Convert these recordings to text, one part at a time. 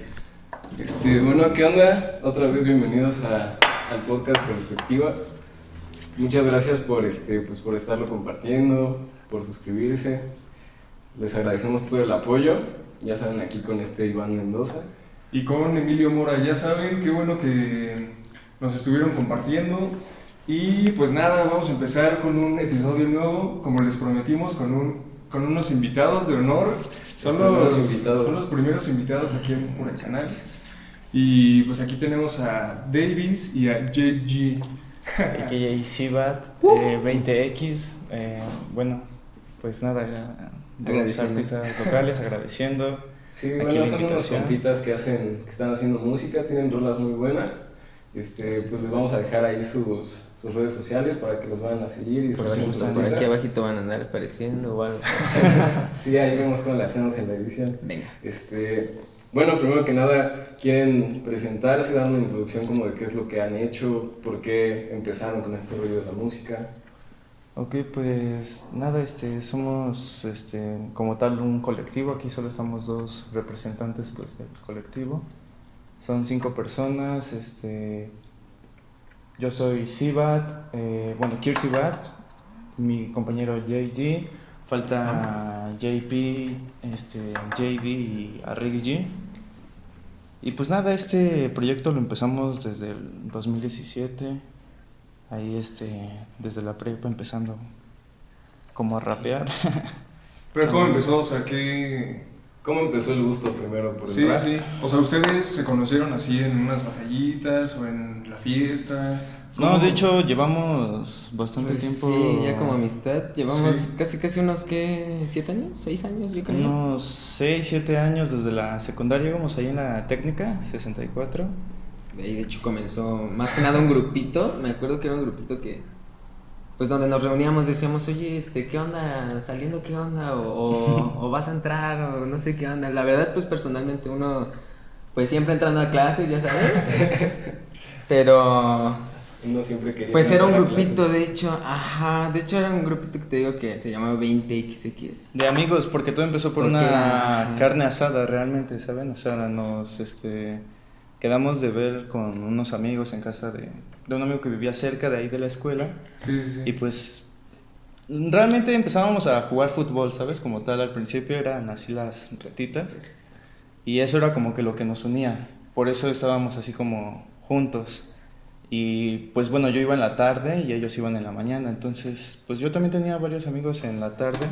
MX. Este, bueno, ¿qué onda? Otra vez bienvenidos a, al podcast Perspectivas. Muchas gracias por, este, pues, por estarlo compartiendo, por suscribirse. Les agradecemos todo el apoyo. Ya saben, aquí con este Iván Mendoza. Y con Emilio Mora, ya saben, qué bueno que nos estuvieron compartiendo. Y pues nada, vamos a empezar con un episodio nuevo, como les prometimos, con, un, con unos invitados de honor. Son Los los, primeros invitados. son los primeros invitados aquí en Pura Canal. Y pues aquí tenemos a Davis y a JG. AKA Sibat, eh, 20X. eh, bueno, pues nada, ya, de los Agradeciendo. artistas locales agradeciendo. Sí, Aquí bueno, son unos compitas que hacen, que están haciendo música, tienen rolas muy buenas. Este, Sí, pues les vamos a dejar ahí sus, sus redes sociales para que los vayan a seguir y Por, aquí, por aquí abajito van a andar apareciendo o algo. Sí, ahí vemos cómo le hacemos en la edición. Venga. Este, bueno, primero que nada, quieren presentarse, dar una introducción como de qué es lo que han hecho, por qué empezaron con este rollo de la música. Ok, pues nada, este, somos este, como tal un colectivo, aquí solo estamos dos representantes pues, del colectivo. Son cinco personas, este, yo soy Sibat, eh, bueno, Kir Sibat, mi compañero JG, falta JP, este, JD y Arrigi G. Y pues nada, este proyecto lo empezamos desde el 2017, ahí este, desde la prepa empezando como a rapear. Pero ¿cómo empezó? O sea, ¿qué...? ¿Cómo empezó el gusto primero por el Sí, rap? sí. O sea, ¿ustedes se conocieron así en unas batallitas o en la fiesta? No, de hecho llevamos bastante Pues tiempo. Sí, ya como amistad. Llevamos Sí. casi casi unos, ¿qué? ¿Siete años? ¿Seis años? Yo creo. Unos 6, 7 años desde la secundaria íbamos ahí en la técnica, 64. De ahí, de hecho, comenzó más que nada un grupito. Me acuerdo que era un grupito que, pues, donde nos reuníamos, decíamos, oye, este, ¿qué onda? ¿Saliendo qué onda? O, o, o vas a entrar, o no sé qué onda. La verdad, pues, personalmente, uno, pues, siempre entrando a clases, ya sabes. Pero, Uno siempre quería pues, era un grupito, de hecho, ajá. De hecho, era un grupito que te digo que se llamaba 20XX. De amigos, porque todo empezó por Porque, una ajá. carne asada realmente, ¿saben? O sea, nos este, quedamos de ver con unos amigos en casa de, de un amigo que vivía cerca de ahí de la escuela. Sí, sí. Y pues realmente empezábamos a jugar fútbol, ¿sabes? Como tal, al principio eran así las retitas. Y eso era como que lo que nos unía. Por eso estábamos así como juntos. Y pues bueno, yo iba en la tarde y ellos iban en la mañana. Entonces, pues yo también tenía varios amigos en la tarde.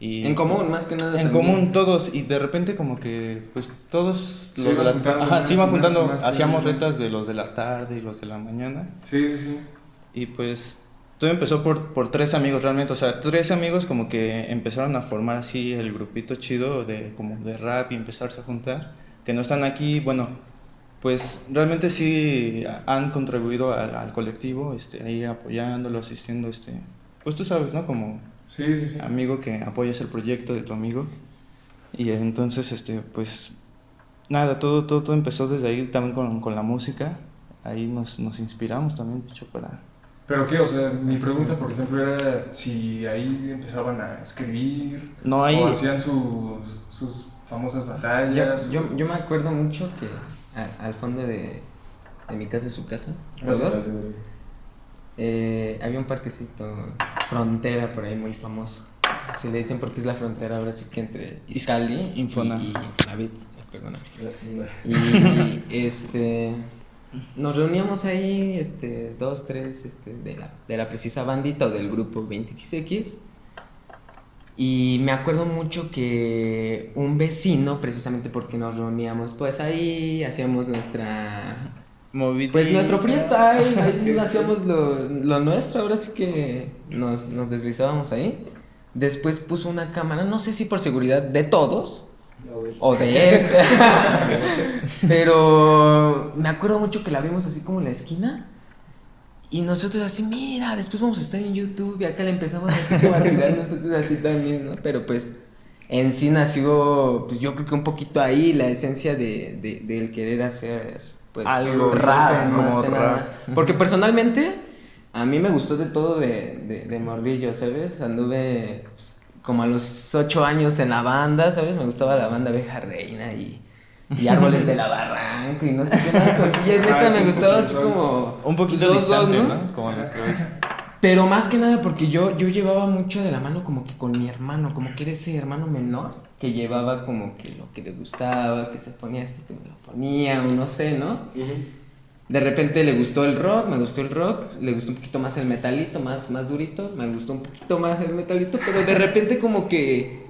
Y En común, más que nada. En también. común todos. Y de repente como que pues todos Se los de la juntando Ajá, más más y juntando. más Hacíamos personas. retas de los de la tarde y los de la mañana. Sí, sí, sí. Y pues todo empezó por, por tres amigos realmente, o sea, tres amigos como que empezaron a formar así el grupito chido de como de rap y empezarse a juntar, que no están aquí, bueno, pues realmente sí han contribuido al, al colectivo, este, ahí apoyándolo, asistiendo, este, pues tú sabes, ¿no? Como Sí, sí, sí. amigo que apoyas el proyecto de tu amigo. Y entonces, este, pues, nada, todo, todo, todo empezó desde ahí también con, con la música. Ahí nos, nos inspiramos también, de hecho, para... ¿Pero qué? O sea, mi pregunta, por ejemplo, era si ahí empezaban a escribir No hay... o hacían sus, sus famosas Yo, batallas. yo, yo me acuerdo mucho que a- al fondo de, de mi casa y su casa, los dos, Gracias. Eh, había un parquecito frontera por ahí muy famoso. Así le dicen porque es la frontera ahora sí que entre Izcalli y, Infona. y Infonavit, eh, perdóname. Y este nos reuníamos ahí, este, dos, tres, este, de la, de la precisa bandita o del grupo 20XX. Y me acuerdo mucho que un vecino, precisamente porque nos reuníamos, pues ahí hacíamos nuestra Pues nuestro freestyle, ahí Sí, sí, hacíamos lo, lo nuestro, ahora sí que nos, nos deslizábamos ahí. Después puso una cámara, no sé si por seguridad de todos o de él, pero me acuerdo mucho que la vimos así como en la esquina y nosotros así, mira, después vamos a estar en YouTube y acá le empezamos así como a tirar nosotros así también, ¿no? Pero pues en sí nació, pues yo creo que un poquito ahí la esencia de, de, del querer hacer, pues, Algo, rap, como más que nada. Porque personalmente, a mí me gustó de todo de, de, de morrillo, ¿sabes? Anduve pues, como a los ocho años en la banda, ¿sabes? Me gustaba la banda Abeja Reina y, y árboles de la barranca y no sé qué más cosillas. Neta, Ah, me gustaba así como. Un poquito dos, dos, distante, ¿no? ¿no? Como lo que. Pero más que nada porque yo, yo llevaba mucho de la mano como que con mi hermano, como que era ese hermano menor que llevaba como que lo que le gustaba, que se ponía este que me lo ponía, o no sé, ¿no? De repente le gustó el rock, me gustó el rock, le gustó un poquito más el metalito, más, más durito, me gustó un poquito más el metalito, pero de repente como que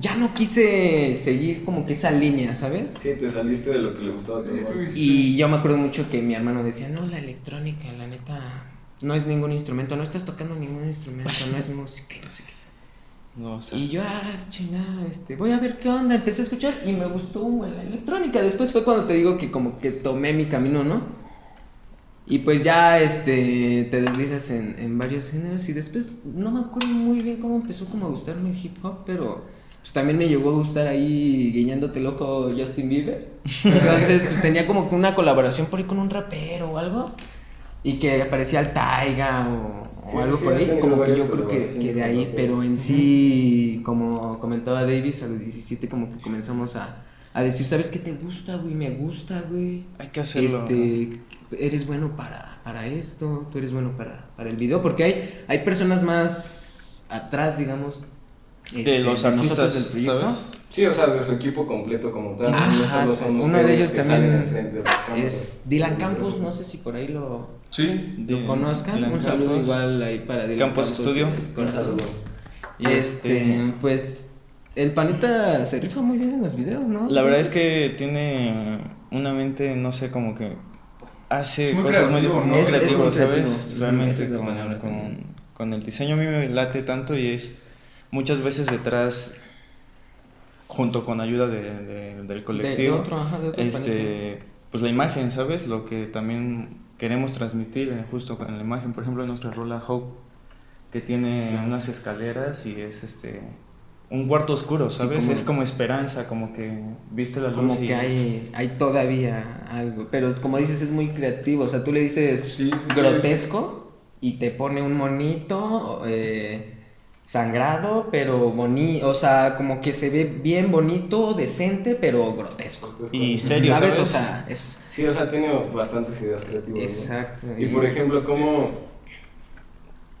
ya no quise seguir como que esa línea, ¿sabes? Sí, te saliste de lo que le gustaba a tu Y yo me acuerdo mucho que mi hermano decía, no, la electrónica, la neta, no es ningún instrumento, no estás tocando ningún instrumento, no es música y no sé qué. No, o sea, Y yo, ah, chingada, este, voy a ver qué onda, empecé a escuchar y me gustó güey, la electrónica. Después fue cuando te digo que como que tomé mi camino, ¿no? Y pues ya, este, te deslizas en, en varios géneros y después no me acuerdo muy bien cómo empezó como a gustarme el hip hop, pero pues también me llegó a gustar ahí guiñándote el ojo Justin Bieber. Entonces, pues tenía como que una colaboración por ahí con un rapero o algo. Y que aparecía el Taiga o, Sí, algo sí, por ahí, como que yo creo que, que de ahí, pero en sí, como comentaba Davis, a los 17 como que comenzamos a, a decir, ¿sabes qué te gusta, güey? Me gusta, güey. hay que hacerlo. Este, eres bueno para, para esto, tú eres bueno para, para el video, porque hay, hay personas más atrás, digamos. De este, los artistas, del proyecto. ¿sabes? Sí, o sea, de su equipo completo como tal. Ajá, no solo son uno de ellos que también salen de las. Es Dylan Campos, no sé si por ahí lo, Sí, lo De- conozcan. Dylan Un saludo Campos. igual ahí para Dylan Campos Studio. de Un saludo. Y Este, pues el panita se rifa muy bien en los videos, ¿no? La verdad es que tiene una mente, no sé, como que hace muy cosas muy, creativo, ¿no? muy Es- es muy creativas, creativo. ¿sabes? Realmente es con el diseño a mí me late tanto y es muchas veces detrás, junto con ayuda de, de- del De- de, colectivo, otro, ajá, de otro panita. este, pues la imagen, ¿sabes? Lo que también queremos transmitir eh, justo con la imagen, por ejemplo, nuestra rola Hope, que tiene Claro. unas escaleras y es este un cuarto oscuro, Sí, ¿sabes? como- es como esperanza, como que viste la luz Como y que hay, hay todavía algo, pero como dices es muy creativo, o sea, tú le dices Sí, sí, sí, grotesco y te pone un monito eh, sangrado, pero bonito, o sea, como que se ve bien bonito, decente, pero grotesco. Y serio, ¿Sabes? ¿sabes? O sea, es Sí, o sea, tiene bastantes ideas creativas. ¿no? exacto. Y por ejemplo, ¿cómo,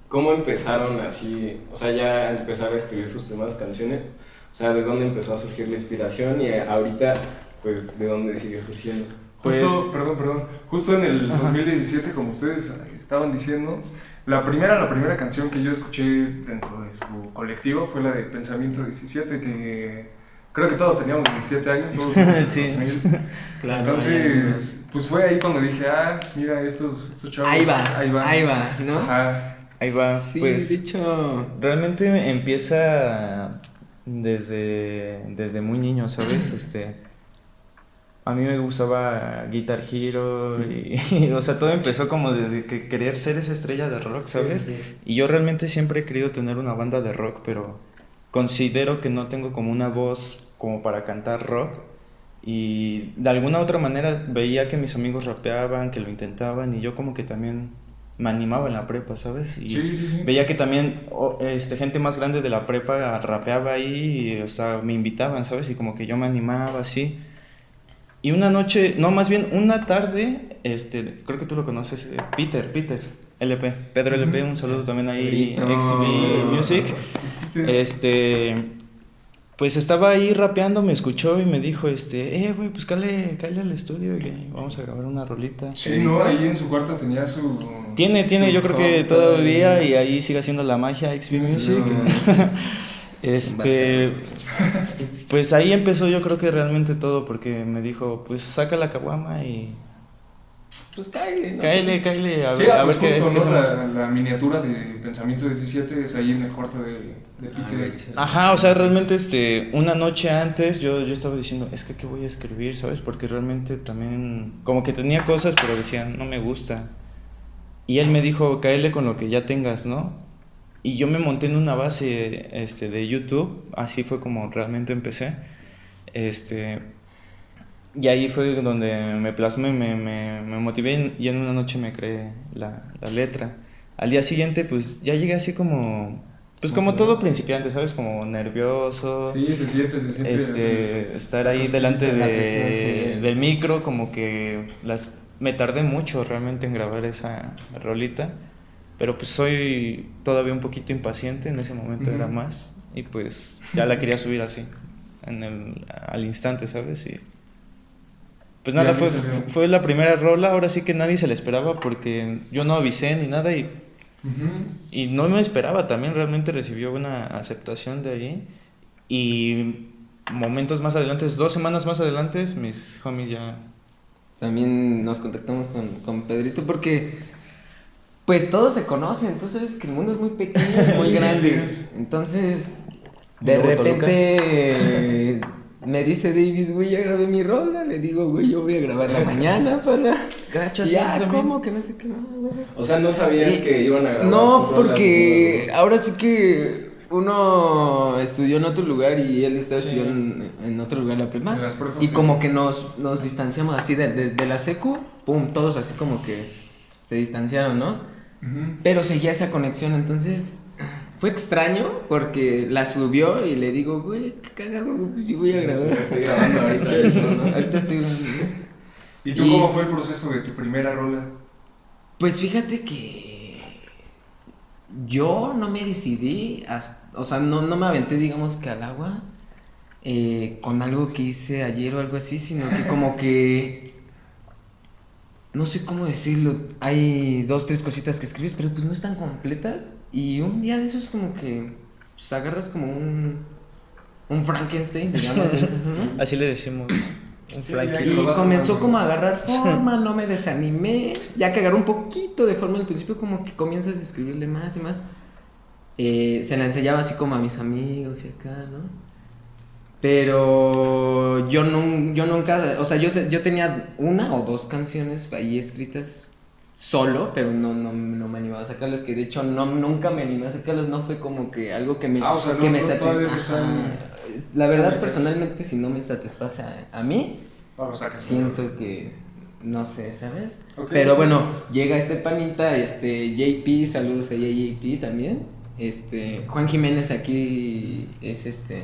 ¿cómo empezaron así? O sea, ya empezar a escribir sus primeras canciones. O sea, ¿de dónde empezó a surgir la inspiración? Y ahorita, pues, ¿de dónde sigue surgiendo? Pues- Justo, perdón, perdón. Justo en el 2017, como ustedes estaban diciendo, la primera, la primera canción que yo escuché dentro de su colectivo fue la de Pensamiento 17, que creo que todos teníamos 17 años, todos Sí. 2000. Claro, Entonces, pues fue ahí cuando dije, ah, mira, estos, estos chavos. ahí va, ahí va. ahí va, ¿no? Ajá. Ahí va, Sí, pues de hecho, realmente empieza desde, desde muy niño, ¿sabes? Este, a mí me gustaba Guitar Hero y, o sea, todo empezó como desde que querer ser esa estrella de rock, ¿sabes? Sí, sí, sí. Y yo realmente siempre he querido tener una banda de rock, pero considero que no tengo como una voz como para cantar rock. Y de alguna otra manera veía que mis amigos rapeaban, que lo intentaban, y yo como que también me animaba en la prepa, ¿sabes? Y Sí, sí, sí. veía que también este, gente más grande de la prepa rapeaba ahí, y, o sea, me invitaban, ¿sabes? Y como que yo me animaba así. Y una noche, no, más bien una tarde, este, creo que tú lo conoces, eh, Peter, Peter, LP, Pedro LP, un saludo también ahí. XB Music. Este, pues estaba ahí rapeando, me escuchó y me dijo, este, eh, güey, pues cállale, cállale al estudio y que vamos a grabar una rolita. Sí, no, ahí en su cuarto tenía su. Tiene, tiene, Su yo creo que todavía y ahí sigue haciendo la magia XB Music. No, es- Este, pues ahí empezó yo creo que realmente todo porque me dijo, pues saca la caguama y Pues cáele, ¿no? cáele, cáele, a Sí, ver, ah, a ver pues qué, justo, qué ¿no? La, la miniatura de Pensamiento 17 es ahí en el cuarto de, de Ah. Ajá, o sea, realmente este, una noche antes yo, yo estaba diciendo, es que qué voy a escribir, ¿sabes? Porque realmente también, como que tenía cosas, pero decía, no me gusta. Y él me dijo, cáele con lo que ya tengas, ¿no? Y yo me monté en una base este, de YouTube, así fue como realmente empecé. Este, y ahí fue donde me plasmé, me, me, me motivé y en una noche me creé la, la letra. Al día siguiente, pues ya llegué así como Pues como todo principiante, ¿sabes? Como nervioso. Sí, se siente, se siente. Este, estar ahí Pues, delante la de- presión, sí. del micro, como que las me tardé mucho realmente en grabar esa rolita, pero pues soy todavía un poquito impaciente, en ese momento era Ujú. más, y pues ya la quería subir así, en el, al instante, ¿sabes? Y pues nada, fue, fue la primera rola, ahora sí que nadie se la esperaba porque yo no avisé ni nada y Ujú. y no me esperaba también, realmente recibió una aceptación de ahí. Y momentos más adelante, dos semanas más adelante, mis homies ya. También nos contactamos con, con Pedrito porque, pues todos se conocen, tú sabes que el mundo es muy pequeño, y muy Sí, grande. sí es. Entonces, de Luego repente me dice Davis, güey, ya grabé mi rola. Le digo, güey, yo voy a grabar la mañana para. Gacho, Y sí, ya. ¿cómo? Que no sé qué. O sea, no sabían Eh, que iban a grabar. No, porque ahora sí que uno estudió en otro lugar y él estaba Sí. estudiando en, otro lugar la prima. prepas, Y sí. como que nos, nos distanciamos así de, de- de la secu, pum, todos así como que se distanciaron, ¿no? Pero seguía esa conexión, entonces fue extraño porque la subió y le digo, güey, qué cagado, pues yo voy a grabar. Estoy grabando ahorita eso, ¿no? Ahorita estoy grabando. ¿Y tú Y- cómo fue el proceso de tu primera rola? Pues fíjate que yo no me decidí, hasta- o sea, no, no me aventé, digamos que al agua eh, con algo que hice ayer o algo así, sino que como que, no sé cómo decirlo, hay dos, tres cositas que escribes, pero pues no están completas y un día de esos como que pues, agarras como un, un Frankenstein, digamos. Así le decimos. Un Sí, Y comenzó como a agarrar forma, no me desanimé. Ya que agarró un poquito de forma al principio, como que comienzas a escribirle más y más. Eh, se la enseñaba así como a mis amigos y acá, ¿no? Pero yo, no, yo nunca, o sea, yo, yo tenía una o dos canciones ahí escritas solo, pero no, no, no me animaba a sacarlas, que de hecho no, nunca me animé a sacarlas, no fue como que algo que me, Ah, o sea, no- que me no satis- todavía no Ajá. están- La verdad, personalmente, si no me satisface a, a mí, Vamos a siento que no sé, ¿sabes? Pero bueno, llega este panita, este JP, saludos a JP también. Este, Juan Jiménez aquí es este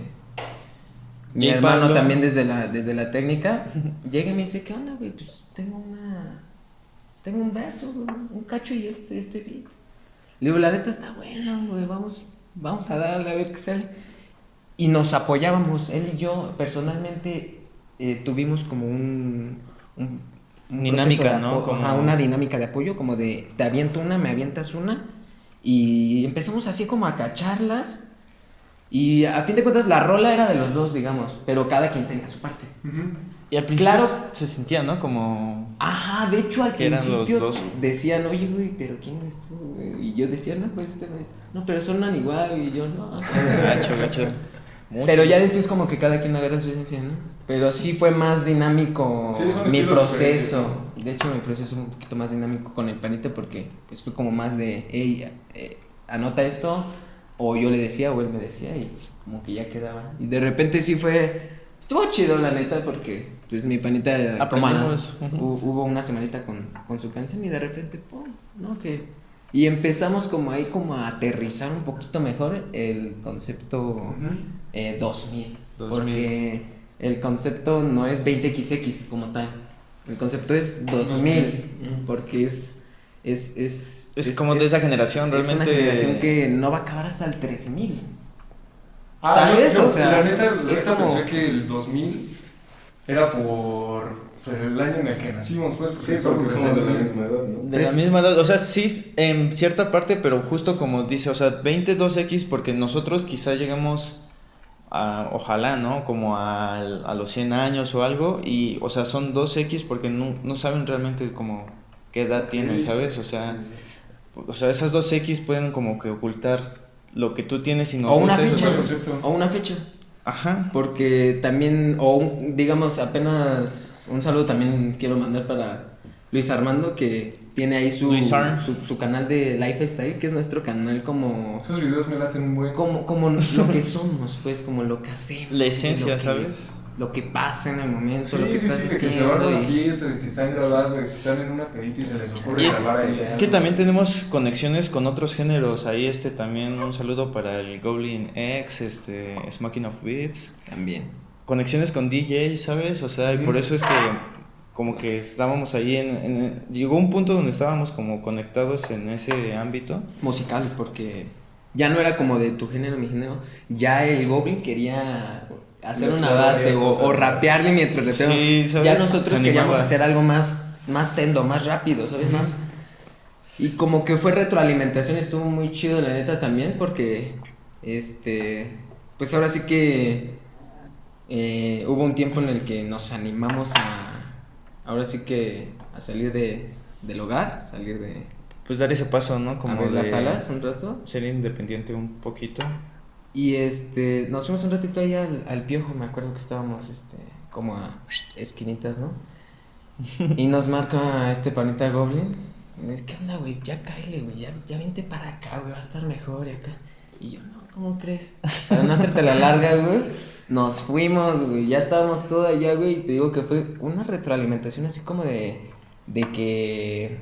mi hermano Pablo. también desde la desde la técnica. Llega y me dice, "¿Qué onda, güey? Pues tengo una tengo un verso, güey, un cacho y este este beat." Le digo, "La neta está bueno, güey, vamos vamos a darle a ver qué sale." Y nos apoyábamos, él y yo personalmente eh, tuvimos como un, un- un Dinámica, ¿no? Como- ajá, una dinámica de apoyo, como de te aviento una, me avientas una. Y empezamos así como a cacharlas. Y a fin de cuentas la rola era de los dos, digamos, pero cada quien tenía su parte. Y al principio Claro. se sentía, ¿no? Como. Ajá, de hecho al Que eran los principio dos. decían, oye, güey, pero ¿quién es tú? güey?" Y yo decía, no, pues este, güey. No, pero suenan igual. Y yo, no. Gacho, gacho. Mucho. Pero ya después como que cada quien agarra su esencia, ¿no? Pero sí fue más dinámico Sí, mi proceso. De hecho, mi proceso es un poquito más dinámico con el panita porque pues fue como más de, hey, eh, anota esto. O yo le decía o él me decía y como que ya quedaba. Y de repente sí fue, estuvo chido la neta porque pues mi panita como Aprendimos. hu- hubo una semanita con, con su canción y de repente, pum, ¿no? Que... Y empezamos como ahí como a aterrizar un poquito mejor el concepto Ujú. eh, 2000, 2000. Porque el concepto no es 20XX como tal. El concepto es 2000. Porque es. Es, es, Es como de esa generación, Es una realmente- generación que no va a acabar hasta el 3000. Ah, ¿Sabes? yo- yo, O sea, la neta, la es neta como- pensé que el 2000 era por por el año en el que nacimos, pues, porque Sí, porque somos de la 2000. misma edad, ¿no? De la misma edad, o sea, sí, en cierta parte, pero justo como dice, o sea, 22X, porque nosotros quizá llegamos a, ojalá, ¿no? Como a, a los 100 años o algo, y, o sea, son 2X porque no, no saben realmente como qué edad tienen, ¿sabes? O sea, o sea, esas 2X pueden como que ocultar lo que tú tienes y no O una fecha. O una fecha. Ajá. Porque también, o un- digamos, apenas un saludo también quiero mandar para Luis Armando, que tiene ahí su, Luis Arm. su, su canal de Lifestyle, que es nuestro canal como, Esos videos me laten un buen. como, como lo que somos, pues, como lo que hacemos. La esencia, que- ¿sabes? Lo que pasa en el momento, Sí, lo que sí, estás sí, de que se van a fiesta, de que están grabando, de que están en una pedita y se les ocurre Y es grabar ahí algo. Que también tenemos conexiones con otros géneros. Ahí este también un saludo para el Goblin X, este Smoking of Beats. También. Conexiones con DJ, ¿sabes? O sea, y por eso es que como que estábamos ahí en, en- llegó un punto donde estábamos como conectados en ese ámbito. musical, porque ya no era como de tu género, mi género. Ya el Goblin quería hacer una base o, rapearle mientras rapeamos. Sí. Ya nosotros queríamos hacer algo más, más tendo, más rápido, ¿sabes? Más. Y como que fue retroalimentación, estuvo muy chido, la neta, también, porque, este, pues ahora sí que eh, hubo un tiempo en el que nos animamos a, ahora sí que, a salir de, del hogar, salir de, Pues dar ese paso, ¿no? Como abrir de las alas un rato. ser independiente un poquito. Y este, nos fuimos un ratito ahí al, al piojo, me acuerdo que estábamos, este, como a esquinitas, ¿no? Y nos marca este panita Goblin. Dice, ¿qué onda, güey? Ya cáele, güey, ya, ya vente para acá, güey, va a estar mejor y acá. Y yo, no, ¿cómo crees? Para no hacerte la larga, güey, nos fuimos, güey, ya estábamos todo allá, güey, y te digo que fue una retroalimentación así como de, de que...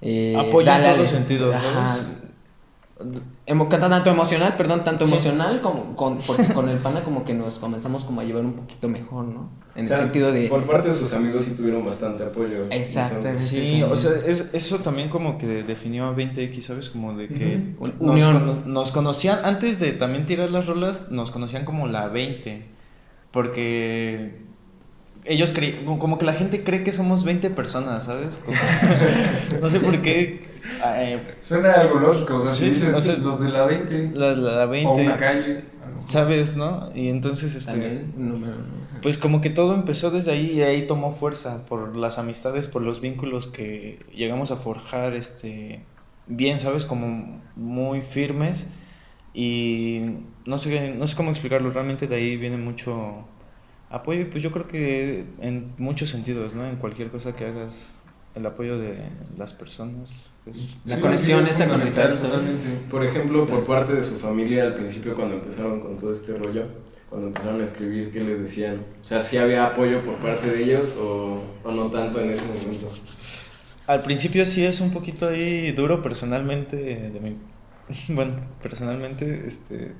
eh, Apoyo en todos es- sentidos, Ajá. Tanto emocional, perdón, tanto Sí. emocional como con, porque con el pana como que nos comenzamos como a llevar un poquito mejor, ¿no? En O sea, el sentido de... Por parte de sus amigos sí tuvieron bastante apoyo. Exactamente. Entonces, Sí, o sea, es- eso también como que definió a 20X, ¿sabes? Como de que nos, Unión. cono- nos conocían, antes de también tirar las rolas, nos conocían como la 20, porque ellos creen, como que la gente cree que somos 20 personas, ¿sabes? Como- no sé por qué. Eh, Suena algo lógico, o sea, Sí, si sí, dices o sea, los de la 20 la, la o una 20, calle. algo. ¿sabes? ¿No? Y entonces, este... Pues como que todo empezó desde ahí y ahí tomó fuerza por las amistades, por los vínculos que llegamos a forjar, este, bien, ¿sabes? Como muy firmes y no sé, no sé cómo explicarlo, realmente de ahí viene mucho apoyo y pues yo creo que en muchos sentidos, ¿no? En cualquier cosa que hagas, el apoyo de las personas es... La Sí, conexión, sí, es esa totalmente. Por ejemplo, Sí. por parte de su familia al principio cuando empezaron con todo este rollo, cuando empezaron a escribir, ¿qué les decían? O sea, ¿sí había apoyo por parte de ellos o, o no tanto en ese momento? Al principio sí es un poquito ahí duro personalmente de mi bueno, personalmente este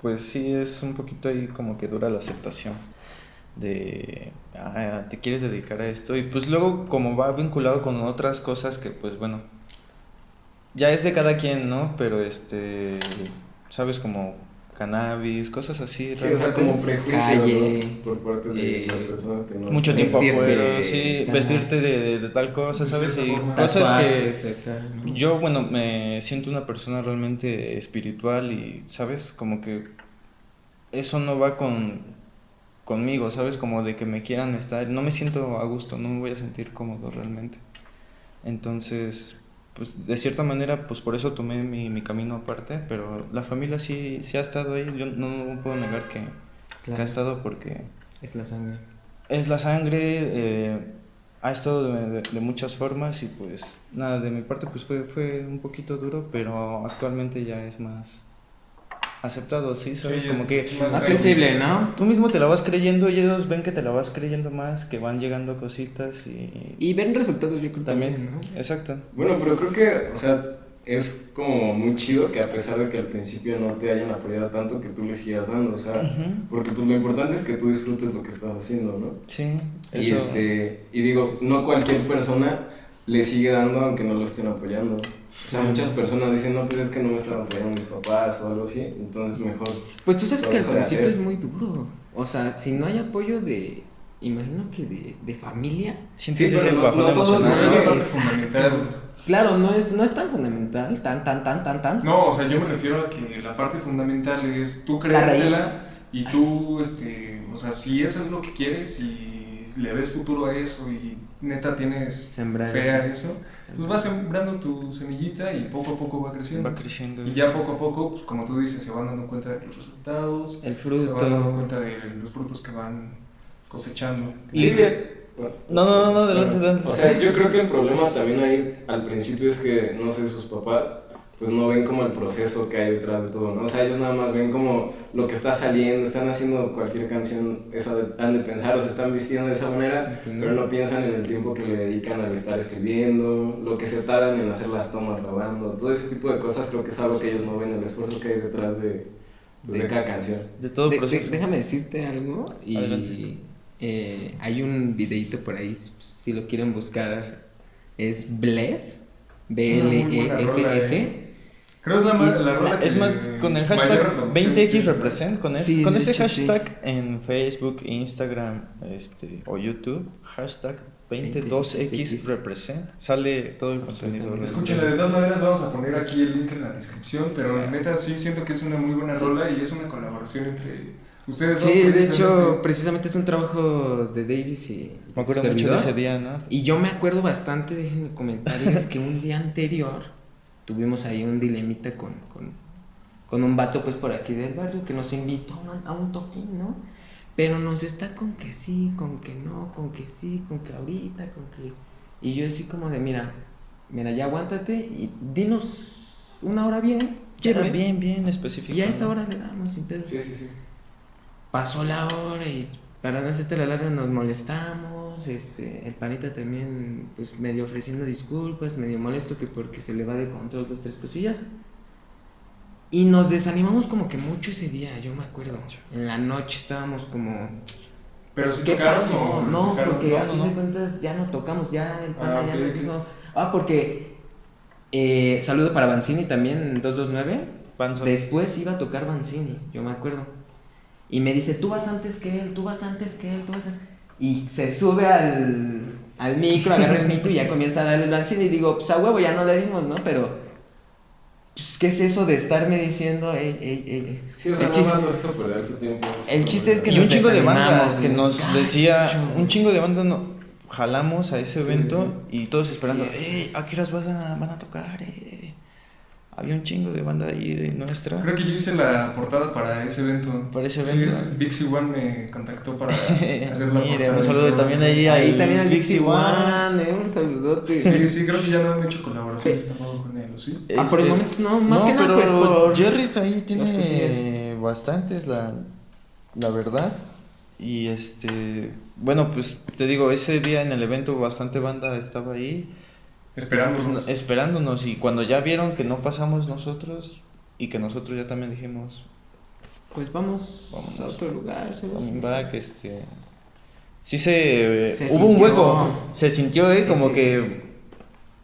pues sí es un poquito ahí como que dura la aceptación de ah, te quieres dedicar a esto y pues luego como va vinculado con otras cosas que pues bueno ya es de cada quien, ¿no? Pero este sabes como cannabis, cosas así, Sí, o sea, como prejuicios Calle, ¿no? por parte de eh, las personas que no mucho están- tiempo afuera, sí, vestirte de, de- de tal cosa, ¿sabes? Y cosas que yo, bueno, me siento una persona realmente espiritual y, ¿sabes? Como que eso no va con conmigo, ¿sabes? Como de que me quieran estar, no me siento a gusto, no me voy a sentir cómodo realmente. Entonces, pues de cierta manera, pues por eso tomé mi, mi camino aparte, pero la familia sí, sí ha estado ahí, yo no, no puedo negar que, ha estado porque es la sangre. es la sangre, eh, ha estado de, de- de muchas formas y pues nada, de mi parte pues fue, fue un poquito duro, pero actualmente ya es más aceptado, ¿sí? ¿Sabes? Sí, Como es que más Más flexible, ¿no? tú mismo te la vas creyendo y ellos ven que te la vas creyendo más, que van llegando cositas y... Y ven resultados, yo creo También, también, ¿no? exacto. Bueno, pero creo que, o sea, es como muy chido que a pesar de que al principio no te hayan apoyado tanto, que tú le sigas dando, o sea, porque pues lo importante es que tú disfrutes lo que estás haciendo, ¿no? Sí, Y, eso... este, y digo, no cualquier persona le sigue dando aunque no lo estén apoyando. O sea, muchas personas dicen, no, pues es que no me están apoyando mis papás o algo así, entonces mejor. Pues tú sabes que al principio es muy duro. O sea, si no hay apoyo de, imagino que de, de familia. Sí, pero no- bajón no todos No, emocional. no, Sí, no, exacto. fundamental. Claro, no es, no es tan fundamental, tan, tan, tan, tan, tan. No, o sea, yo me refiero a que la parte fundamental es tú creértela y tú, este, o sea, si eso es lo que quieres y le ves futuro a eso y neta tienes Sembrar fe a eso. eso, pues vas sembrando tu semillita y poco a poco va creciendo. Va creciendo. Y ya poco a poco, pues, como tú dices, se van dando cuenta de los resultados, El se van dando fruto. cuenta de los frutos que van cosechando. Sí, No, no, no, no, adelante, adelante. O sea, yo creo que el problema también ahí al principio es que, no sé, sus papás pues no ven como el proceso que hay detrás de todo, ¿no? O sea, ellos nada más ven como lo que está saliendo, están haciendo cualquier canción, eso han de pensar, o se están vistiendo de esa manera, Entiendo. pero no piensan en el tiempo que le dedican al estar escribiendo, lo que se tardan en hacer las tomas grabando, todo ese tipo de cosas creo que es algo que ellos no ven, el esfuerzo que hay detrás de, pues, de De- cada canción. De todo el proceso. de- déjame decirte algo y eh, hay un videito por ahí, si- lo quieren buscar, es Bless, muy buena rola, B-L-E-S-S. eh. Creo es la, ma- la rola que Es más, con el hashtag reproducción 20X tiene. represent, con, ese- Sí, con ese hecho, sí. hashtag en Facebook, Instagram este, o YouTube, hashtag 22X 22X. represent, sale todo el contenido. Escúchenla, de todas maneras vamos a poner aquí el link en la descripción, pero Ah. neta sí siento que es una muy buena Sí. rola y es una colaboración entre ustedes dos. Sí, de hecho, precisamente es un trabajo de Davis y Me acuerdo mucho de ese día, ¿no? Y yo me acuerdo bastante, déjenme comentarles que un día anterior tuvimos ahí un dilemita con, con, con un vato pues por aquí del barrio que nos invitó a un, a un toquín, ¿no? Pero nos está con que sí, con que no, con que sí, con que ahorita, con que... Y yo así como de, mira, mira, ya aguántate y dinos una hora bien. Bien, bien específico. Y a esa hora le damos sin pedo. Sí, sí, sí. Pasó la hora y para no hacerte la larga nos molestamos, este, el panita también pues medio ofreciendo disculpas, medio molesto que porque se le va de control dos, tres cosillas. Y nos desanimamos como que mucho ese día, yo me acuerdo. En la noche estábamos como, Pero si ¿qué tocaron pasó? o No, tocaron, porque a no, fin no. de cuentas ya no tocamos, ya el pana Ah, ya ok, nos dijo. Ah, porque eh, saludo para Banzini también, 229. Panzo. Después iba a tocar Banzini, yo me acuerdo. Y me dice, tú vas antes que él, tú vas antes que él, tú vas an-". Y se sube al, al micro, agarra el micro y ya comienza a darle el Banzini. Y digo, pues a huevo, ya no le dimos, ¿no? Pero, pues, ¿qué es eso de estarme diciendo, ey, ey, ey? Sí, o sea, el, chiste, nos hizo perder su tiempo. el chiste es que Y nos un chingo de banda desanimamos, que nos decía, un chingo de banda no, jalamos a ese Sí, evento y todos esperando, Sí. ¡eh! ¿A qué horas van a, van a tocar? Eh? Había un chingo de banda ahí de nuestra. Creo que yo hice la portada para ese evento. Para ese Sí, evento. Vixie One me contactó para hacer la Mire, portada. un saludo también ahí Ahí al también al Dixie One. One, eh, un saludote. Sí, sí, creo que ya no han hecho colaboraciones tampoco con él, ¿o ¿sí? Ah, por el Este, momento no, más no, que nada pero pues por... Jerry's ahí tiene bastantes, la, la verdad. Y este, bueno, pues te digo, ese día en el evento bastante banda estaba ahí pues, no- esperándonos y cuando ya vieron que no pasamos nosotros y que nosotros ya también dijimos, Pues vamos, Vámonos. a otro lugar. ¿sabes? coming back, este... Sí se... Se hubo un hueco, se sintió, ¿eh? Como Sí. que...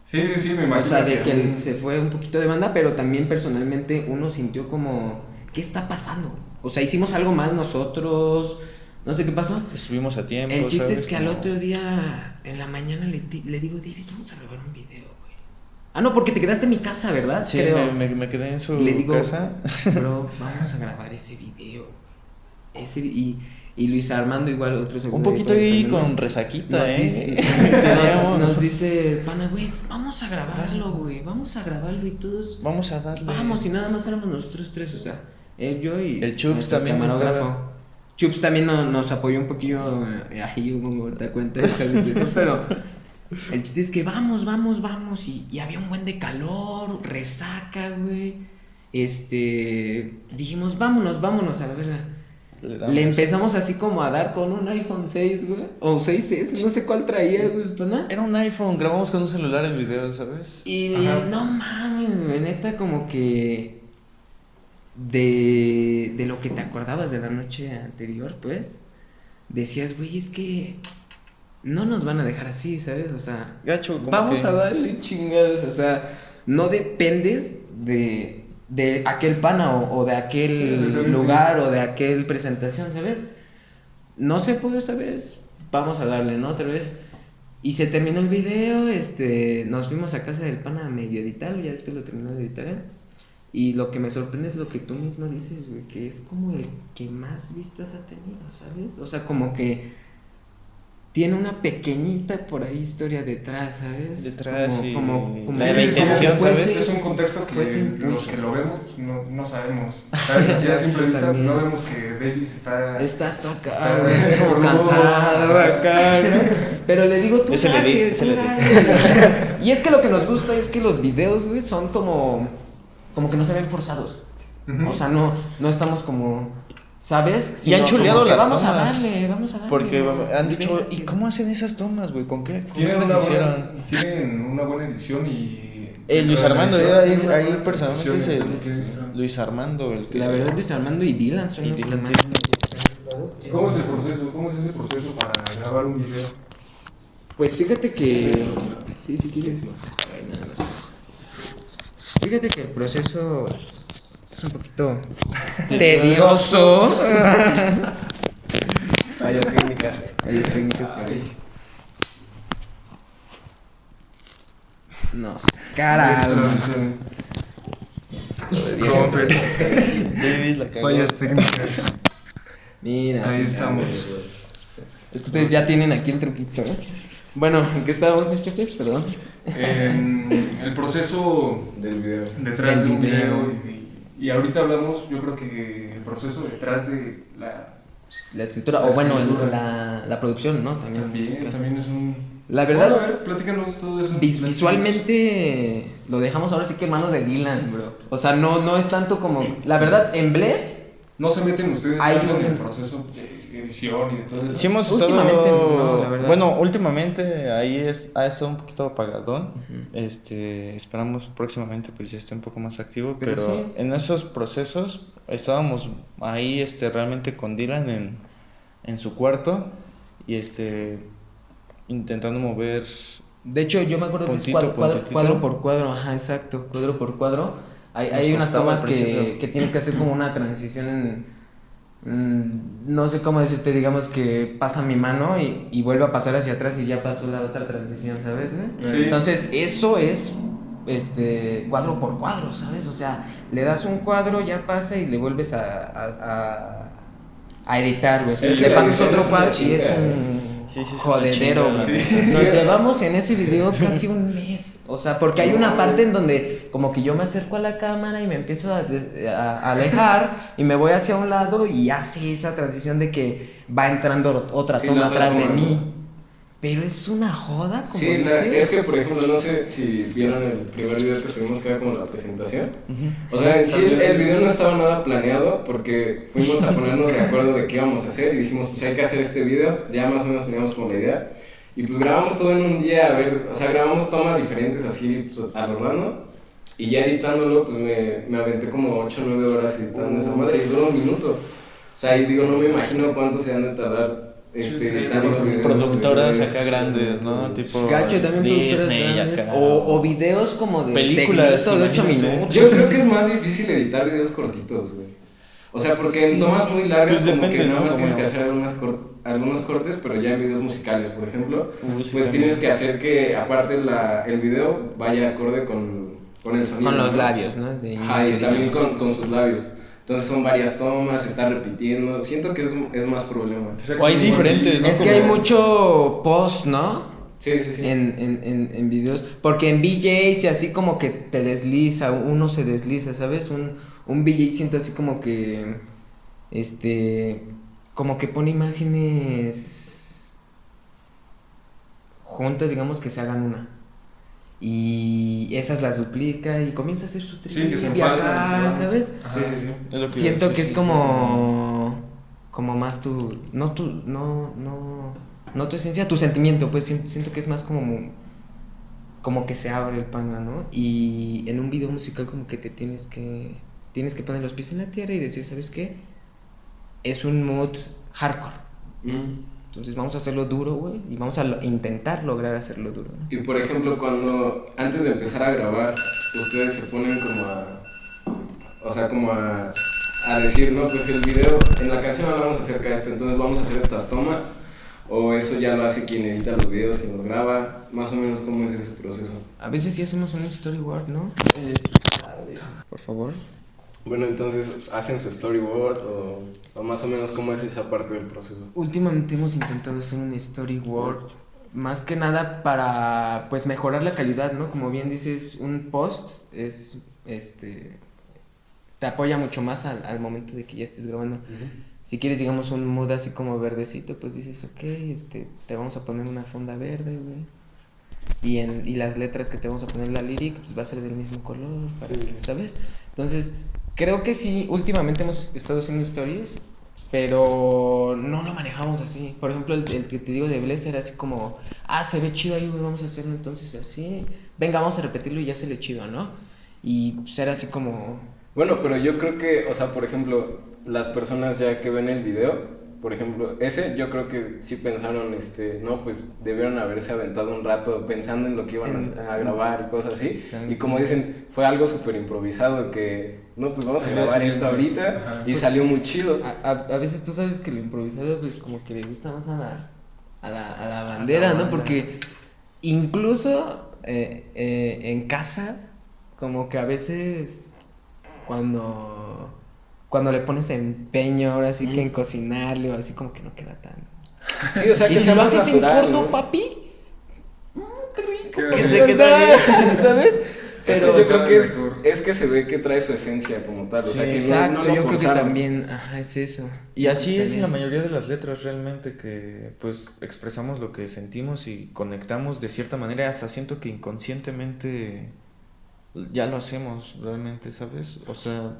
Sí, sí, sí, me imagino. O sea, de que él se fue un poquito de banda, pero también personalmente uno sintió como, ¿qué está pasando? O sea, hicimos algo mal nosotros, no sé qué pasó. Estuvimos a tiempo. El chiste ¿sabes? es que al otro día, en la mañana, le, le digo, Davis, vamos a grabar un video, güey. Ah, no, porque te quedaste en mi casa, ¿verdad? Sí, Creo. me, me- me quedé en su Le digo, casa. Bro, vamos a grabar ese video. güey. Ese, y, y Luis Armando igual, otro segundo Un poquito ahí con resaquita, Nos ¿eh? dice, nos, nos dice pana, güey, vamos a grabarlo, güey, vamos a grabarlo y todos, Vamos a darle. vamos, y nada más éramos nosotros tres, o sea, él, yo y El Chups también camarógrafo. Chups también no- nos apoyó un poquillo, eh, ahí hubo te cuenta pero el chiste es que vamos, vamos, vamos, y, y había un buen de calor, resaca, güey, este, dijimos, vámonos, vámonos a la verga. Le, empezamos así como a dar con un iPhone 6, güey. O 6S, no sé cuál traía, güey, el pana. Era un iPhone, grabamos con un celular el video, ¿sabes? Y Ajá. no mames, güey, neta como que de, de lo que te acordabas de la noche anterior, pues, decías, güey, es que no nos van a dejar así, ¿sabes? O sea, Gacho, vamos que- a darle chingados, o sea, no dependes de, de aquel pana o, o de aquel lugar o de aquel presentación, ¿sabes? No se pudo esta vez, vamos a darle, ¿no? Otra vez. Y se terminó el video, este, nos fuimos a casa del pana a medio editarlo, ya después lo terminó de editar. Y lo que me sorprende es lo que tú mismo dices, güey, que es como el que más vistas ha tenido, ¿sabes? O sea, como que tiene una pequeñita por ahí historia detrás, ¿sabes? Detrás como, y como, como la- Sí, es intención, ¿sabes? Es un contexto que los que lo vemos pues, no, no sabemos. ¿Sabes? Así a simple vista También. no vemos que Davis está... Estás acá, Está güey, así como cansado acá, ¿no? Pero le digo, tú Es el edit, es el dale. Y es que lo que nos gusta es que los videos, güey, son como como que no se ven forzados. O sea, no, no estamos como, ¿sabes? Y han chuleado que las vamos a tomas. darle, vamos a darle. Porque han dicho, ¿y que- cómo hacen esas tomas, güey? ¿Con qué? ¿Cómo Tienen las una, hicieron? buena, tienen una buena edición y... Eh, Luis Armando, edición, eh, sí, ahí, ahí personalmente es el, sí, sí. Luis Armando el que... La verdad, Luis Armando y Dylan son Y los que Dylan más- ¿Cómo es el proceso? ¿Cómo es ese proceso para grabar un video? Pues fíjate que. Sí, sí, quieres. Ay, nada más. Fíjate que el proceso es un poquito tedioso. Fallas técnicas. Hay técnicas por ahí. No sé. Carajo. Comper. Davis la cagó. Fallas técnicas. Mira. Ahí sí, estamos. Es que ustedes ya tienen aquí el truquito, ¿eh? Bueno, ¿en qué estábamos, mis jefes? Perdón. En el proceso Del video. detrás Del de un video. video y, y ahorita hablamos, yo creo que el proceso detrás de la... La escritura, La o bueno, la, la producción, ¿no? También. También, también es un... La verdad, Bueno, a ver, platícanos todo eso. Vis- visualmente lo dejamos ahora sí que en manos de Dylan, bro. O sea, no, no es tanto como. La verdad, en Bless, ¿No se meten ustedes Hay tanto en el proceso de edición y de todo eso? Sí hemos Últimamente estado... no, la verdad. Bueno, últimamente ahí es, ha estado un poquito apagadón. Este, esperamos próximamente pues ya esté un poco más activo, Pero pero, sí. en esos procesos estábamos ahí este realmente con Dylan en, en su cuarto y este intentando mover de hecho, yo me acuerdo que es Puntito, cuadro, cuadro, cuadro por cuadro, ajá, exacto, cuadro por cuadro. Hay, hay unas tomas que, que tienes que hacer como una transición en. Mm, no sé cómo decirte, digamos que pasa mi mano y, y vuelve a pasar hacia atrás y ya pasó la otra transición, ¿sabes? Sí. Entonces, eso es este cuadro por cuadro, ¿sabes? O sea, le das un cuadro, ya pasa y le vuelves a, a, a, a editar, güey. Sí, le pasas otro cuadro y es un Sí, jodedero, chinga, güey. sí. Nos llevamos en ese video casi un mes. O sea, porque hay una parte en donde como que yo me acerco a la cámara y me empiezo a, a- alejar y me voy hacia un lado y hace esa transición de que va entrando otra toma atrás de mí. Pero es una joda, como Sí, la- dices. es que por ejemplo, no sé si vieron el primer video que subimos que era como la presentación. O sea, en sí el, el video no estaba nada planeado porque fuimos a ponernos de acuerdo de qué íbamos a hacer y dijimos, pues hay que hacer este video, ya más o menos teníamos como la idea. Y pues grabamos todo en un día, a ver, o sea, grabamos tomas diferentes así pues, a lo random. Y ya editándolo, pues me, me aventé como 8 o 9 horas editando esa madre y duró un minuto. O sea, y digo, no me imagino cuánto se han de tardar este, los videos. productoras acá grandes, ¿no? Tipo Gacho, también productoras Disney grandes, acá. O, o videos como de Películas, de 8 imagínate. minutos. Yo creo que es más difícil editar videos cortitos, güey. O sea, porque en tomas muy largas Pues como depende, que nada ¿no? más tienes que hacer algunas cor- algunos cortes, pero ya en videos musicales, por ejemplo, pues tienes que hacer que aparte la, el video vaya acorde con, con el sonido. Con los ¿no? labios, ¿no? De Ajá, y también con, con sus labios. Entonces son varias tomas, se está repitiendo. Siento que es, es más problema. O hay diferentes, ¿no? Es que hay mucho post, ¿no? Sí, sí, sí. En, en, en, en videos. Porque en VJs y así como que te desliza, uno se desliza, ¿sabes? Un, un VJ siento así como que. Este. Como que pone imágenes. Juntas, digamos que se hagan una. Y esas las duplica y comienza a hacer su Sí, que se. ¿sabes? Sí, sí, sí. Es lo que Siento que sí, es como como más tu no tu no no no tu esencia, tu sentimiento, pues siento, siento que es más como como que se abre el panga, ¿no? Y en un video musical como que te tienes que tienes que poner los pies en la tierra y decir, ¿sabes qué? Es un mood hardcore. Mm. Entonces vamos a hacerlo duro, güey, y vamos a lo- intentar lograr hacerlo duro, ¿no? Y por ejemplo, cuando antes de empezar a grabar, ustedes se ponen como a. O sea, como a, a decir, no, pues el video, en la canción hablamos acerca de esto, entonces vamos a hacer estas tomas. O eso ya lo hace quien edita los videos, quien los graba. Más o menos, ¿cómo es ese proceso? A veces sí hacemos un storyboard, ¿no? Por favor. Bueno, entonces, ¿hacen su storyboard o, o más o menos cómo es esa parte del proceso? Últimamente hemos intentado hacer un storyboard más que nada para pues mejorar la calidad, ¿no? Como bien dices, un post es este te apoya mucho más al, al momento de que ya estés grabando. Si quieres, digamos, un mood así como verdecito, pues dices, ok, este, te vamos a poner una fonda verde, güey. Y, en, y las letras que te vamos a poner en la lyric pues va a ser del mismo color, para Sí. que, ¿sabes? Entonces, creo que sí, últimamente hemos estado haciendo stories, pero no lo manejamos así. Por ejemplo, el, el que te digo de Bless era así como, ah, se ve chido ahí, güey, vamos a hacerlo entonces así. Venga, vamos a repetirlo y ya se le chido, ¿no? Y pues era así como, Bueno, pero yo creo que, o sea, por ejemplo, las personas ya que ven el video, por ejemplo, ese yo creo que sí pensaron, este, no, pues debieron haberse aventado un rato pensando en lo que iban a, a grabar y cosas así. Y como dicen, fue algo súper improvisado que, no, pues vamos a grabar esto ahorita Ajá. y salió muy chido. A, a, a veces tú sabes que lo improvisado, pues como que le gusta más a la, a la, a la bandera, ¿no? Porque incluso eh, eh, en casa, como que a veces cuando, cuando le pones empeño, ahora sí que en cocinarle o así, como que no queda tan. Sí, o sea, y que si sea lo haces en natural, corto, ¿no? papi, mm, qué rico, Qué que te ¿sabes? Pero yo creo que es, es que se ve que trae su esencia como tal, o sea, que no- exacto, no, lo yo creo que también, ajá, es eso. Y así es en la mayoría de las letras realmente que pues expresamos lo que sentimos y conectamos de cierta manera, hasta siento que inconscientemente ya lo hacemos realmente, ¿sabes? O sea,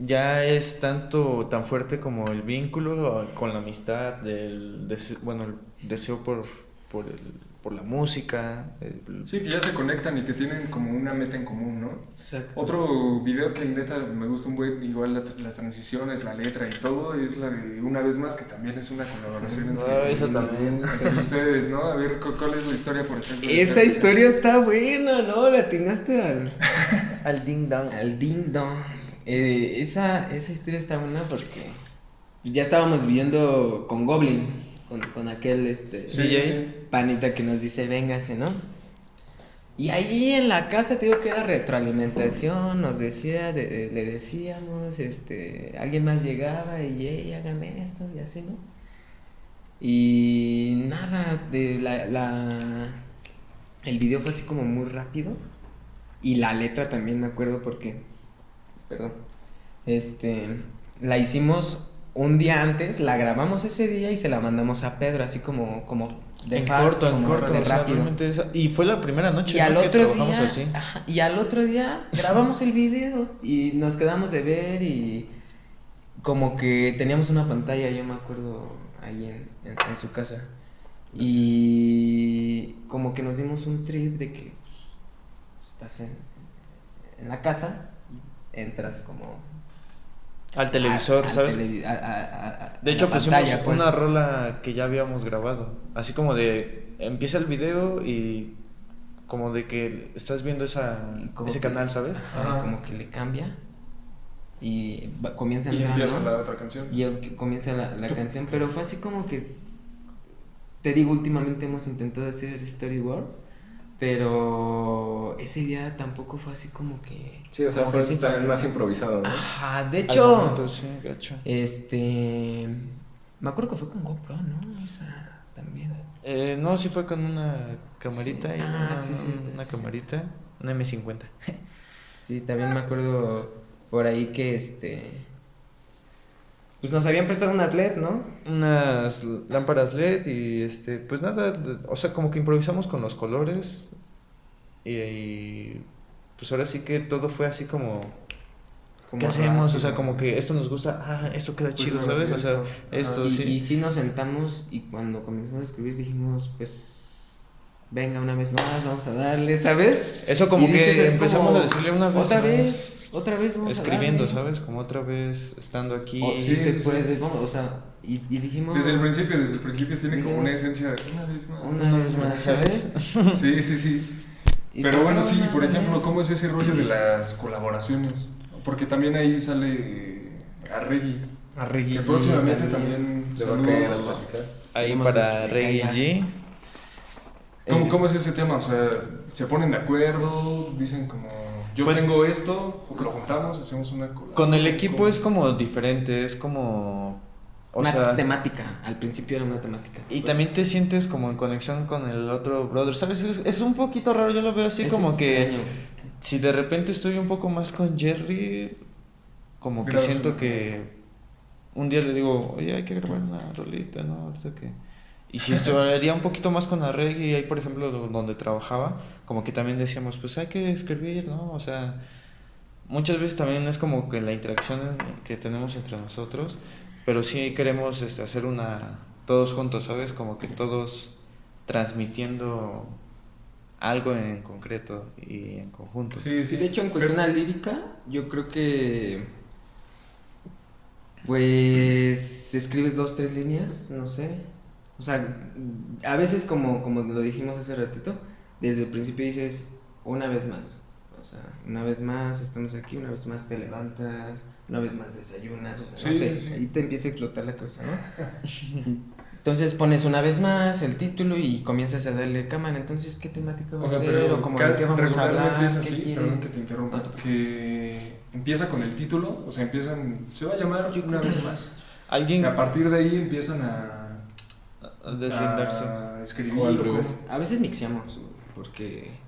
ya es tanto tan fuerte como el vínculo con la amistad, el dese- bueno, el deseo por por el- por la música, el- Sí, que ya se conectan y que tienen como una meta en común, ¿no? Exacto. Otro video que neta me gusta un buen, igual la- las transiciones, la letra y todo, es la de Una vez más, que también es una colaboración Ah, entre, esa también. entre ustedes, ¿no? A ver, ¿cu- ¿cuál es la historia, por ejemplo? Esa historia está buena, ¿no? La atinaste al, al ding dong. al ding dong. Eh, esa, esa historia está buena porque ya estábamos viviendo con Goblin, con, con aquel este Sí, panita que nos dice, véngase, ¿no? Y ahí en la casa te digo que era retroalimentación, nos decía, de- de- le decíamos, este, alguien más llegaba y, hey, hagan esto y así, ¿no? Y nada, de la, la, el video fue así como muy rápido y la letra también me acuerdo porque, perdón, este, la hicimos un día antes, la grabamos ese día y se la mandamos a Pedro, así como, como de en fast, corto, en corto, de o sea, rápido. y fue la primera noche Y al ¿no? que otro trabajamos día, así. ajá, y al otro día grabamos el video y nos quedamos de ver y como que teníamos una pantalla, yo me acuerdo ahí en, en- en su casa. Y como que nos dimos un trip de que pues, estás en, en la casa entras como Al televisor, a- al ¿sabes? televi- a- a- De hecho, pusimos pantalla, pues. una rola que ya habíamos grabado. Así como de. Empieza el video y. Como de que estás viendo esa, ese que- canal, ¿sabes? Ajá, Ajá. como que le cambia y va- comienza Y empieza la otra canción. Y comienza la, la canción, pero fue así como que, te digo, últimamente hemos intentado hacer storyboards, pero ese día tampoco fue así como que... Sí, o sea, fue que sí, también más improvisado, ¿no? Ajá, de hecho, momento, sí, gacho. este, me acuerdo que fue con GoPro, ¿no? Esa también. Eh, no, sí fue con una camarita Sí. y Ah, una, sí, sí, una sí. camarita, una M50. Sí, también me acuerdo por ahí que, este, pues nos habían prestado unas LED, ¿no? Unas lámparas LED y este, pues nada, o sea, como que improvisamos con los colores y, y, pues ahora sí que todo fue así como ¿Qué hacemos? O sea, como que esto nos gusta, ah, esto queda Pues, chido, ¿sabes? O sea, esto. esto y, sí. y sí nos sentamos y cuando comenzamos a escribir dijimos, pues, venga una vez más, vamos a darle, ¿sabes? Eso como Y que empezamos como, a decirle una vez Otra más, vez, otra vez vamos escribiendo, a darle. ¿sabes? Como otra vez estando aquí. O, sí, Sí, se sí. puede, vamos, o sea, y, y dijimos... Desde el principio, desde el principio tiene como una esencia de una vez más. Una vez más, ¿sabes? Sí, sí, sí. Y Pero pues, bueno, no, sí, por ejemplo. ¿cómo es ese rollo de las colaboraciones? Porque también ahí sale Arregui, Arregui, que sí, próximamente también, Le va a caer a. Ahí para que. G. ¿Cómo, Es- cómo es ese tema? O sea, ¿se ponen de acuerdo? Dicen como, yo Pues- tengo esto, lo juntamos, hacemos una. Con el equipo es como diferente, es como. O una sea. temática, al principio era una temática. Y también te sientes como en conexión con el otro brother, ¿sabes? Es, es un poquito raro, yo lo veo así Es como que si de repente estoy un poco más con Jerry, como que siento que un día le digo, oye, hay que grabar una rolita, ¿no? Ahorita que... Y si estudiaría un poquito más con arreglo y ahí, por ejemplo, donde trabajaba, como que también decíamos, pues hay que escribir, ¿no? O sea, muchas veces también es como que la interacción que tenemos entre nosotros, pero sí queremos este, hacer una, todos juntos, ¿sabes? Como que todos transmitiendo algo en concreto y en conjunto. Sí, sí. de hecho, en cuestión lírica, yo creo que. Pues. Escribes dos, tres líneas, no sé. O sea, a veces, como, como lo dijimos hace ratito, desde el principio dices una vez más. O sea, una vez más estamos aquí, una vez más te levantas, una vez más desayunas, o sea, no sé, ahí te empieza a explotar la cabeza, ¿no? Entonces pones una vez más el título y comienzas a darle cámara. Entonces, ¿qué temática va a ser? ¿O como de qué vamos a hablar? Es así, perdón que te interrumpa. que empieza con el título, o sea, empiezan. Se va a llamar una vez más. Alguien. A partir de ahí empiezan a. a deslindarse. A escribir. A veces mixiamos, porque.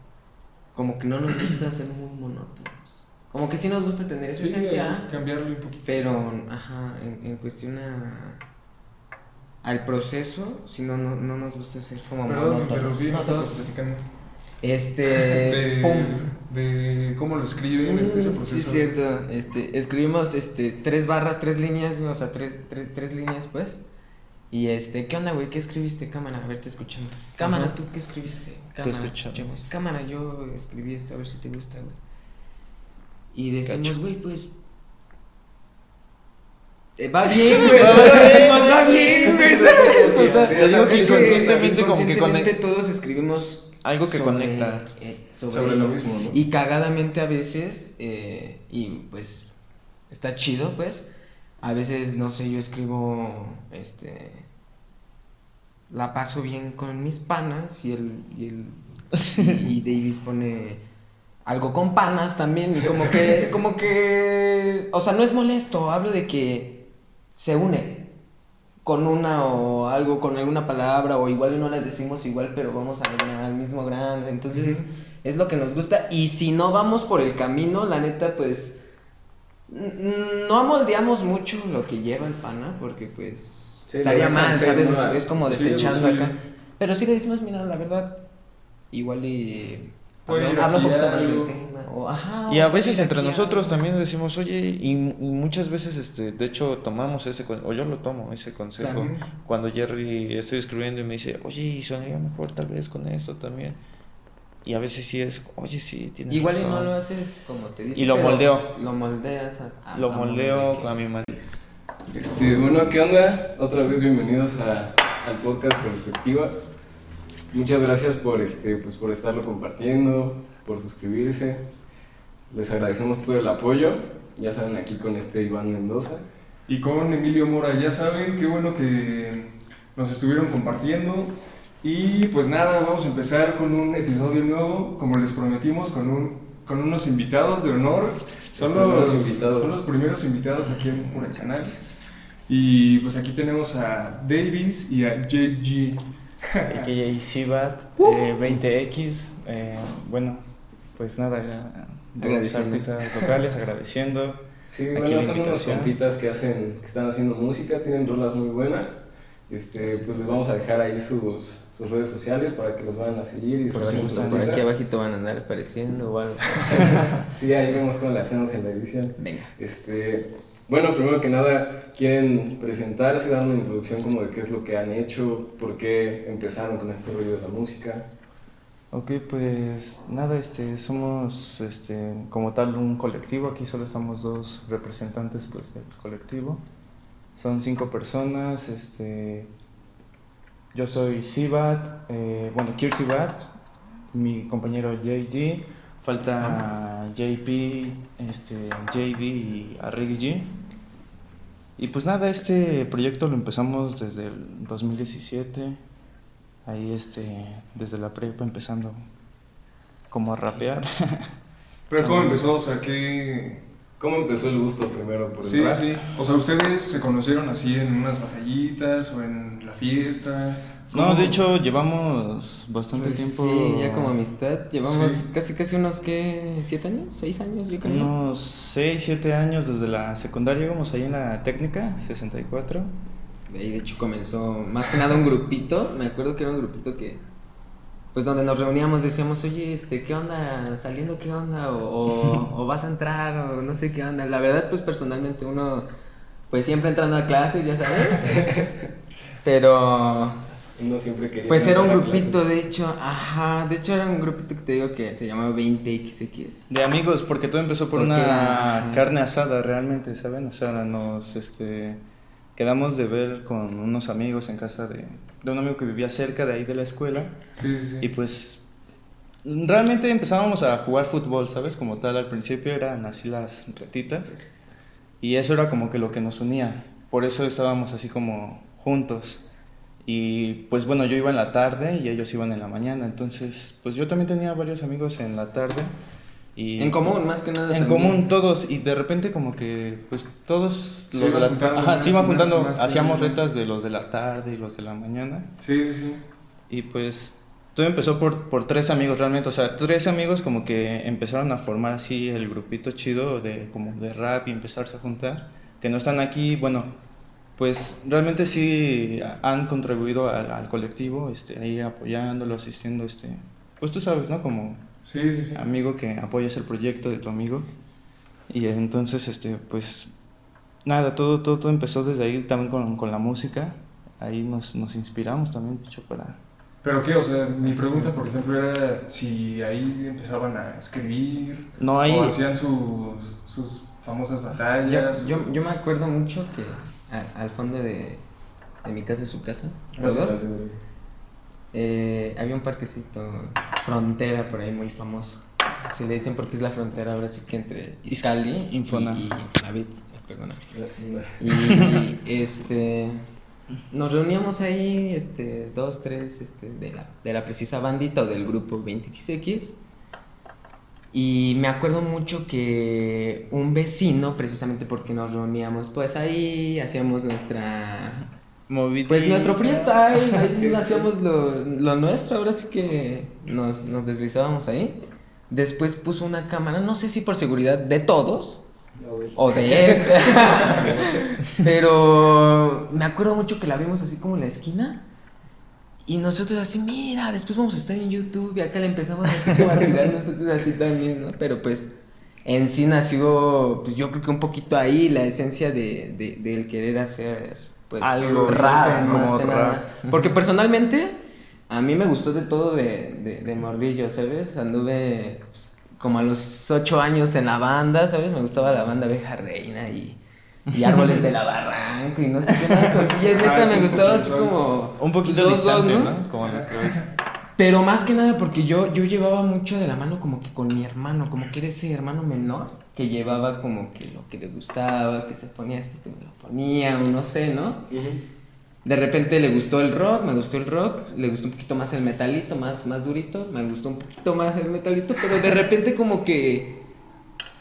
Como que no nos gusta ser muy monótonos. Como que sí nos gusta tener esa esencia. Cambiarlo un poquito. Pero, ajá, en, en cuestión a al proceso, si no, no, no nos gusta ser como Perdón, pero sí, no, estabas platicando. Este, de, pum. de cómo lo escriben en ese mm, proceso. Sí, cierto. Este, escribimos este, tres barras, tres líneas, o sea, tres, tres, tres líneas, pues. Y este, ¿qué onda, güey? ¿Qué escribiste? Cámara, a ver, te escuchamos. Cámara, ¿tú qué escribiste? Cámara, te escuchamos. Cámara, yo escribí esto, a ver si te gusta, güey. Y decimos, güey, pues eh, va bien, güey. va bien, güey. O sea, inconscientemente, como que todos escribimos algo que conecta eh, sobre, lo mismo, ¿no? Y cagadamente a veces, eh, y pues está chido, pues. A veces, no sé, yo escribo, este, la paso bien con mis panas y el, y el, y Davis pone algo con panas también y como que, como que, o sea, no es molesto, hablo de que se une con una o algo, con alguna palabra, o igual no las decimos igual, pero vamos al mismo grano. Entonces es, lo que nos gusta. Y si no vamos por el camino, la neta, pues no amoldeamos mucho lo que lleva el pana, porque pues estaría mal, ¿sabes? Es como desechando acá. Pero sí le decimos, mira, la verdad, igual y Habla, un poquito más del tema. y a veces entre nosotros también decimos, oye, y, muchas veces, este, de hecho, tomamos ese, o yo lo tomo, ese consejo. Cuando Jerry estoy escribiendo y me dice, oye, y sonaría mejor tal vez con esto también. Y a veces sí es, oye, sí, tienes Igual y no lo haces como te dice. Y lo moldeo. Lo moldeas a, Lo moldeo a mi manera. Este, bueno, ¿qué onda? Otra vez bienvenidos a, al podcast Perspectivas. Muchas gracias por, este, pues, por estarlo compartiendo, por suscribirse. Les agradecemos todo el apoyo. Ya saben, aquí con este Iván Mendoza. Y con Emilio Mora, ya saben, qué bueno que nos estuvieron compartiendo. Y pues nada, vamos a empezar con un episodio nuevo, como les prometimos, con, un, con unos invitados de honor. Son los, invitados. son los primeros invitados aquí en el canal. Y pues aquí tenemos a Davis y a JG. AKA Sibat, uh. 20X. Eh, bueno, pues nada, los artistas locales agradeciendo. Sí, bueno, son unos compitas que, hacen, que están haciendo música, tienen rolas muy buenas. Este, pues les vamos a dejar ahí sus, sus redes sociales para que los vayan a seguir. Y por, por aquí abajito van a andar apareciendo o algo. sí, ahí vemos cómo le hacemos en la edición. Venga. Este, bueno, primero que nada, quieren presentarse, dar una introducción como de qué es lo que han hecho, por qué empezaron con este rollo de la música. Ok, pues nada, este, somos este, como tal un colectivo, aquí solo estamos dos representantes pues, del colectivo. Son cinco personas, este, yo soy Sibat, eh, bueno, Kirsibat, mi compañero JG, falta JP, este, JD y Arrigi y pues nada, este proyecto lo empezamos desde el 2017, ahí este, desde la prepa empezando como a rapear. ¿Pero cómo empezó? O sea, ¿qué...? ¿Cómo empezó el gusto primero por el sí, Sí, O sea, ¿ustedes se conocieron así en unas batallitas o en la fiesta? No, de hecho llevamos bastante pues tiempo. Sí, ya como amistad. Llevamos casi casi unos que siete años, seis años, yo creo. Unos seis, siete años desde la secundaria íbamos ahí en la técnica 64. de ahí de hecho comenzó más que nada un grupito, me acuerdo que era un grupito que, pues donde nos reuníamos decíamos, oye, este, ¿qué onda? ¿Saliendo qué onda? O, o, o vas a entrar o no sé qué onda. La verdad, pues personalmente uno, pues siempre entrando a clase, ya sabes. Pero Uno siempre quería. pues era un grupito, clases. de hecho, ajá, de hecho era un grupito que te digo que se llamaba 20XX. De amigos, porque todo empezó por Porque, una ajá. carne asada realmente, ¿saben? O sea, nos este, quedamos de ver con unos amigos en casa de, de un amigo que vivía cerca de ahí de la escuela. Sí, sí, sí. Y pues realmente empezábamos a jugar fútbol, ¿sabes? Como tal, al principio eran así las retitas. Y eso era como que lo que nos unía. Por eso estábamos así como juntos. Y pues bueno, yo iba en la tarde y ellos iban en la mañana. Entonces, pues yo también tenía varios amigos en la tarde. Y En común, más que nada. en también. común todos y de repente como que pues todos los de la juntando ajá, y más juntando, más hacíamos retas de los de la tarde y los de la mañana. Sí, sí, sí. Y pues todo empezó por, por tres amigos realmente, o sea, tres amigos como que empezaron a formar así el grupito chido de como de rap y empezarse a juntar, que no están aquí, bueno, pues realmente sí han contribuido al, al colectivo, este, ahí apoyándolo, asistiendo, este, pues tú sabes, ¿no? Como Sí, sí, sí. amigo que apoyas el proyecto de tu amigo. Y entonces, este, pues, nada, todo, todo, todo empezó desde ahí también con, con la música. Ahí nos, nos inspiramos también, hecho, para... Pero qué, o sea, mi pregunta, por ejemplo, era si ahí empezaban a escribir No hay... o hacían sus, sus famosas Yo, batallas. yo, yo me acuerdo mucho que a- al fondo de, de mi casa y su casa, los dos, eh, había un parquecito frontera por ahí muy famoso. Así le dicen porque es la frontera ahora sí que entre Izcalli y, Infona. y Infonavit, perdóname. Y este nos reuníamos ahí, este, dos, tres, este, de la, de la precisa bandita o del grupo 20XX. Y me acuerdo mucho que un vecino, precisamente porque nos reuníamos, pues ahí hacíamos nuestra movidita. pues nuestro freestyle, ahí hacíamos lo, lo nuestro, ahora sí que nos, nos deslizábamos ahí. Después puso una cámara, no sé si por seguridad de todos o de él, pero me acuerdo mucho que la vimos así como en la esquina. Y nosotros así, mira, después vamos a estar en YouTube y acá le empezamos así a tirar nosotros así también, ¿no? Pero pues en sí nació, pues yo creo que un poquito ahí la esencia de, de, del querer hacer, pues, Algo, rap, como más que nada. Porque personalmente a mí me gustó de todo de, de, de morrillo, ¿sabes? Anduve pues, como a los ocho años en la banda, ¿sabes? Me gustaba la banda Abeja Reina y, y Árboles de la Barranco y no sé qué más cosillas. Ah, Neta, me gustaba así como... Un poquito pues, dos, distante, ¿no? ¿no? Como lo que- Pero más que nada porque yo, yo llevaba mucho de la mano como que con mi hermano, como que era ese hermano menor que llevaba como que lo que le gustaba, que se ponía este que me lo ponía o no sé, ¿no? De repente le gustó el rock, me gustó el rock, le gustó un poquito más el metalito, más, más durito, me gustó un poquito más el metalito, pero de repente como que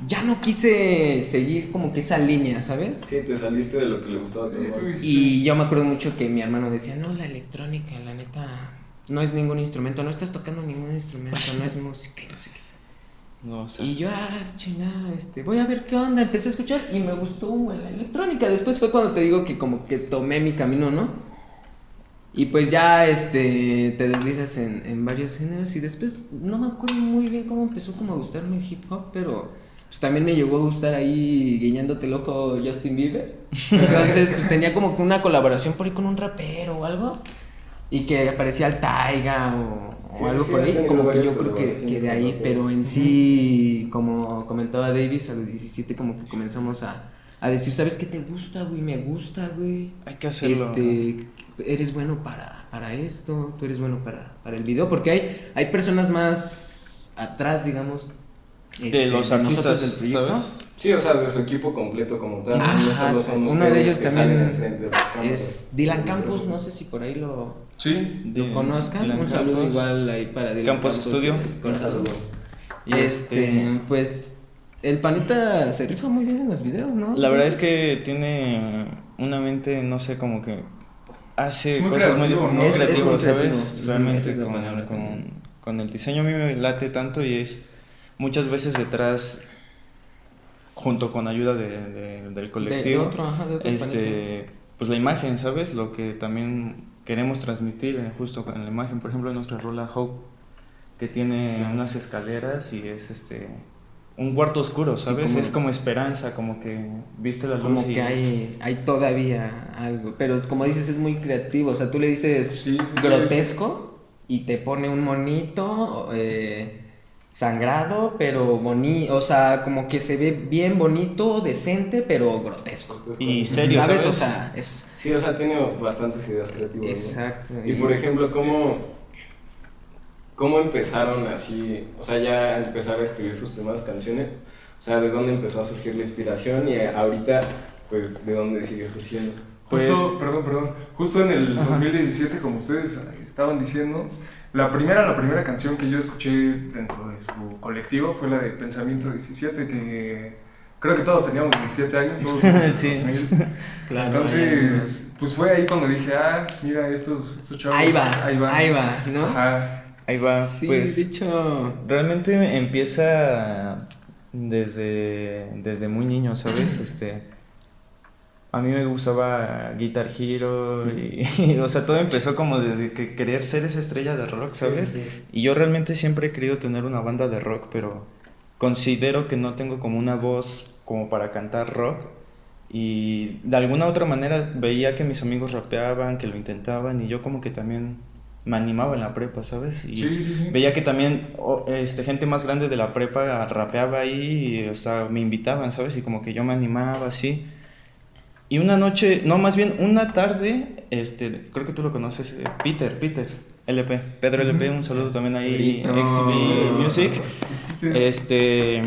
ya no quise seguir como que esa línea, ¿sabes? Sí, te saliste de lo que le gustaba a tu Y yo me acuerdo mucho que mi hermano decía, no, la electrónica, la neta, no es ningún instrumento, no estás tocando ningún instrumento, no es música y no sé qué. No sé. Y yo, ah, chingada, este, voy a ver qué onda, empecé a escuchar y me gustó la electrónica. Después fue cuando te digo que como que tomé mi camino, ¿no? Y pues ya, este, te deslizas en, en varios géneros y después no me acuerdo muy bien cómo empezó como a gustarme el hip hop, pero pues también me llegó a gustar ahí guiñándote el ojo Justin Bieber. Entonces, pues tenía como que una colaboración por ahí con un rapero o algo. Y que aparecía el Taiga o, algo sí, por ahí, como que yo creo que, que de ahí, pero en sí, como comentaba Davis, a los 17 como que comenzamos a, a decir, ¿sabes qué te gusta, güey? Me gusta, güey. Hay que hacerlo. Este, eres bueno para, para esto, tú eres bueno para, para el video, porque hay, hay personas más atrás, digamos. De este, los artistas, del proyecto. ¿sabes? Sí, o sea, de su equipo completo como tal. Ajá, no solo son uno de ellos que también de cámaras. Es Dylan Campos, no sé si por ahí lo, Sí, lo De- conozcan. Dylan Un saludo Campos. igual ahí para Dylan Campos Studio. de Un saludo. Y Este, pues el panita se rifa muy bien en los videos, ¿no? La verdad es que tiene una mente, no sé, como que hace muy cosas muy, muy Es- es creativas, muy creativo. ¿sabes? Realmente es con, con el diseño a mí me late tanto y es muchas veces detrás, junto con ayuda de- de- del De- de colectivo, otro, ajá, este, pues la imagen, ¿sabes? Lo que también queremos transmitir eh, justo en la imagen, por ejemplo, en nuestra rola Hope, que tiene unas escaleras y es este un cuarto oscuro, ¿sabes? es como esperanza, como que viste la luz. Como que hay, hay todavía algo, pero como dices es muy creativo, o sea, tú le dices grotesco y te pone un monito eh, sangrado, pero bonito, o sea, como que se ve bien bonito, decente, pero grotesco. Y serio, ¿sabes? O sea, es... Sí, o sea, tiene bastantes ideas creativas. Exacto. Y por ejemplo, ¿cómo ¿Cómo empezaron así, o sea, ya empezar a escribir sus primeras canciones? O sea, ¿de dónde empezó a surgir la inspiración y ahorita, pues, de dónde sigue surgiendo? Pues, justo, perdón, perdón, justo en el 2017, como ustedes estaban diciendo, la primera, la primera canción que yo escuché dentro de su colectivo fue la de Pensamiento 17, que creo que todos teníamos 17 años, todos sí. 2000. Claro, Entonces, pues fue ahí cuando dije, ah, mira, estos, estos chavos. Ahí va, ahí va, ahí va ¿no? Ajá. Ahí va, sí, pues. Dicho... Realmente empieza desde, desde muy niño, ¿sabes? Este. A mí me gustaba Guitar Hero y, o sea, todo empezó como desde que querer ser esa estrella de rock, ¿sabes? Y yo realmente siempre he querido tener una banda de rock, pero considero que no tengo como una voz como para cantar rock. Y de alguna otra manera veía que mis amigos rapeaban, que lo intentaban y yo como que también me animaba en la prepa, ¿sabes? Y sí, sí, sí. veía que también este, gente más grande de la prepa rapeaba ahí y o sea, me invitaban, ¿sabes? Y como que yo me animaba así. Y una noche, no, más bien una tarde, este, creo que tú lo conoces, eh, Peter, Peter, LP, Pedro LP, un saludo también ahí, XB Music. Este,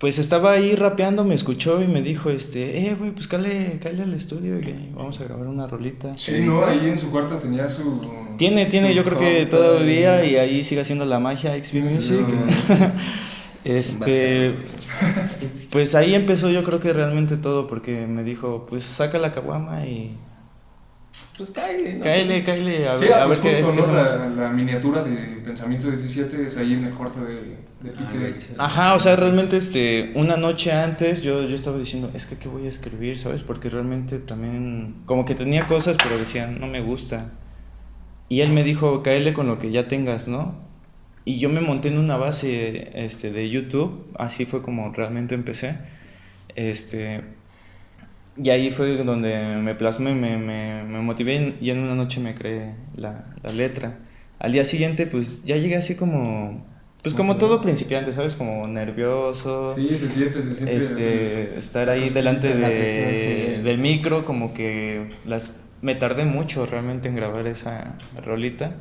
pues estaba ahí rapeando, me escuchó y me dijo, este, eh, güey, pues cállale, cállale al estudio y vamos a grabar una rolita. Sí, no, ahí en su cuarto tenía su... Tiene, tiene, yo creo que todavía y ahí sigue haciendo la magia XB Music. este, pues ahí empezó yo creo que realmente todo porque me dijo, pues saca la caguama y pues cáele, ¿no? Cáele, cáele, a sí, ver, a pues ver justo, qué, ¿no? la, la, miniatura de Pensamiento 17 es ahí en el cuarto de, de ah, Peter. Ajá, o sea, realmente este, una noche antes yo, yo estaba diciendo, es que qué voy a escribir, ¿sabes? Porque realmente también, como que tenía cosas, pero decían, no me gusta. Y él me dijo, cáele con lo que ya tengas, ¿no? Y yo me monté en una base este, de YouTube, así fue como realmente empecé. Este, y ahí fue donde me plasmé, me, me, me motivé y en una noche me creé la, la, letra. Al día siguiente, pues ya llegué así como, pues como todo principiante, ¿sabes? Como nervioso. Sí, se siente, se siente. Este, estar ahí delante de, del micro, como que las, me tardé mucho realmente en grabar esa rolita.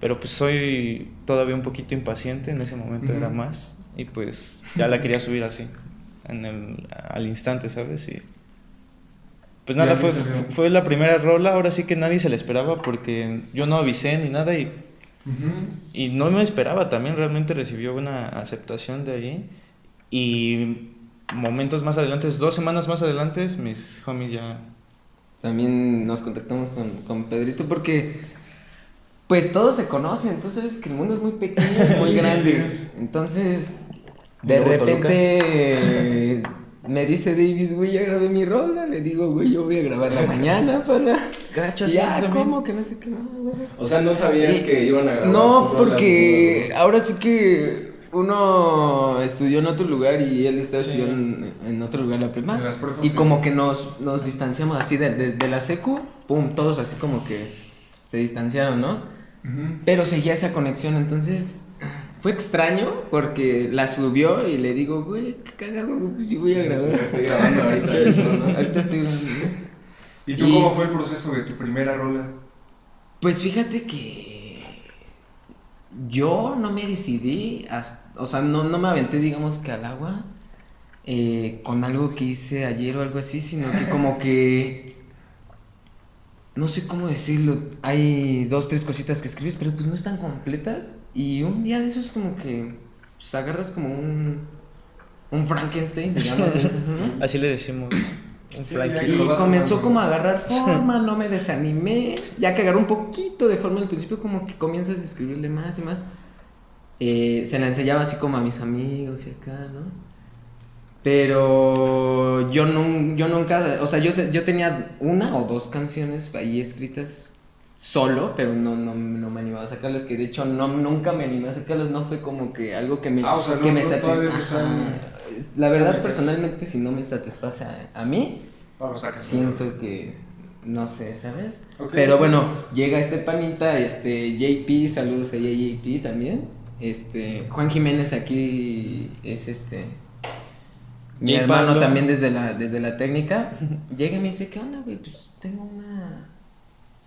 Pero pues soy todavía un poquito impaciente, en ese momento era más. Y pues ya la quería subir así, en el, al instante, ¿sabes? Y pues nada, fue, fue la primera rola, ahora sí que nadie se la esperaba porque yo no avisé ni nada y, y no me esperaba, también realmente recibió una aceptación de ahí y momentos más adelante, dos semanas más adelante, mis homies ya... También nos contactamos con, con Pedrito porque pues todos se conocen, entonces sabes que el mundo es muy pequeño y muy grande, entonces de repente me dice Davis, güey, ya grabé mi rola. Le digo, güey, yo voy a grabar la mañana para. Gachas, ya, ¿cómo? Que no sé qué. No, O sea, no sabían que iban a grabar. No, porque ahora sí que uno estudió en otro lugar y él estaba estudiando en, otro lugar la prima. y como que nos, nos distanciamos así de, de, la secu, pum, todos así como que se distanciaron, ¿no? Pero seguía esa conexión, entonces fue extraño porque la subió y le digo, güey, qué cagado, pues yo voy a grabar. Estoy grabando ahorita eso, ¿no? Ahorita estoy grabando. ¿Y tú cómo fue el proceso de tu primera rola? Pues fíjate que yo no me decidí, o sea, no, no me aventé, digamos que al agua eh, con algo que hice ayer o algo así, sino que como que no sé cómo decirlo, hay dos, tres cositas que escribes, pero pues no están completas. Y un día de esos como que pues, agarras como un, un Frankenstein, digamos. Así le decimos. Un Frankenstein. Y comenzó como a agarrar forma, no me desanimé. Ya que agarró un poquito de forma al principio, como que comienzas a escribirle más y más. Eh, se la enseñaba así como a mis amigos y acá, ¿no? Pero yo, no, yo nunca, o sea, yo, yo tenía una o dos canciones ahí escritas solo, pero no, no, no me animaba a sacarlas, que de hecho no, nunca me animé a sacarlas, no fue como que algo que me, Ah, o sea, que no- me no, satis- todavía no Ajá. están- La verdad, personalmente, si no me satisface a, a mí, Vamos a siento que, no sé, ¿sabes? Pero bueno, llega este panita, este JP, saludos a JP también. Este, Juan Jiménez aquí es este mi hermano Pablo. también desde la desde la técnica. Llega y me dice, "¿Qué onda, güey? Pues tengo una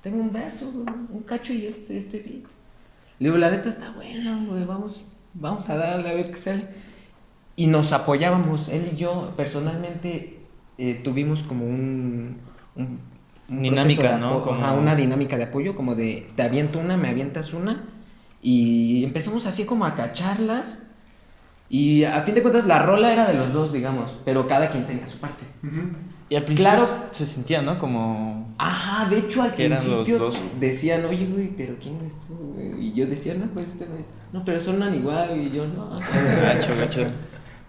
tengo un verso, güey, un cacho y este este beat." Le digo, "La neta está bueno, güey, vamos vamos a darle a ver qué sale." Y nos apoyábamos, él y yo personalmente eh, tuvimos como un, un, un Dinámica, ¿no? Como- ajá, una dinámica de apoyo, como de te aviento una, me avientas una. Y empezamos así como a cacharlas. Y a fin de cuentas la rola era de los dos, digamos, pero cada quien tenía su parte. Y al principio Claro. se sentía, ¿no? Como... Ajá, de hecho al Que eran los principio dos. decían, oye, güey, pero ¿quién eres tú? güey?" Y yo decía, no, pues este, güey. No, pero suenan igual, y yo no. Gacho, gacho.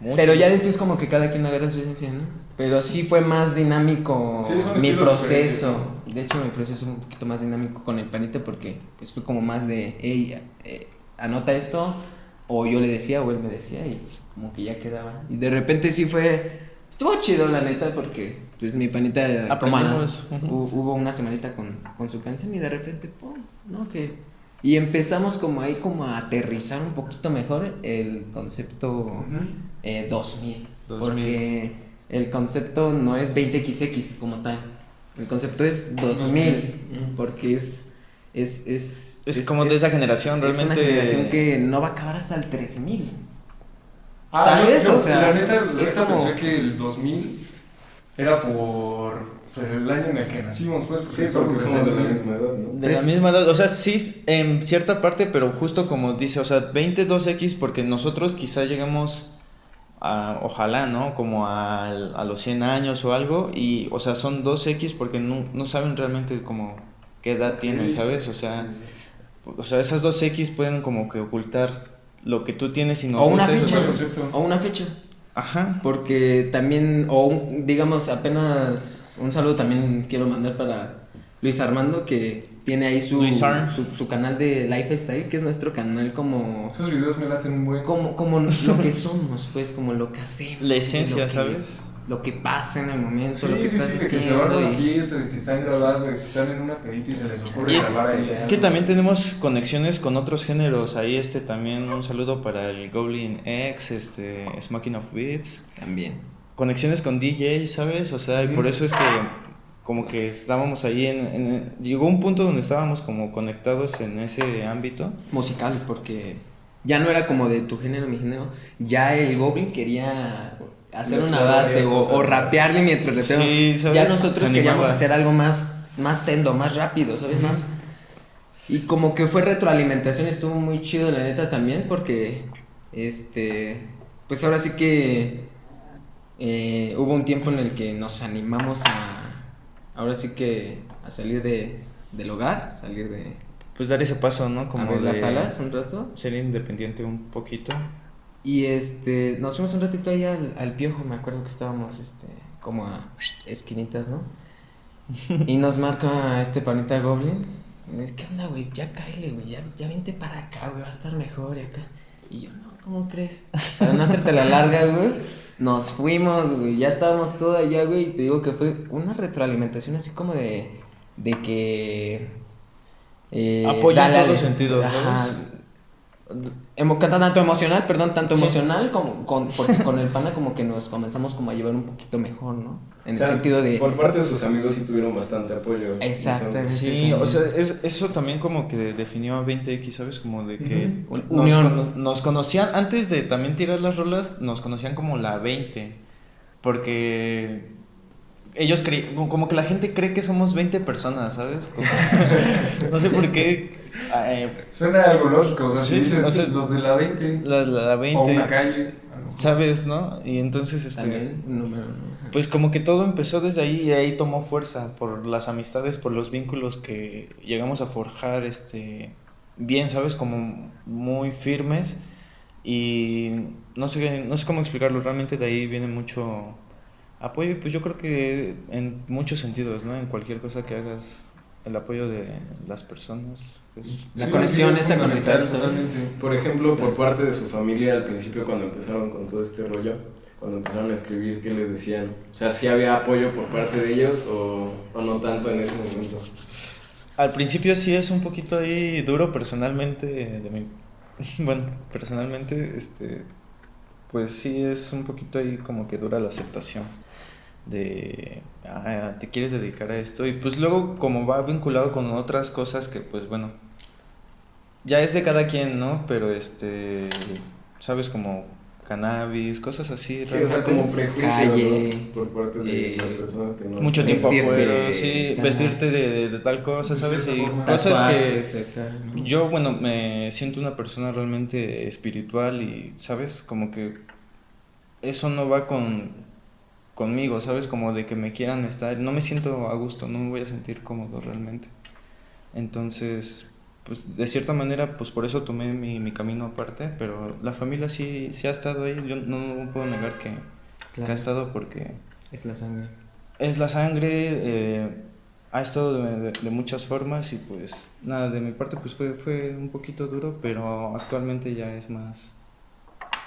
Mucho. Pero ya después como que cada quien agarra su esencia, ¿no? Pero sí fue más dinámico Sí, mi proceso. De hecho, mi proceso fue un poquito más dinámico con el panita porque pues fue como más de, hey, eh, anota esto. O yo le decía o él me decía y como que ya quedaba. Y de repente sí fue, estuvo chido la neta porque pues mi panita como. Ujú. hu- hubo una semanita con, con su canción y de repente, pum, ¿no? Que... Y empezamos como ahí como a aterrizar un poquito mejor el concepto eh, 2000, 2000. Porque el concepto no es 20XX como tal. El concepto es 2000. Porque es. Es, es, Es como de esa generación, Es una realmente- generación que no va a acabar hasta el 3000. Ah, ¿Sabes? yo- yo, o sea, la neta, la es neta como. pensé que el 2000 era por pues, el año en el que nacimos, pues, porque Sí, porque somos de la 2000. misma edad, ¿no? De la misma edad, o sea, sí en cierta parte, pero justo como dice, o sea, 22X porque nosotros quizá llegamos a, ojalá, ¿no? Como a, a los 100 años o algo, y, o sea, son 2X porque no, no saben realmente como qué edad tienen, ¿sabes? O sea, o sea, esas 2X pueden como que ocultar lo que tú tienes y no O una fecha. O una fecha. Ajá. Porque también, o un- digamos, apenas un saludo también quiero mandar para Luis Armando, que tiene ahí su, Luis Arm. su, su canal de Lifestyle, que es nuestro canal como, Esos videos me laten un buen. como, como lo que somos, pues, como lo que hacemos. La esencia, ¿sabes? Lo que pasa en el momento, Sí, lo que sí, estás sí, de que se van a haciendo. una y- fiesta, de que están grabando, de que están en una pedita y se les ocurre grabar ahí. algo. Que también tenemos conexiones con otros géneros. Ahí este también un saludo para el Goblin X, este Smoking of Beats. También. Conexiones con DJ, ¿sabes? O sea, y por eso es que como que estábamos ahí en, en- llegó un punto donde estábamos como conectados en ese ámbito. musical, porque ya no era como de tu género, mi género. Ya el Goblin quería hacer una base o, o rapearle mientras rapeamos. Sí, ¿sabes? Ya nosotros queríamos hacer algo más, más tendo, más rápido, ¿sabes? Más. Y como que fue retroalimentación, estuvo muy chido la neta también, porque este, pues ahora sí que eh, hubo un tiempo en el que nos animamos a, ahora sí que a salir de, del hogar, salir de, Pues dar ese paso, ¿no? Como abrir las de alas un rato. Ser independiente un poquito. Y este, nos fuimos un ratito ahí al, al piojo, me acuerdo que estábamos este, como a esquinitas, ¿no? Y nos marca este panita Goblin. Y me dice, ¿qué onda, güey? Ya cáele, güey, ya, ya vente para acá, güey, va a estar mejor y acá. Y yo, no, ¿cómo crees? Para no hacerte la larga, güey, nos fuimos, güey, ya estábamos todo allá, güey, y te digo que fue una retroalimentación así como de, de que... Eh, Apoyo en todos es- sentidos, ¿sabes? Emo- tanto emocional, perdón, tanto Sí. emocional como con, porque con el pana como que nos comenzamos como a llevar un poquito mejor, ¿no? En O sea, el sentido de Por parte de sus amigos sí tuvieron bastante apoyo. Exactamente. Entonces, Sí, o sea, es- eso también como que definió a 20X, ¿sabes? Como de que nos, Unión. cono- nos conocían, antes de también tirar las rolas, nos conocían como la 20, porque ellos creen, como que la gente cree que somos 20 personas, ¿sabes? Como- no sé por qué. Eh, Suena algo lógico, o sea, Sí, si sí, dices o sea, los de la 20 la, la o 20, una calle. ¿sabes? ¿No? Y entonces, este... Pues como que todo empezó desde ahí y ahí tomó fuerza por las amistades, por los vínculos que llegamos a forjar este bien, ¿sabes? Como muy firmes Y no sé, no sé cómo explicarlo, realmente de ahí viene mucho apoyo y pues yo creo que en muchos sentidos, ¿no? En cualquier cosa que hagas, el apoyo de las personas. Es... La Sí, conexión sí, es esa con fundamental, todos. totalmente. Por ejemplo, por parte de su familia al principio cuando empezaron con todo este rollo, cuando empezaron a escribir, ¿qué les decían? O sea, ¿sí había apoyo por parte de ellos o, o no tanto en ese momento? Al principio sí es un poquito ahí duro personalmente de mi bueno, personalmente este pues sí es un poquito ahí como que dura la aceptación de ah, te quieres dedicar a esto y pues luego como va vinculado con otras cosas que pues bueno ya es de cada quien, ¿no? Pero este sabes como cannabis, cosas así, Sí, o sea, como prejuicio Calle, ¿no? por parte de eh, las personas que no mucho tiempo afuera, sí, ajá. vestirte de, de- de tal cosa, ¿sabes? Y cosas que yo, bueno, me siento una persona realmente espiritual y, ¿sabes? Como que eso no va con conmigo, ¿sabes? Como de que me quieran estar, no me siento a gusto, no me voy a sentir cómodo realmente. Entonces, pues de cierta manera, pues por eso tomé mi, mi camino aparte, pero la familia sí, sí ha estado ahí, yo no, no puedo negar que, que ha estado porque es la sangre. es la sangre, eh, ha estado de, de- de muchas formas y pues nada, de mi parte pues fue, fue un poquito duro, pero actualmente ya es más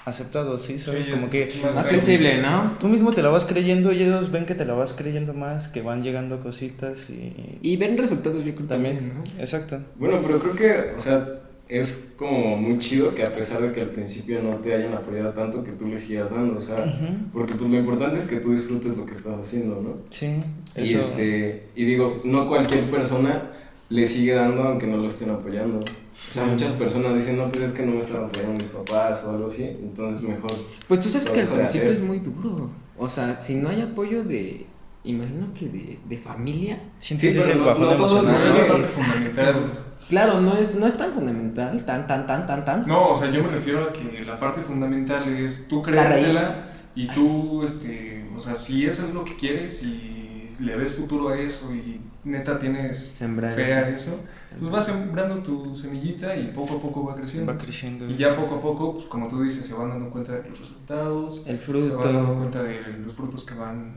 aceptado, ¿sí? ¿Sabes? Sí, Como que más Más flexible, ¿no? tú mismo te la vas creyendo y ellos ven que te la vas creyendo más, que van llegando cositas y... Y ven resultados, yo creo También. también, ¿no? Exacto. Bueno, pero creo que, o sea, es como muy chido que a pesar de que al principio no te hayan apoyado tanto, que tú le sigas dando, o sea, porque pues lo importante es que tú disfrutes lo que estás haciendo, ¿no? Sí, Y, eso... este, y digo, no cualquier persona le sigue dando aunque no lo estén apoyando. O sea, muchas personas dicen, no, pues es que no me están apoyando mis papás o algo así, entonces mejor. Pues tú sabes que al principio hacer. es muy duro. O sea, si no hay apoyo de, imagino que de, de familia. Sí, pero ese no- bajón no todos emocional. No, no, Exacto. fundamental. Claro, no es, no es tan fundamental, tan, tan, tan, tan, tan. No, o sea, yo me refiero a que la parte fundamental es tú creértela y tú, este, o sea, si es algo que quieres y le ves futuro a eso y neta tienes Sembrar. fe a eso. pues vas sembrando tu semillita y poco a poco va creciendo. Va creciendo. Y ya poco a poco, pues, como tú dices, se van dando cuenta de los resultados, El se van dando cuenta de los frutos que van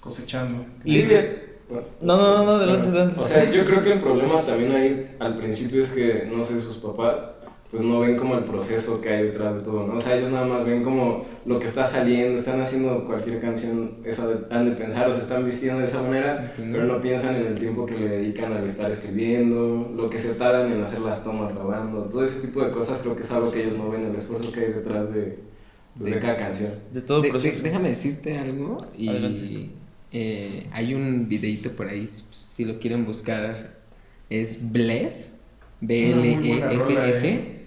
cosechando. Y- No, no, no, no, adelante, adelante. O sea, yo creo que el problema también ahí al principio es que, no sé, sus papás pues no ven como el proceso que hay detrás de todo, ¿no? O sea, ellos nada más ven como lo que está saliendo, están haciendo cualquier canción, eso de- han de pensar, o se están vistiendo de esa manera, pero no piensan en el tiempo que le dedican al estar escribiendo, lo que se tardan en hacer las tomas grabando, todo ese tipo de cosas creo que es algo que ellos no ven, el esfuerzo que hay detrás de, pues, de De- cada canción. De todo De- de- proceso. déjame decirte algo. Y eh, hay un videito por ahí, si lo quieren buscar, es Bless. B-L-E-S-S.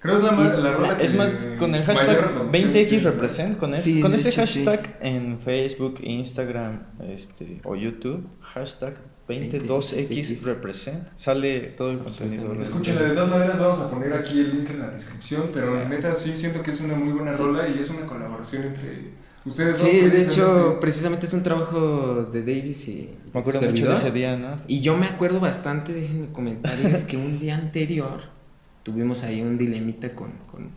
Creo que es la, la rola que Es más, con el hashtag reproducción 20X tiene. represent, con, ese, Sí, con ese hecho, sí. hashtag en Facebook, Instagram este, o YouTube, hashtag 22X 22X. represent, sale todo el contenido. Escúchenla, de todas maneras vamos a poner aquí el link en la descripción, pero Ah. neta sí siento que es una muy buena rola y es una colaboración entre ustedes dos. Sí, de hecho, precisamente es un trabajo de Davis y Me acuerdo mucho de ese día, ¿no? Y yo me acuerdo bastante, déjenme comentarles que un día anterior tuvimos ahí un dilemita con, con,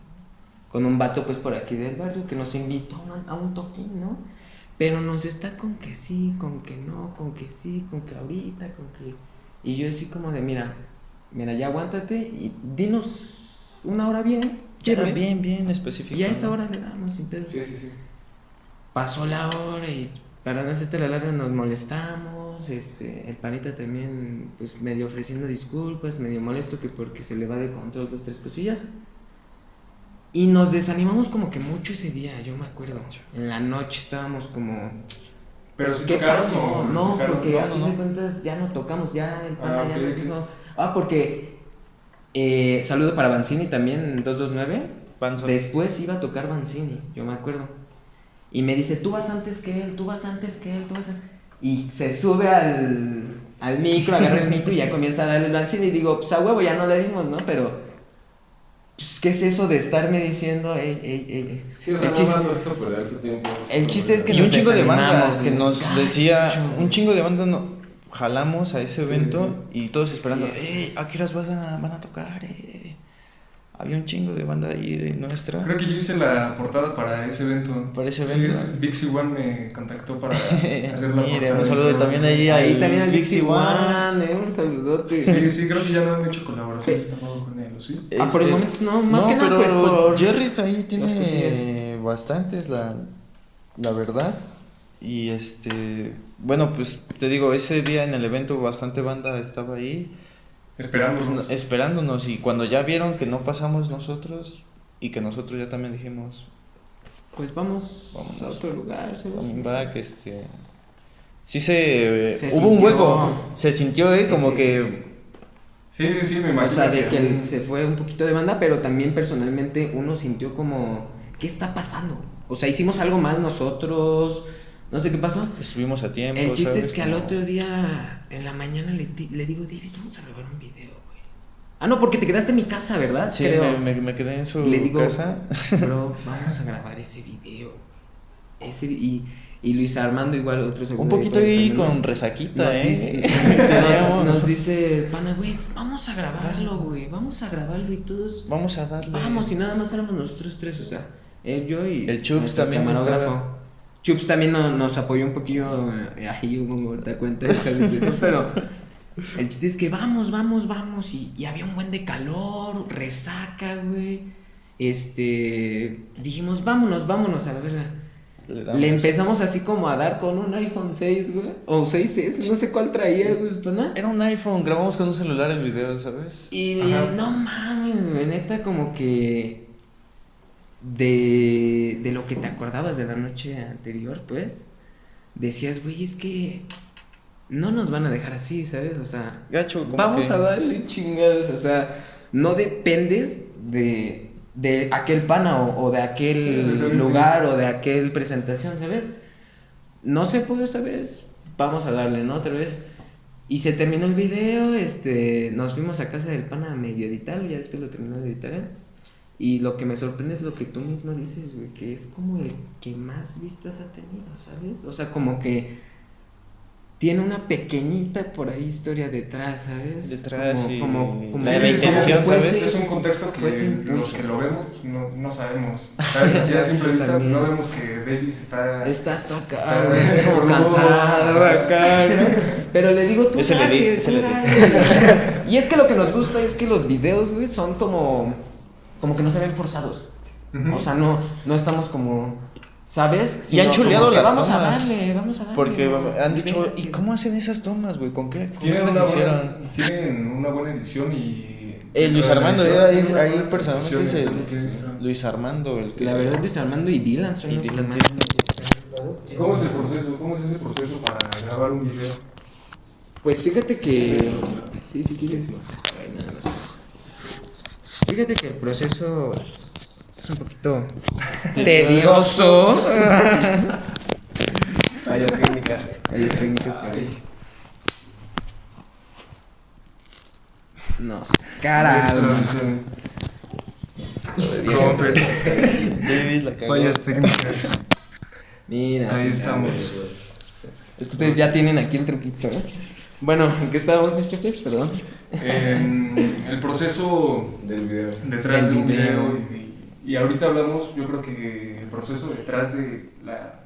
con un vato pues por aquí del barrio que nos invitó a un, a un toquín, ¿no? Pero nos está con que sí, con que no, con que sí, con que ahorita, con que... Y yo así como de, mira, mira, ya aguántate y dinos una hora bien. Firme, bien, bien específico. Y a esa hora le damos sin pedo. Sí, sí, sí. Pasó la hora y para no hacerte la larga nos molestamos, este, el panita también pues medio ofreciendo disculpas, medio molesto que porque se le va de control dos, tres cosillas. Y nos desanimamos como que mucho ese día, yo me acuerdo. En la noche estábamos como, Pero si ¿qué pasó? No, porque a fin no. de cuentas ya no tocamos, ya el pana Ah, ya ok, nos sí. dijo, ah, porque eh, saludo para Banzini también, 229. Panzo. Después iba a tocar Banzini, yo me acuerdo. Y me dice, tú vas antes que él, tú vas antes que él, tú vas antes. Y se sube al, al micro, agarra el micro y ya comienza a darle el Banzini. Y digo, pues a huevo ya no le dimos, ¿no? Pero, pues, ¿qué es eso de estarme diciendo, ey, ey, ey? Sí, o sea, el, no chiste, nos hizo perder su tiempo. el chiste es que Y nos un chingo de bandas que ¿no? nos Gacho. decía, un chingo de bandas no, jalamos a ese Sí, evento sí, y todos esperando, Sí. ¡eh! ¿A qué horas vas a- van a tocar? eh?" Había un chingo de banda ahí de nuestra. Creo que yo hice la portada para ese evento. Para ese Sí, evento. Vixie One me contactó para hacer la Mire, portada. un saludo también ahí Ahí al también al One. One, eh, un saludote. Sí, sí, creo que ya no han hecho colaboraciones tampoco con él, ¿o ¿sí? Ah, por el Este, momento no, más no, que nada pero pues por... Jerry ahí tiene bastantes, la, la verdad. Y este, bueno, pues te digo, ese día en el evento bastante banda estaba ahí pues, Esperamos. no- esperándonos y cuando ya vieron que no pasamos nosotros y que nosotros ya también dijimos, Pues vamos, Vámonos. a otro lugar, coming back, este... Sí se... Se hubo un hueco, se sintió, ¿eh? Como Ese- que... Sí, sí, sí, me O imagino. sea, de que se fue un poquito de banda, pero también personalmente uno sintió como, ¿qué está pasando? O sea, hicimos algo mal nosotros, no sé qué pasó. Estuvimos a tiempo. El chiste ¿sabes? es que al otro día, en la mañana, le, le digo, Davis, vamos a grabar un video, güey. Ah, no, porque te quedaste en mi casa, ¿verdad? Sí, Creo. me, me- me quedé en su Le digo, casa. bro, vamos a grabar ese video. Ese, y, y Luis Armando igual, otro segundo Un poquito ahí con resaquita, Nos ¿eh? dice, nos, nos dice, pana, güey, vamos a grabarlo, güey, vamos a grabarlo y todos, Vamos a darle. vamos, y nada más éramos nosotros tres, o sea, él, yo y El Chups también camarógrafo. Chups también no- nos apoyó un poquillo, eh, ahí como te cuenta, pero el chiste es que vamos, vamos, vamos, y, y había un buen de calor, resaca, güey, este, dijimos, vámonos, vámonos a la verga. Le, empezamos así como a dar con un iPhone 6, güey. O 6S, no sé cuál traía, güey, pana. Era un iPhone, grabamos con un celular el video, ¿sabes? Y Ajá. no mames, güey, neta, como que. De, de lo que te acordabas de la noche anterior, pues. Decías, güey, es que. No nos van a dejar así, ¿sabes? O sea. Gacho, Vamos que- a darle chingados, o sea. No dependes de. De aquel pana o, o de aquel lugar o de aquel presentación, ¿sabes? No se pudo esta vez. Vamos a darle, ¿no? Otra vez. Y se terminó el video, este, nos fuimos a casa del pana a medio editarlo, ya después lo terminó de editar. Y lo que me sorprende es lo que tú mismo dices, güey, que es como el que más vistas ha tenido, ¿sabes? O sea, como que tiene una pequeñita por ahí historia detrás, ¿sabes? Detrás como, y como, como la- intención, ¿sabes? Es un contexto que Fuese los que lo vemos pues, no, no sabemos. ¿Sabes? A simple vista También. no vemos que Davis está. Estás acá, Está- güey, así como cansado acá, ¿no? Pero le digo, tú Es el edit, es. Y es que lo que nos gusta es que los videos, güey, son como, como que no se ven forzados. Ujú. O sea, no, no estamos como, ¿sabes? Y han Sino chuleado como que las vamos a tomas. darle, vamos a darle. Porque han dicho, ¿y cómo hacen esas tomas, güey? ¿Con qué? ¿Con qué Tienen las una, hicieron? buena, tienen una buena edición y. Eh, Luis Armando, edición, eh, ahí, ahí personalmente visto. Luis Armando el que... La verdad, Luis Armando y Dylan son Y los que Dylan, más- ¿Y ¿Cómo es el proceso? ¿Cómo es ese proceso para grabar un video? Pues fíjate que. Sí, sí, quieres. Ay, nada más. Fíjate que el proceso es un poquito tedioso. Fallas técnicas. Hay técnicas por ahí. No, carajo. La cagó. Fallas técnicas. Mira, Ahí sí, estamos. Es que ustedes ya tienen aquí el truquito, ¿eh? Bueno, ¿en qué estábamos, mis jefes? Perdón. En el proceso Del video. detrás Del de un video. video y, y ahorita hablamos, yo creo que el proceso detrás de la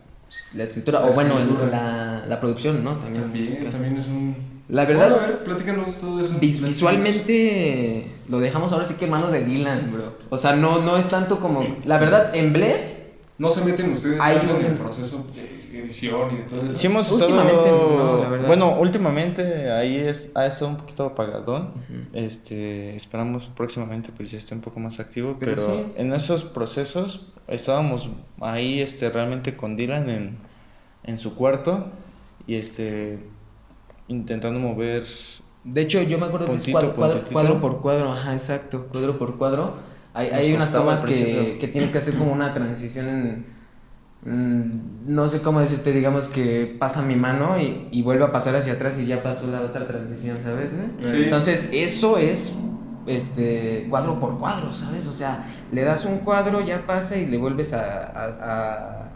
La escritura, La o bueno, el- escritura. la, la producción, ¿no? También. también, también es un La verdad, Bueno, a ver, platícanos todo eso. vis- visualmente lo dejamos ahora sí que en manos de Dylan, bro. O sea, no, no es tanto como. La verdad, en Bless, No se meten ustedes tanto en el proceso de edición y de todo eso. Sí hemos Últimamente estado... no, la verdad. Bueno, últimamente ahí es, ha estado un poquito apagadón. Este, esperamos próximamente pues ya esté un poco más activo, Pero pero, sí. en esos procesos estábamos ahí este realmente con Dylan en, en su cuarto y este intentando mover De hecho, yo me acuerdo que es Puntito, cuadro, cuadro, puntitito. cuadro por cuadro, ajá, exacto, cuadro por cuadro. Hay, hay unas tomas que, que tienes que hacer como una transición en... mm, no sé cómo decirte, digamos que pasa mi mano y, y vuelve a pasar hacia atrás y ya pasó la otra transición, ¿sabes? güey? Sí. Entonces, eso es este cuadro por cuadro, ¿sabes? O sea, le das un cuadro, ya pasa y le vuelves a, a, a-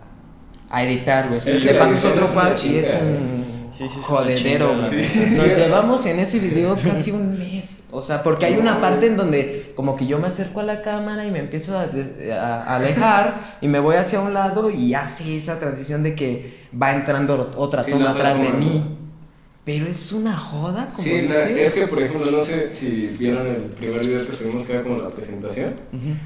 a editar, güey. Sí, le pasas otro cuadro y es un Sí, jodedero, güey. Nos llevamos en ese video casi un mes. O sea, porque hay una parte en donde como que yo me acerco a la cámara y me empiezo a, a- alejar y me voy hacia un lado y hace esa transición de que va entrando otra toma atrás de mí. Pero es una joda, como Sí, la- es que por ejemplo, no sé si vieron el primer video que subimos que era como la presentación.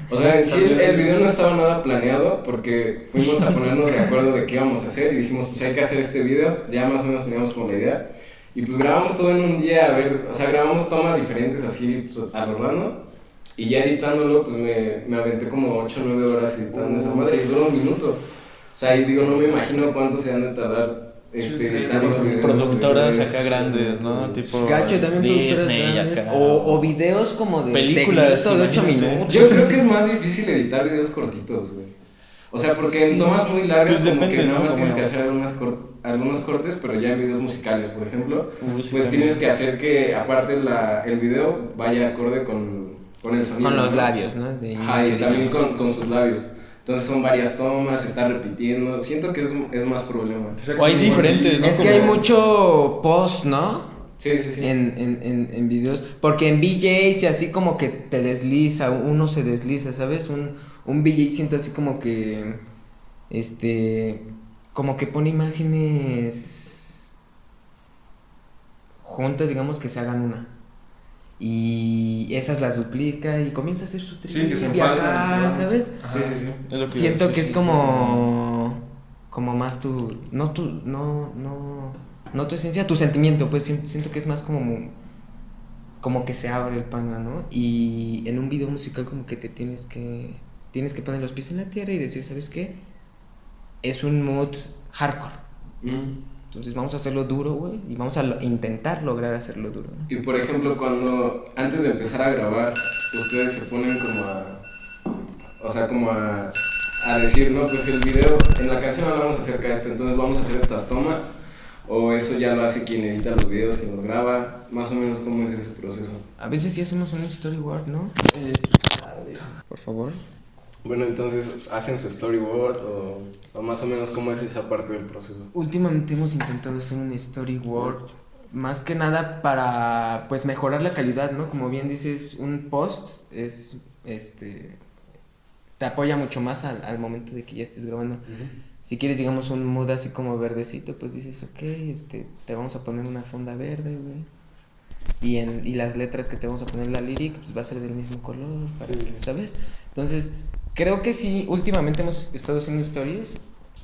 O sea, en sí el, el video no estaba nada planeado porque fuimos a ponernos de acuerdo de qué íbamos a hacer y dijimos, pues hay que hacer este video, ya más o menos teníamos como la idea. Y pues grabamos todo en un día, a ver, o sea, grabamos tomas diferentes así pues, a lo random. Y ya editándolo, pues me, me aventé como 8 o 9 horas editando esa madre y duró un minuto. O sea, y digo, no me imagino cuánto se han de tardar este. Productoras acá grandes, ¿no? Tipo Gacho, también productores Disney grandes. O, o videos como de Películas, de 8 imagínate. minutos. Yo creo que es más difícil editar videos cortitos, güey. O sea, porque en Sí. tomas muy largas Pues como depende, que nada ¿no? más tienes que hacer algunas algunos cortes, pero ya en videos musicales, por ejemplo, Uy, sí, pues tienes que hacer que aparte la, el video vaya acorde con, con el sonido. Con los ¿no? labios, ¿no? De Ajá, y también con, con sus labios. Entonces son varias tomas, se está repitiendo. Siento que es, es más problema. O hay diferentes, ¿no? Es que hay mucho post, ¿no? Sí, sí, sí. En, en, en, en videos. Porque en VJs y así como que te desliza, uno se desliza, ¿sabes? Un, un VJ siento así como que. Este. Como que pone imágenes. Juntas, digamos que se hagan una. Y esas las duplica y comienza a hacer su Sí, que se acá. ¿sabes? Sí, sí, sí. Es lo que Siento que sí, es sí. como. Como más tu. No tu. No, no. No tu esencia, tu sentimiento, pues siento, que es más como. Como que se abre el pana, ¿no? Y en un video musical, como que te tienes que. Tienes que poner los pies en la tierra y decir, ¿sabes qué? Es un mood hardcore. Mm. Entonces vamos a hacerlo duro, güey. Y vamos a lo- intentar lograr hacerlo duro, ¿no? Y por ejemplo, cuando antes de empezar a grabar, ustedes se ponen como a. O sea, como a, a decir, no, pues el video, en la canción hablamos acerca de esto, entonces vamos a hacer estas tomas. O eso ya lo hace quien edita los videos, quien los graba. Más o menos, ¿cómo es ese proceso? A veces sí hacemos un storyboard, ¿no? Por favor. Bueno, entonces, ¿hacen su storyboard o, o más o menos cómo es esa parte del proceso? Últimamente hemos intentado hacer un storyboard más que nada para pues mejorar la calidad, ¿no? Como bien dices, un post es este te apoya mucho más al, al momento de que ya estés grabando. Si quieres, digamos, un mood así como verdecito, pues dices, ok, este, te vamos a poner una fonda verde, güey. Y, en, y las letras que te vamos a poner en la lírica, pues va a ser del mismo color, para Sí, que- sí. ¿sabes? Entonces, creo que sí, últimamente hemos estado haciendo stories,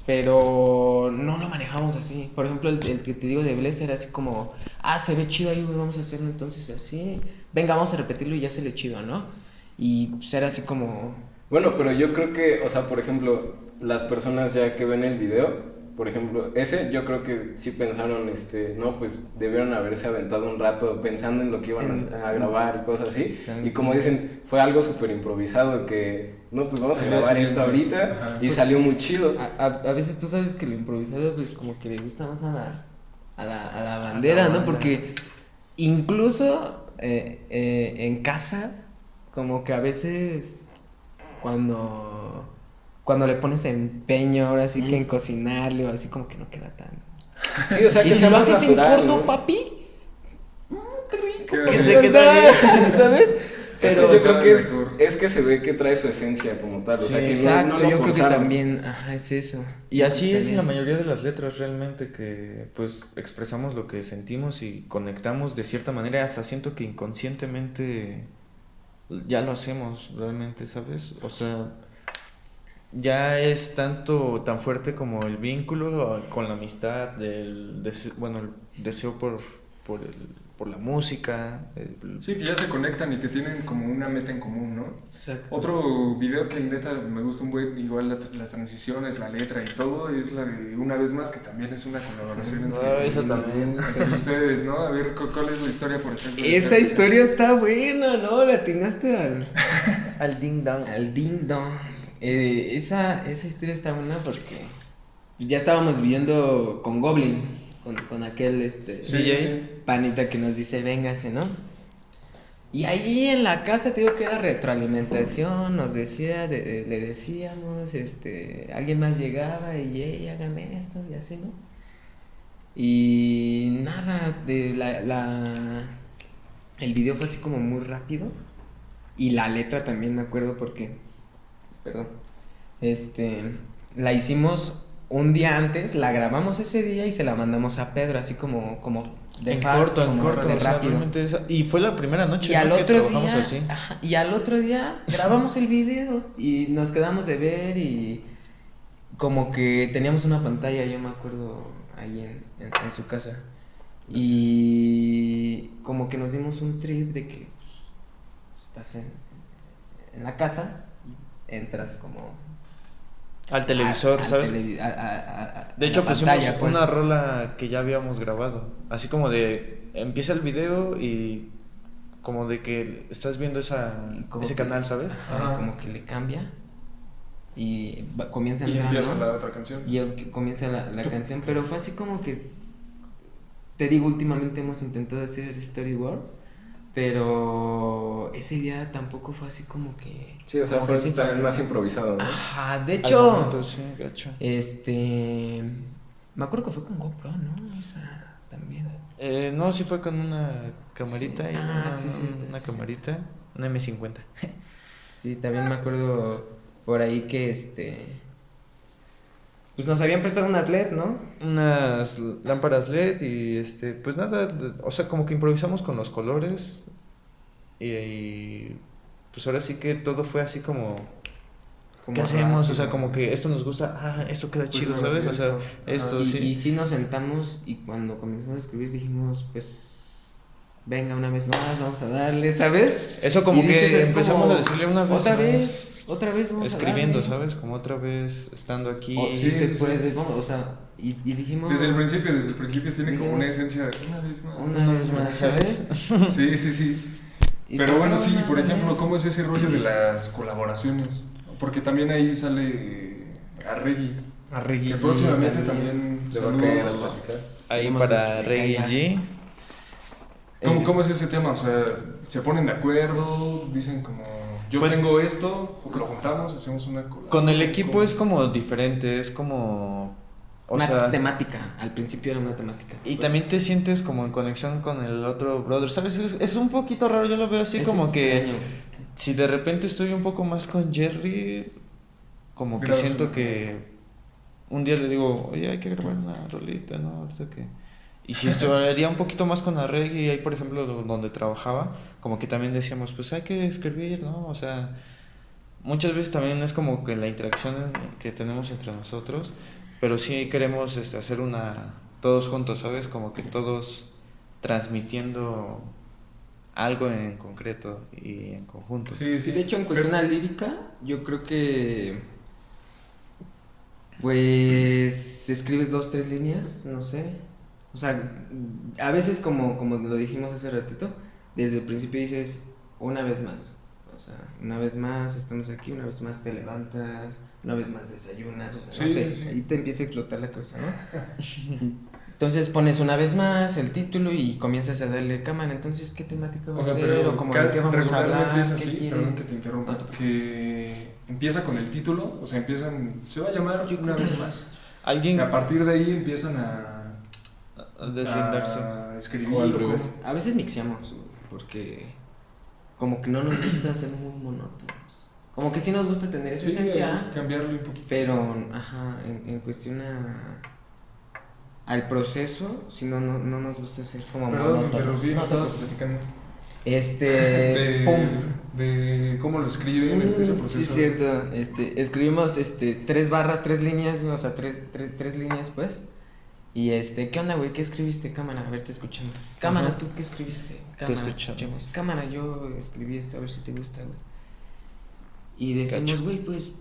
pero no lo manejamos así. Por ejemplo, el, el que te digo de Bless era así como, ah, se ve chido ahí, vamos a hacerlo entonces así. Venga, vamos a repetirlo y ya se le chido, ¿no? Y pues era así como, Bueno, pero yo creo que, o sea, por ejemplo, las personas ya que ven el video, por ejemplo, ese yo creo que sí pensaron, este, no, pues debieron haberse aventado un rato pensando en lo que iban a, a grabar y cosas así. Y como dicen, fue algo súper improvisado que, no, pues vamos a grabar esto ahorita Ajá. y salió muy chido. A, veces tú sabes que lo improvisado, pues como que le gusta más a la, a la, a la bandera, ¿no? Porque incluso eh, eh, en casa, como que a veces cuando, cuando le pones empeño, ahora sí que en cocinarle o así, como que no queda tan. Sí, o sea, y que si sea lo haces en natural, corto, ¿no? papi, mm, qué rico. Que ¿Sabes? Pero, yo creo que es, es que se ve que trae su esencia como tal, o sea, que no- exacto, no, lo yo creo que también, ajá, es eso. Y así es en la mayoría de las letras realmente que pues expresamos lo que sentimos y conectamos de cierta manera, hasta siento que inconscientemente ya lo hacemos realmente, ¿sabes? O sea, ya es tanto tan fuerte como el vínculo con la amistad, el dese- bueno, el deseo por por el, por la música, el- Sí, que ya se conectan y que tienen como una meta en común, ¿no? Exacto. Otro video que neta me gusta un buen, igual la- las transiciones, la letra y todo, es la de Una vez más, que también es una colaboración entre, Ah, esa también. entre ustedes, ¿no? A ver, cu- ¿cuál es la historia, por ejemplo? Esa historia está buena, ¿no? La atinaste al, Al ding dong. al ding dong. Eh, esa, esa historia está buena porque ya estábamos viviendo con Goblin, con, con aquel este Sí, DJ. sí. panita que nos dice, véngase, ¿no? Y ahí en la casa te digo que era retroalimentación, nos decía, de- de- le decíamos, este, alguien más llegaba y, hey, hagan esto y así, ¿no? Y nada, de la, la, el video fue así como muy rápido. Y la letra también me acuerdo porque, perdón, este, la hicimos un día antes, la grabamos ese día y se la mandamos a Pedro, así como, como de en corto, en corto, de rápido. y fue la primera noche y al otro día, así. y al otro día grabamos el video y nos quedamos de ver y como que teníamos una pantalla, yo me acuerdo ahí en, en, su casa. Y como que nos dimos un trip de que pues, estás en, en la casa entras como al televisor, ¿sabes? de hecho, pusimos pues. una rola que ya habíamos grabado. Así como de. Empieza el video y. Como de que estás viendo esa, ese canal, ¿sabes? Como que le cambia. Y comienza Y empieza la otra canción. Y comienza la, la canción. Pero fue así como que. Te digo, últimamente hemos intentado hacer Story Wars pero ese día tampoco fue así como que. Sí, o sea, fue más improvisado, ¿no? Ajá, de hecho. Este. Me acuerdo que fue con GoPro, ¿no? Esa también. Eh, no, sí fue con una camarita. Y ah, una, sí, sí, Una camarita, una M50. sí, también me acuerdo por ahí que este. Pues nos habían prestado unas LED, ¿no? Unas lámparas LED y este, pues nada, o sea, como que improvisamos con los colores y, pues ahora sí que todo fue así como... ¿Qué hacemos? O sea, como que esto nos gusta, ah, esto queda pues chido, ¿sabes? O sea, esto, sí. Y sí nos sentamos y cuando comenzamos a escribir dijimos, pues, venga una vez más, vamos a darle, ¿sabes? Eso como que empezamos a decirle una vez Otra vez otra vez vamos Escribiendo, ¿sabes? Como otra vez estando aquí. Oh, sí, se puede, vamos, o sea, y, y, dijimos... Desde el principio, desde el principio tiene como una esencia de una vez más. Una, vez más, ¿sabes? sí, sí, sí. Pero bueno, sí, por ejemplo, ¿cómo es ese rollo de las colaboraciones? Porque también ahí sale Arregui. Arregui. Que próximamente también le va a caer Ahí para Arregui G. ¿Cómo, ¿Cómo es ese tema? O sea, ¿se ponen de acuerdo? Dicen como yo pues, tengo esto, lo juntamos, hacemos una Con el equipo es como diferente, es como... O una temática, al principio era una temática. Y también te sientes como en conexión con el otro brother, ¿sabes? Es, un poquito raro, yo lo veo así como que... Si de repente estoy un poco más con Jerry, como que siento que un día le digo, oye, hay que grabar una rolita, ¿no? Ahorita que... Y si estuviera un poquito más con y ahí por ejemplo donde trabajaba, como que también decíamos, pues hay que escribir, ¿no? O sea, muchas veces también es como que la interacción que tenemos entre nosotros, pero sí queremos este, hacer una, todos juntos, ¿sabes? Como que todos transmitiendo algo en concreto y en conjunto. Sí, sí. de hecho en cuestión lírica, yo creo que pues escribes dos, tres líneas, no sé. O sea, a veces como, como lo dijimos hace ratito, desde el principio dices, una vez más. O sea, una vez más estamos aquí, una vez más te levantas, una vez más desayunas, o sea, no sé, ahí te empieza a explotar la cosa, ¿no? Entonces pones una vez más el título y comienzas a darle cámara. Entonces, ¿qué temática va a ser? ¿O como de qué vamos a hablar? Es así, perdón que te interrumpa. Que empieza con el título, o sea, empiezan. Se va a llamar una vez más. Alguien. a partir de ahí empiezan a. a deslindarse. A escribir. A veces mixeamos porque como que no nos gusta ser muy monótonos. Como que sí nos gusta tener esa esencia. Cambiarlo un poquito. Pero, ajá, en, cuestión al proceso, si no, no, no nos gusta ser como Perdón, pero bien, no, estabas platicando. Este, de, pum. De cómo lo escriben, mm, ese proceso. Sí, cierto. Este, escribimos este, tres barras, tres líneas, o sea, tres, tres, tres líneas, pues. Y este, ¿qué onda, güey? ¿Qué escribiste? Cámara, a ver, te escuchamos. Cámara, ¿tú qué escribiste? Cámara, te escuchamos. Cámara, yo escribí esto, a ver si te gusta, güey. Y decimos, güey, pues.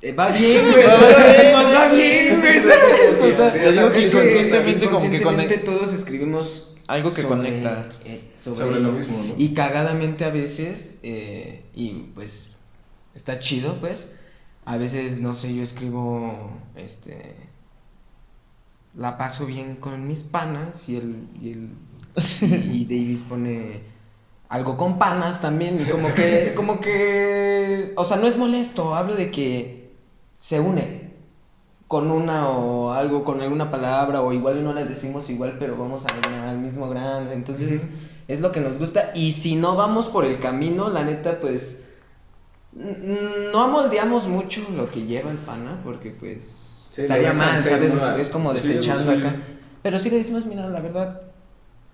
Eh, va bien, güey. va bien, güey. O sea, inconscientemente, como que conecta. todos escribimos. Algo que conecta. Eh, sobre, lo mismo, ¿no? Y cagadamente a veces, eh, y pues, está chido, pues a veces, no sé, yo escribo, este, la paso bien con mis panas y el, y, el, y, Davis pone algo con panas también y como que, como que, o sea, no es molesto, hablo de que se une con una o algo, con alguna palabra, o igual no la decimos igual, pero vamos a al mismo grano. Entonces, es lo que nos gusta. Y si no vamos por el camino, la neta, pues. No amoldeamos mucho lo que lleva el pana, porque pues. estaría mal, ¿sabes? Es como desechando acá. Pero sí le decimos, mira, la verdad,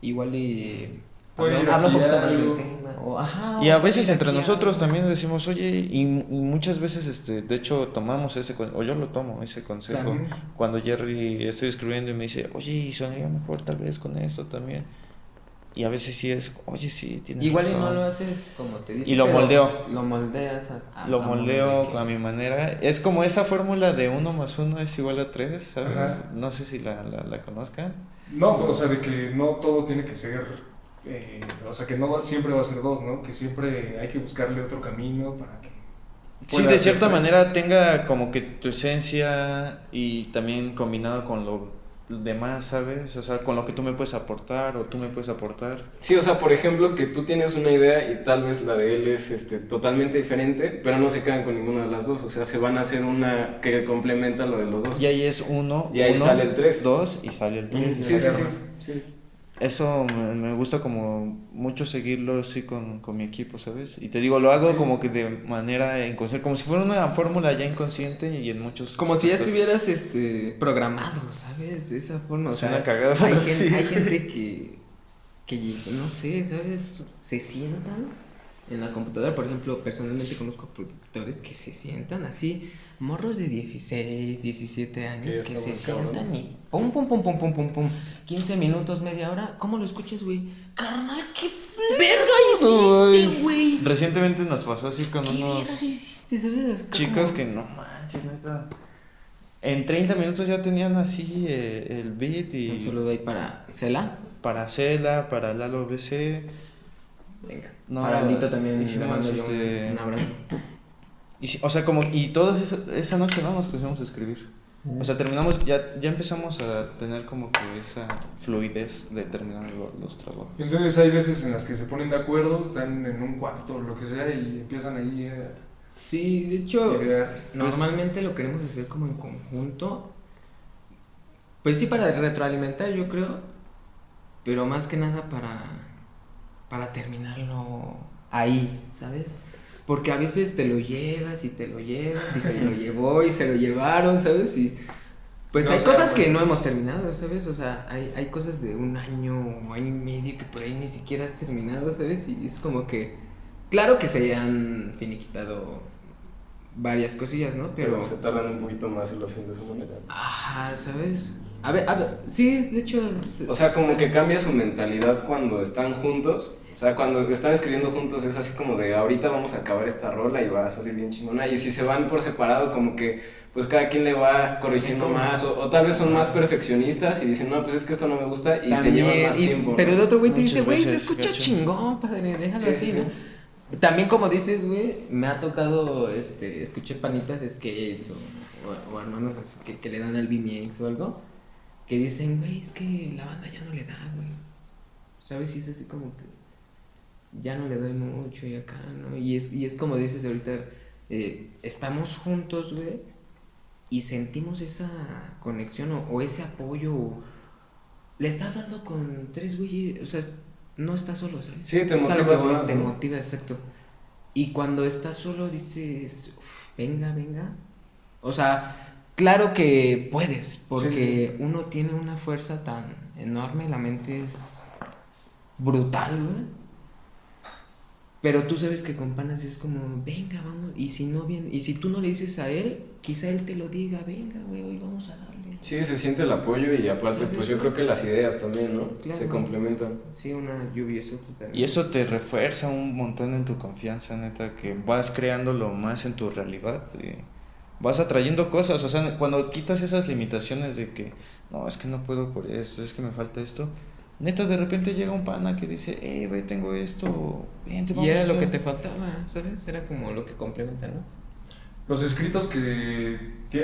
igual y Habla, un poquito más del tema. O, ajá, y a veces entre nosotros también decimos, oye, y, muchas veces, este, de hecho, tomamos ese, o yo lo tomo, ese consejo. Cuando Jerry estoy escribiendo y me dice, oye, y sonaría mejor tal vez con esto también. Y a veces sí es, oye, sí, tienes Igual y no lo haces como te dice. Y lo moldeo. Lo moldeas a, Lo moldeo a mi manera. Es como esa fórmula de uno más uno es igual a tres, ¿sabes? No sé si la, la, la conozcan. No, o sea, de que no todo tiene que ser eh, o sea, que no siempre va a ser dos, ¿no? Que siempre hay que buscarle otro camino para que... Sí, de cierta manera tenga como que tu esencia y también combinado con lo demás, ¿sabes? O sea, con lo que tú me puedes aportar o tú me puedes aportar. Sí, o sea, por ejemplo, que tú tienes una idea y tal vez la de él es este, totalmente diferente, pero no se quedan con ninguna de las dos. O sea, se van a hacer una que complementa lo de los dos. Y ahí es uno. Y ahí sale el tres. Dos y sale el tres. Sí, sí, sí, sí eso me, gusta como mucho seguirlo así con, con, mi equipo, ¿sabes? Y te digo, lo hago como que de manera inconsciente, como si fuera una fórmula ya inconsciente y en muchos... Como si ya estuvieras este, programado, ¿sabes? De esa forma. O sea, una cagada, hay, gente, hay gente que, que, no sé, ¿sabes? Se sientan en la computadora, por ejemplo, personalmente conozco productores que se sientan así morros de 16, 17 años que se sientan y pum, pum, pum, pum, pum, pum, pum, 15 minutos, media hora. ¿Cómo lo escuchas, güey? Carnal, qué verga hiciste, güey. Recientemente nos pasó así con unos hiciste, ¿sabes? chicos que no manches, neta. En 30 minutos ya tenían así eh, el beat y. Un saludo ahí para Cela. Para Cela, para Lalo BC. Venga. Para Aldito también. Hicimos este... un abrazo. Y, o sea, como, y toda esa, esa noche no nos pusimos a escribir. O sea, terminamos, ya, ya empezamos a tener como que esa fluidez de terminar los trabajos. Entonces hay veces en las que se ponen de acuerdo, están en un cuarto o lo que sea y empiezan ahí a... Sí, de hecho, pues normalmente lo queremos hacer como en conjunto. Pues sí, para retroalimentar, yo creo. Pero más que nada para, para terminarlo ahí, ¿sabes? Porque a veces te lo llevas y te lo llevas y se lo llevó y se lo llevaron, ¿sabes? Y pues hay cosas que no hemos terminado, ¿sabes? O sea, hay, hay cosas de un año o año y medio que por ahí ni siquiera has terminado, ¿sabes? Y es como que, claro que se han finiquitado varias cosillas, ¿no? Pero, se tardan un poquito más y lo hacen de esa manera. Ajá, ¿sabes? A ver, a ver, sí, de hecho... o sea, como que cambia su mentalidad cuando están juntos o sea, cuando están escribiendo juntos es así como de ahorita vamos a acabar esta rola y va a salir bien chingona. Y si se van por separado, como que pues cada quien le va corrigiendo más. O, tal vez son más perfeccionistas y dicen, no, pues es que esto no me gusta y se llevan más tiempo. Pero el otro güey te dice, güey, se escucha chingón, padre, déjalo así, ¿no? También como dices, güey, me ha tocado, este, escuché panitas skates o, o, hermanos que, que le dan al BMX o algo, que dicen, güey, es que la banda ya no le da, güey. ¿Sabes? Y es así como que ya no le doy mucho y acá, ¿no? Y es, y es como dices ahorita, eh, estamos juntos, güey, y sentimos esa conexión o, ese apoyo. le estás dando con tres güeyes, o sea, no estás solo, ¿sabes? Sí, te motivas Te motivas, exacto. Y cuando estás solo dices, venga, venga. O sea, claro que puedes, porque uno tiene una fuerza tan enorme, la mente es brutal, güey pero tú sabes que con panas es como, venga, vamos. Y si no bien, y si tú no le dices a él, quizá él te lo diga, venga, güey, hoy vamos a darle. Sí, se siente el apoyo y aparte, pues yo creo que las ideas también, ¿no? se complementan. Sí, una lluvia, eso Y eso te refuerza un montón en tu confianza, neta, que vas creándolo más en tu realidad. Y vas atrayendo cosas, o sea, cuando quitas esas limitaciones de que, no, es que no puedo por eso, es que me falta esto Neta, de repente llega un pana que dice, eh, güey, tengo esto, Y era lo que te faltaba, ¿sabes? Era como lo que complementa, ¿no? Los escritos que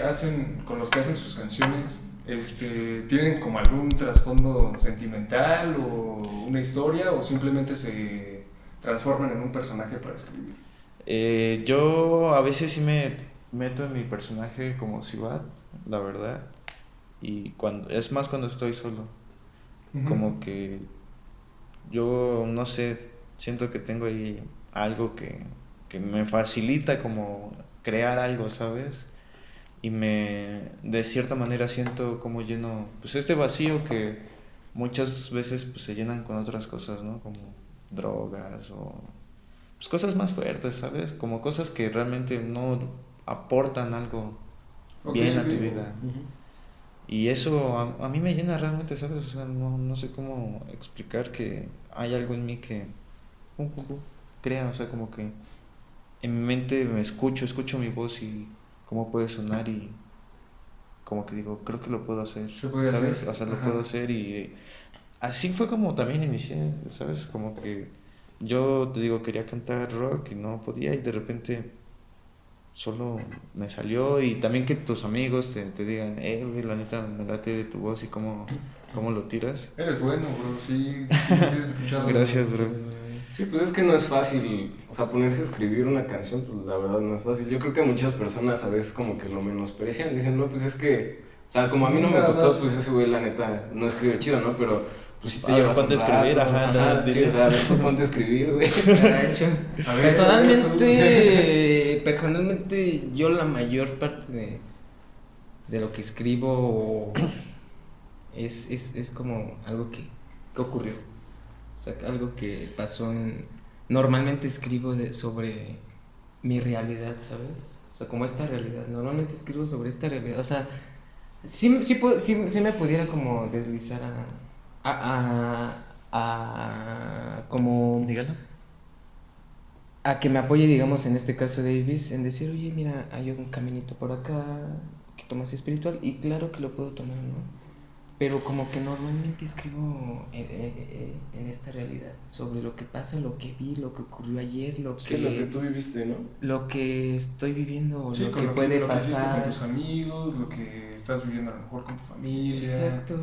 hacen, con los que hacen sus canciones, este, ¿tienen como algún trasfondo sentimental o una historia o simplemente se transforman en un personaje para escribir? Eh, yo a veces sí me meto en mi personaje como Sibat, la verdad. Y cuando es más cuando estoy solo. Como que yo no sé, siento que tengo ahí algo que, que me facilita como crear algo, ¿sabes? Y me de cierta manera siento como lleno pues este vacío que muchas veces pues se llenan con otras cosas, ¿no? Como drogas o pues, cosas más fuertes, ¿sabes? Como cosas que realmente no aportan algo bien a tu vida. Y eso a, mí me llena realmente, ¿sabes? O sea, no, no sé cómo explicar que hay algo en mí que crea, o sea, como que en mi mente me escucho, escucho mi voz y cómo puede sonar y como que digo, creo que lo puedo hacer, ¿sabes? O sea, lo puedo hacer y así fue como también inicié, ¿sabes? Como que yo te digo, quería cantar rock y no podía y de repente solo me salió y también que tus amigos te, te digan, eh, la neta me late de tu voz y cómo, cómo lo tiras. Eres bueno, bro, sí, Gracias, bro. Sí, pues es que no es fácil, o sea, ponerse a escribir una canción, pues la verdad no es fácil. Yo creo que muchas personas a veces como que lo menosprecian, dicen, no, pues es que, o sea, como a mí no me gustó, pues ese güey, la neta, no escribe chido, ¿no? Pero pues si te a llevas ponte a escribir, ajá, ajá sí, o sea, tú ponte a escribir, güey. personalmente, personalmente, yo la mayor parte de, de lo que escribo es, es, es como algo que, que ocurrió. O sea, algo que pasó en... Normalmente escribo sobre mi realidad, ¿sabes? O sea, como esta realidad. Normalmente escribo sobre esta realidad. O sea, sí, me pudiera como deslizar a a, a, como... Dígalo. A que me apoye, digamos, en este caso Davis, en decir, oye, mira, hay un caminito por acá, un poquito más espiritual, y claro que lo puedo tomar, ¿no? Pero como que normalmente escribo en, esta realidad, sobre lo que pasa, lo que vi, lo que ocurrió ayer, lo que... lo que tú viviste, ¿no? Lo que estoy viviendo, lo que lo puede lo pasar. Que con tus amigos, lo que estás viviendo a lo mejor con tu familia. Exacto.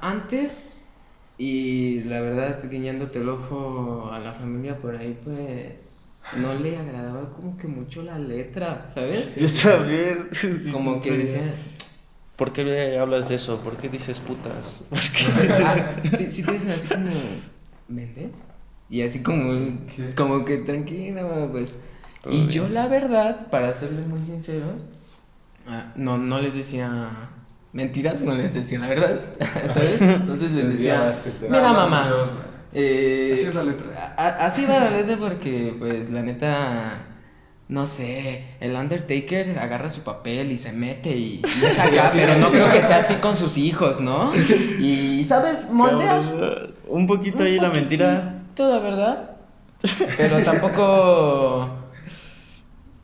antes y la verdad, guiñándote el ojo a la familia por ahí, pues no le agradaba como que mucho la letra, ¿sabes? Yo también. Como que decía... ¿Por qué hablas de eso? ¿Por qué dices putas? ¿Por ah, sí, te dicen así como, ¿vendes? Y así como, como que tranquilo, pues. y yo la verdad, para serle muy sincero, ah, no, no les decía mentiras, no les decía la verdad, ¿sabes? Entonces les decía, mira mamá, eh, así es la letra. así va la letra porque, pues, la neta, no sé, el Undertaker agarra su papel y se mete y, y es acá, pero no creo que sea así con sus hijos, ¿no? Y, ¿sabes? Moldeas. Un poquito ahí la mentira. Toda verdad. Pero tampoco.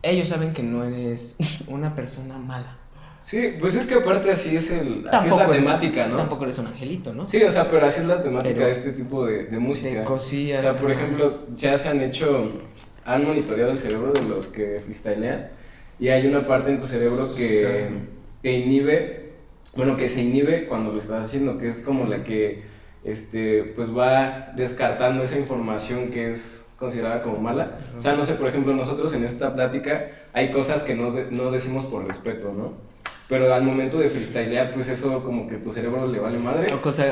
Ellos saben que no eres una persona mala. Sí, pues es que aparte así es, el, así es la temática, ¿no? Tampoco eres un angelito, ¿no? Sí, o sea, pero así es la temática de este tipo de, de música. De cosillas. O sea, por ejemplo, ya se han hecho, han monitoreado el cerebro de los que freestylean y hay una parte en tu cerebro que, que inhibe, bueno, que se inhibe cuando lo estás haciendo, que es como la que, este, pues va descartando esa información que es considerada como mala. O sea, no sé, por ejemplo, nosotros en esta plática hay cosas que no, no decimos por respeto, ¿no? Pero al momento de freestylear, pues eso como que tu cerebro le vale madre.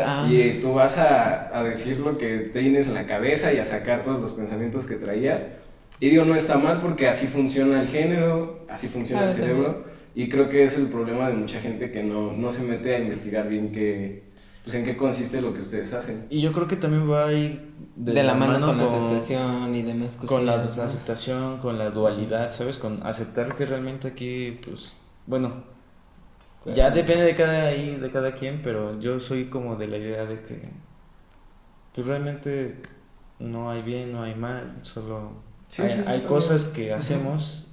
Ah. Y tú vas a, a, decir lo que tienes en la cabeza y a sacar todos los pensamientos que traías. Y digo, no está mal porque así funciona el género, así funciona el cerebro. Y creo que es el problema de mucha gente que no, no se mete a investigar bien qué, pues en qué consiste lo que ustedes hacen. Y yo creo que también va ahí de, la, mano, con, la aceptación y demás cosas. Con la, la, aceptación, con la dualidad, ¿sabes? Con aceptar que realmente aquí, pues, bueno, ya depende de cada, ahí, de cada quien, pero yo soy como de la idea de que pues realmente no hay bien, no hay mal, solo hay, cosas que hacemos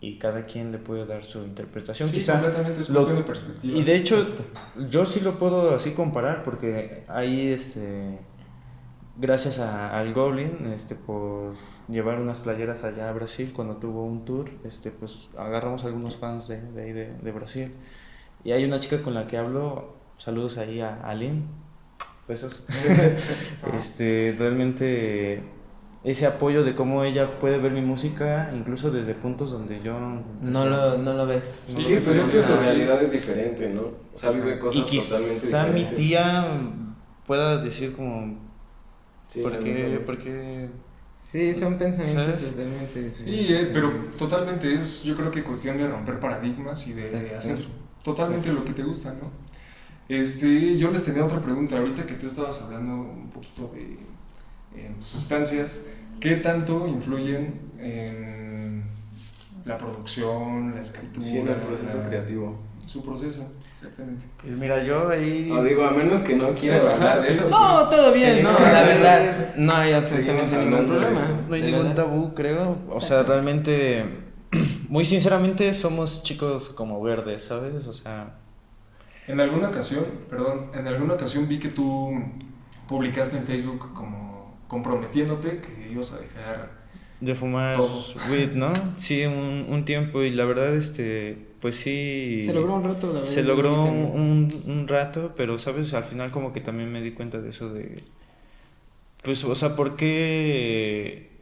y cada quien le puede dar su interpretación. Quizá completamente es de perspectiva. Y de hecho, yo sí lo puedo así comparar porque ahí este gracias a, al Goblin este por llevar unas playeras allá a Brasil cuando tuvo un tour este pues agarramos algunos fans de, de ahí de, de Brasil y hay una chica con la que hablo, saludos ahí a Aline, besos. este, realmente ese apoyo de cómo ella puede ver mi música, incluso desde puntos donde yo... No lo, no lo ves. Sí, no lo pues es que su realidad es diferente, ¿no? O sea, vive cosas Y totalmente quizá mi diferentes. tía pueda decir como, Sí, ¿por qué? ¿Por qué? Sí, son pensamientos ¿Sabes? totalmente. Sí, eh, pero totalmente es, yo creo que cuestión de romper paradigmas y de Exacto. hacer totalmente lo que te gusta, ¿no? Este, yo les tenía otra pregunta, ahorita que tú estabas hablando un poquito de em, sustancias, ¿qué tanto influyen en la producción, la escritura? Sí, en el proceso la- creativo. Su proceso, exactamente. Pues mira, yo ahí... O digo, a menos que no quieran Ajá, hablar de eso. No, todo bien, no, la verdad, no hay absolutamente ningún problema. No hay ningún tabú, creo. O sea, realmente, muy sinceramente, somos chicos como verdes, ¿sabes? O sea, En alguna ocasión, perdón, en alguna ocasión vi que tú publicaste en Facebook como comprometiéndote que ibas a dejar de fumar Todo. weed, ¿no? Sí, un, un tiempo y la verdad, este, pues sí... Se logró un rato, la verdad. Se logró un, un rato, pero, ¿sabes? Al final como que también me di cuenta de eso de... Pues, o sea, ¿por qué...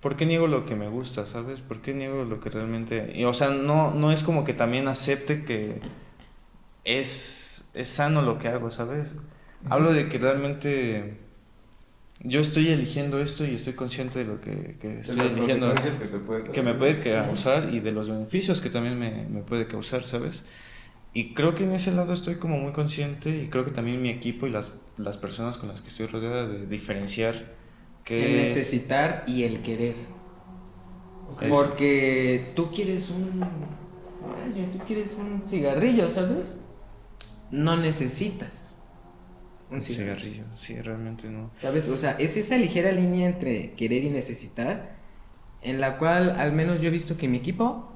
¿Por qué niego lo que me gusta, sabes? ¿Por qué niego lo que realmente... y, o sea, no, no es como que también acepte que es, es sano lo que hago, ¿sabes? Hablo de que realmente yo estoy eligiendo esto y estoy consciente de lo que, que estoy las eligiendo que te puede que me puede causar y de los beneficios que también me, me puede causar, ¿sabes? Y creo que en ese lado estoy como muy consciente y creo que también mi equipo y las, las personas con las que estoy rodeada de diferenciar El es- necesitar y el querer. Porque tú quieres un tú quieres un cigarrillo, ¿sabes? No necesitas un un cigarrillo. cigarrillo, sí, realmente no. ¿Sabes? O sea, es esa ligera línea entre querer y necesitar, en la cual al menos yo he visto que mi equipo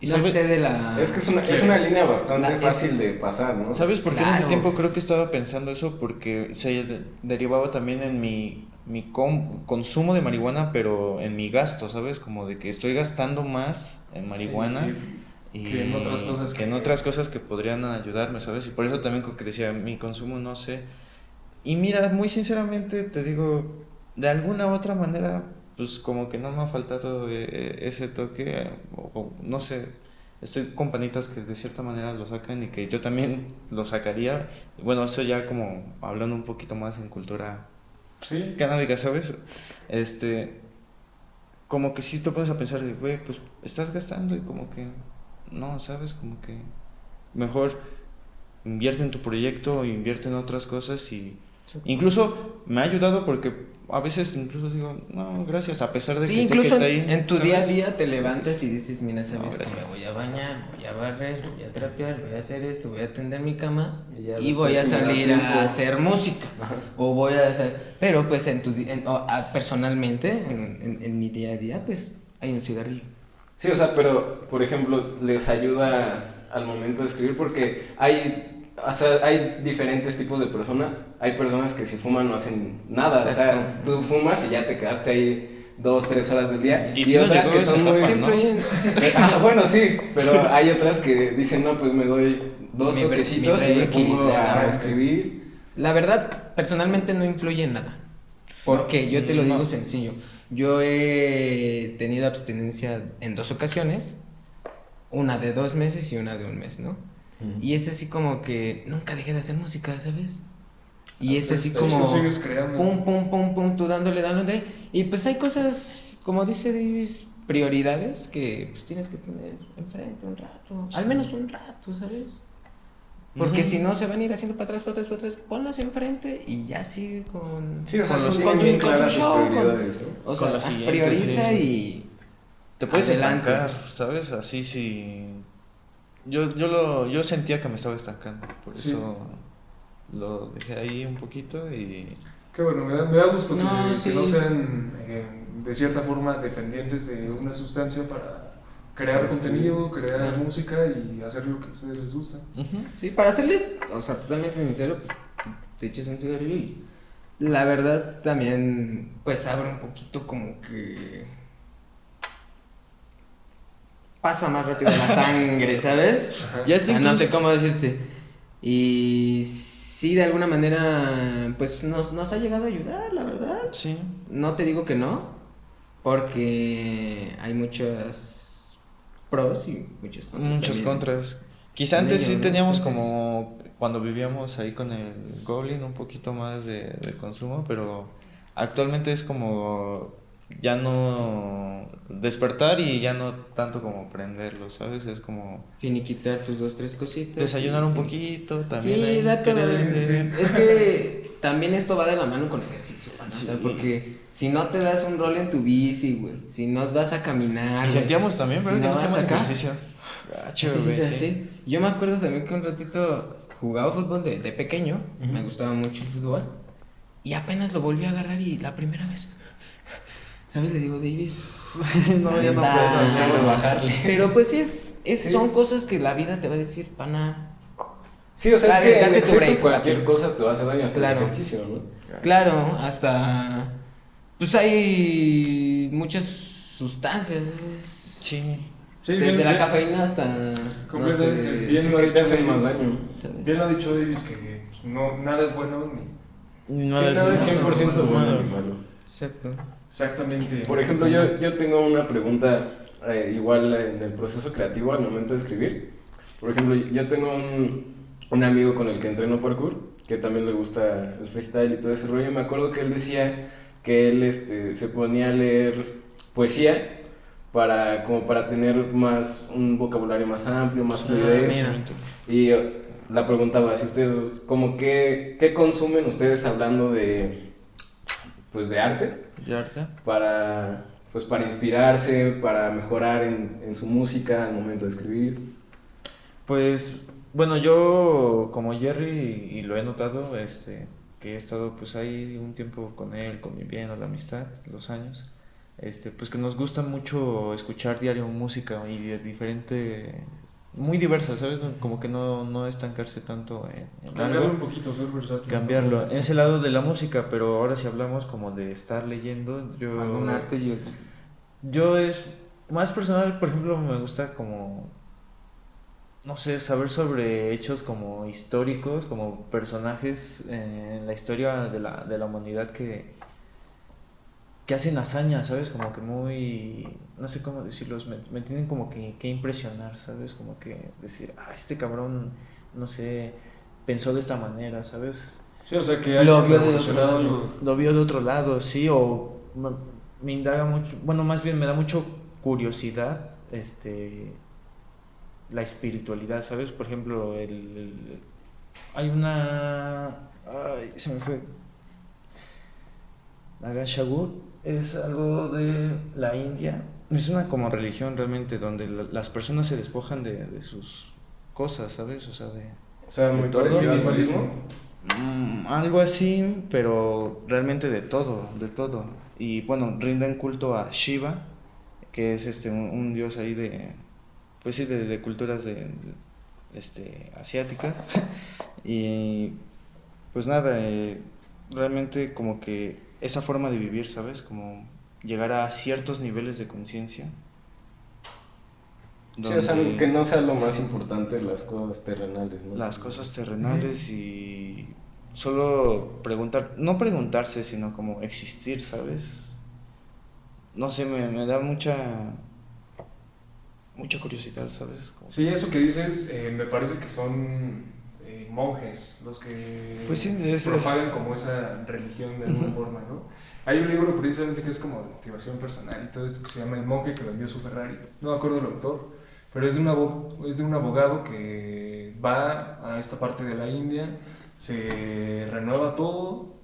Y no sabe- excede la... Es que es una, es una línea bastante La- fácil de pasar, ¿no? ¿Sabes por qué en ese tiempo creo que estaba pensando eso? Porque se de- derivaba también en mi, mi com- consumo de marihuana, pero en mi gasto, ¿sabes? Como de que estoy gastando más en marihuana. Sí, y que en otras cosas que en otras cosas que podrían ayudarme, ¿sabes? Y por eso también como que decía, mi consumo no sé. Y mira, muy sinceramente te digo, de alguna u otra manera, pues como que no me ha faltado eh, ese toque, eh, o, no sé, estoy con panitas que de cierta manera lo sacan y que yo también lo sacaría. Bueno, eso ya como hablando un poquito más en cultura Sí, canábica, ¿sabes? Este, como que sí te pones a pensar güey, pues estás gastando y como que, no, ¿sabes? Como que mejor invierte en tu proyecto, invierte en otras cosas y incluso me ha ayudado porque a veces incluso digo, no, gracias, a pesar de Sí, que sé que incluso está ahí. en tu día a día te levantas y dices, mira, sabes No, que me voy a bañar, voy a barrer, voy a trapear, voy a hacer esto, voy a tender mi cama Y y voy a salir a hacer música. Ajá. O voy a hacer, pero pues en tu, en- o, ah, personalmente, en, en- en mi día a día, pues hay un cigarrillo. Sí, o sea, pero, por ejemplo, les ayuda al momento de escribir porque hay, o sea, hay diferentes tipos de personas. Hay personas que si fuman no hacen nada, o sea, tú fumas y ya te quedaste ahí dos, tres horas del día. Y Y, otras que son muy... ¿no? ah, bueno, sí, pero hay otras que dicen, no, pues me doy dos Mi toquecitos mi y me pongo a escribir. La verdad, personalmente no influye en nada. Porque yo te lo digo No. sencillo. Yo he tenido abstinencia en dos ocasiones. Una de dos meses y una de un mes, ¿no? Y es así como que nunca dejé de hacer música, ¿sabes? Y es así Tú como... sigues creando. Pum, pum, pum, pum, tú dándole, dándole. Y pues hay cosas, como dice Davis, prioridades que pues tienes que poner enfrente un rato. Al menos un rato, ¿sabes? Porque Ujú. si no se van a ir haciendo para atrás, para atrás, para atrás. Ponlas enfrente y ya sigue con. Sí, o sea, con con bien claras show, con- prioridades, ¿no? O sea, prioriza sí. y. Te puedes Adelante. estancar, ¿sabes? Así si... Yo, yo, lo, yo sentía que me estaba estancando, por Sí. eso lo dejé ahí un poquito y... Qué bueno, me da, me da gusto que No, que sí. no sean eh, de cierta forma dependientes de una sustancia para crear contenido, crear música y hacer lo que a ustedes les gusta. Sí, para serles, o sea, totalmente sincero, pues te echas un cigarrillo y la verdad también, pues abre un poquito como que pasa más rápido la sangre, ¿sabes? Ajá. Ya O está no sé cómo decirte. Y sí, de alguna manera, pues nos, nos ha llegado a ayudar, la verdad. Sí. No te digo que no, porque hay muchas pros y muchas contras. Muchos también. contras. Quizá antes sí ¿no? teníamos Entonces- como cuando vivíamos ahí con el Goblin un poquito más de, de consumo, pero actualmente es como ya no despertar y ya no tanto como prenderlo, ¿sabes? Es como Finiquitar tus dos, tres cositas. desayunar un poquito también. Sí, ahí, da todo. querer- Es que también esto va de la mano con ejercicio, ¿no? O sea, Sí. porque si no te das un rol en tu bici, güey, si no vas a caminar. Y sentíamos también, pero si que no ejercicio. Gacho, ¿te güey, sí. Yo me acuerdo también que un ratito jugaba fútbol de, de pequeño, me gustaba mucho el fútbol, y apenas lo volví a agarrar y la primera vez, ¿sabes? Le digo, Davis, No, ya no puedo, necesitamos bajarle. Pero pues sí, es, es, Sí. son cosas que la vida te va a decir, pana. Sí, o sea, Dale, es que date exceso break, cualquier papi. cosa te va a hacer daño hasta Claro. el ejercicio, ¿no? Claro, hasta. Pues hay muchas sustancias. Sí. Sí, Desde bien, la bien- cafeína hasta. Completamente. No sé, Bien lo te hacen más Davis. daño. ¿sabes? Bien lo ha dicho Davis que pues, no, nada es bueno ni... No sí, nada es no, 100% no, bueno no. ni malo. Exacto. Exactamente. Por ejemplo, yo, yo tengo una pregunta eh, igual en el proceso creativo al momento de escribir. Por ejemplo, yo tengo un, un amigo con el que entreno parkour, que también le gusta el freestyle y todo ese rollo. Me acuerdo que él decía que él este, se ponía a leer poesía para, como para tener más, un vocabulario más amplio, más Ah, fluidez. Y yo la preguntaba, si ustedes, como qué, qué consumen ustedes hablando de, pues de arte? ¿Y arte? para, pues para inspirarse, para mejorar en, en su música al momento de escribir. Pues, bueno, yo como Jerry, y lo he notado, este, que he estado pues ahí un tiempo con él, conviviendo, la amistad, los años, este, pues que nos gusta mucho escuchar diario música y de diferente, muy diversa, ¿sabes? Como que no, no estancarse tanto en, en Cambiarlo algo, un poquito, ser versátil. cambiarlo. En ese lado de la música, pero ahora si hablamos como de estar leyendo, yo... Algún arte yo. Yo es más personal, por ejemplo, me gusta como, no sé, saber sobre hechos como históricos, como personajes en la historia de la, de la humanidad que, que hacen hazañas, ¿sabes? Como que muy, no sé cómo decirlos, me, me tienen como que, que impresionar, ¿sabes? Como que decir, ah, este cabrón, no sé, pensó de esta manera, ¿sabes? Sí, o sea que Lo vio de otro algo. Lo vio de otro lado, sí, o me, me indaga mucho, bueno, más bien me da mucho curiosidad, este, la espiritualidad, ¿sabes? Por ejemplo, el, el- hay una, ay, se me fue, Nagashagur es algo de la India, es una como religión realmente donde la- las personas se despojan de, de sus cosas, ¿sabes? O sea, de... O sea, muy Todo parecido al minimalismo. budismo. Mm, algo así, pero realmente de todo, de todo. Y bueno, rinden culto a Shiva, que es este un, un dios ahí de, pues sí, de, de culturas de, de, este, asiáticas. y pues nada, eh, realmente como que esa forma de vivir, ¿sabes? Como llegar a ciertos niveles de conciencia. Sí, o sea, que no sea lo más importante las cosas terrenales, ¿no? las cosas terrenales y solo preguntar, no preguntarse, sino como existir, ¿sabes? No sé, me, me da mucha mucha curiosidad, ¿sabes? Como- Sí, eso que dices, eh, me parece que son monjes los que Pues sí, es- propagan es- como esa religión de alguna forma, ¿no? Hay un libro precisamente que es como de motivación personal y todo esto que se llama El monje que vendió su Ferrari. No me acuerdo el autor, pero es de, un abo- es de un abogado que va a esta parte de la India, se renueva todo,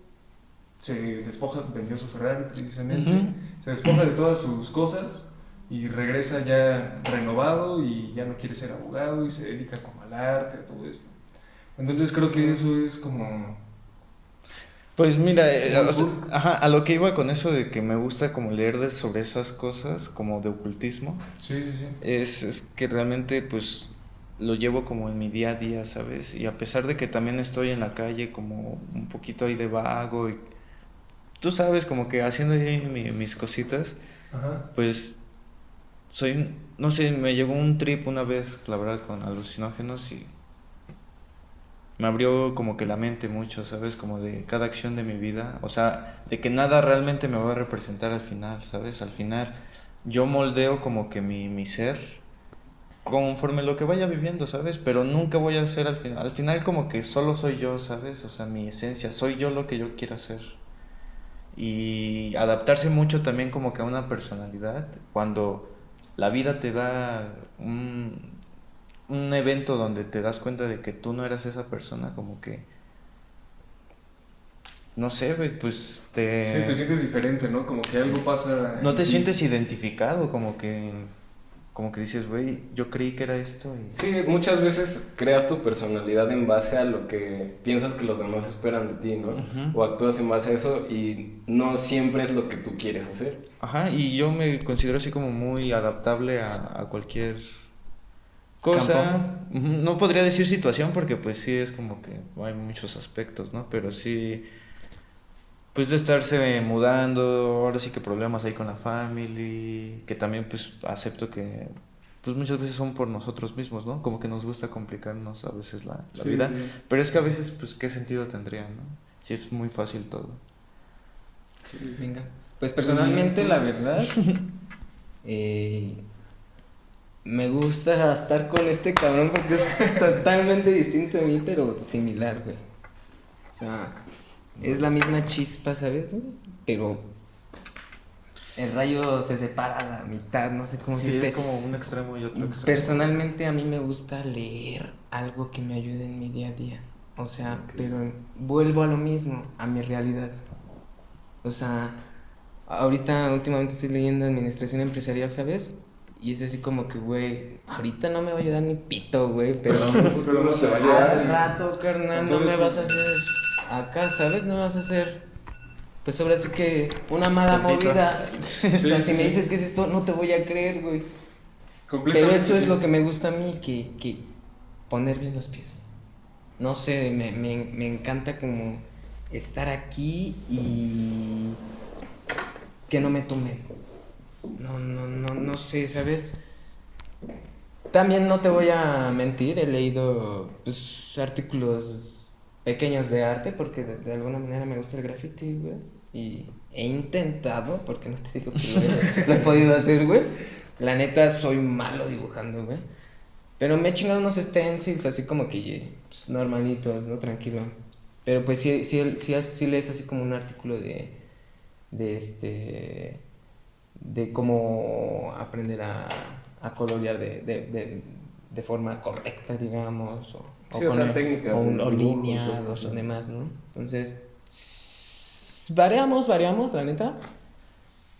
se despoja, vendió su Ferrari precisamente, se despoja de todas sus cosas y regresa ya renovado y ya no quiere ser abogado y se dedica como al arte, a todo esto. Entonces creo que eso es como... Pues mira, eh, Muy o sea, cool. ajá, a lo que iba con eso de que me gusta como leer de- sobre esas cosas, como de ocultismo, Sí, sí, sí. es, es que realmente pues lo llevo como en mi día a día, ¿sabes? Y a pesar de que también estoy en la calle como un poquito ahí de vago y tú sabes, como que haciendo ahí mi- mis cositas, Ajá. pues soy, no sé, me llegó un trip una vez, la verdad, con alucinógenos y me abrió como que la mente mucho, ¿sabes? Como de cada acción de mi vida, o sea, de que nada realmente me va a representar al final, ¿sabes? Al final yo moldeo como que mi, mi ser conforme lo que vaya viviendo, ¿sabes? Pero nunca voy a ser al final, al final como que solo soy yo, ¿sabes? O sea, mi esencia, soy yo lo que yo quiero hacer. Y adaptarse mucho también como que a una personalidad, cuando la vida te da un, un evento donde te das cuenta de que tú no eras esa persona, como que... No sé, pues te... Sí, te sientes diferente, ¿no? Como que algo pasa... No te sientes identificado, como que... Como que dices, güey, yo creí que era esto. Y... Sí, muchas veces creas tu personalidad en base a lo que piensas que los demás esperan de ti, ¿no? O actúas en base a eso y no siempre es lo que tú quieres hacer. Ajá, y yo me considero así como muy adaptable a, a cualquier cosa. No podría decir situación porque pues sí es como que hay muchos aspectos, ¿no? Pero sí, pues de estarse mudando, ahora sí que problemas ahí con la family, que también pues acepto que pues muchas veces son por nosotros mismos, ¿no? Como que nos gusta complicarnos a veces la, vida, pero es que a veces pues qué sentido tendría, ¿no? Si es muy fácil todo. Sí, venga. Pues personalmente la verdad, eh, me gusta estar con este cabrón porque es totalmente distinto a mí, pero similar, güey. O sea, es la misma chispa, ¿sabes? Pero el rayo se separa a la mitad, no sé cómo sí, es como un extremo y otro extremo. Personalmente a mí me gusta leer algo que me ayude en mi día a día. O sea, pero vuelvo a lo mismo, a mi realidad. O sea, ahorita últimamente estoy leyendo Administración Empresarial, ¿sabes? Y es así como que, güey, ahorita no me va a ayudar ni pito, güey, pero, pero no se va a ayudar. Al rato, carnal, no me vas a hacer acá, ¿sabes? No me vas a hacer, pues ahora sí que una mala movida. o sea, si me dices que es esto, no te voy a creer, güey. Pero eso es lo que me gusta a mí, que, que poner bien los pies. No sé, me, me, me encanta como estar aquí y que no me tome no, no, no, no sé, ¿sabes? También no te voy a mentir, he leído pues, artículos pequeños de arte porque de, alguna manera me gusta el graffiti, güey. Y he intentado, porque no te digo que lo he, podido hacer, güey. La neta, soy malo dibujando, güey. Pero me he chingado unos stencils así como que pues, ¿no? Tranquilo. Pero pues sí, sí lees así como un artículo de, de este de cómo aprender a, a colorear de, de, de, de, forma correcta, digamos, o, o, o técnicas, o, líneas, o demás, ¿no? Entonces, variamos, variamos, la neta.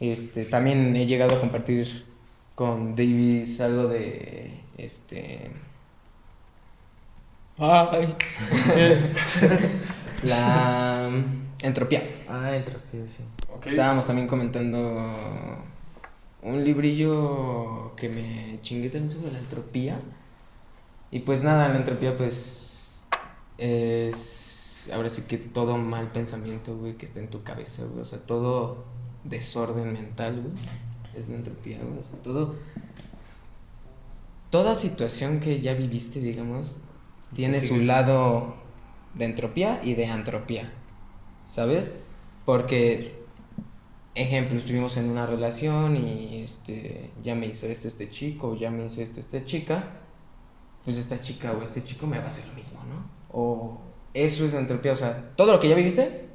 Este, también he llegado a compartir con Davis algo de, este... Ay. la entropía. Ah, entropía, sí. Estábamos también comentando un librillo que me chingué también sobre la entropía. Y pues nada, la entropía pues es ahora sí que todo mal pensamiento, güey, que está en tu cabeza, güey. O sea, todo desorden mental, güey. Es la entropía, güey. O sea, todo... Toda situación que ya viviste, digamos, tiene su lado de entropía y de antropía. ¿Sabes? Porque ejemplo, estuvimos en una relación y este, ya me hizo esto este chico, ya me hizo esto esta chica, pues esta chica o este chico me va a hacer lo mismo, ¿no? O eso es entropía, o sea, todo lo que ya viviste.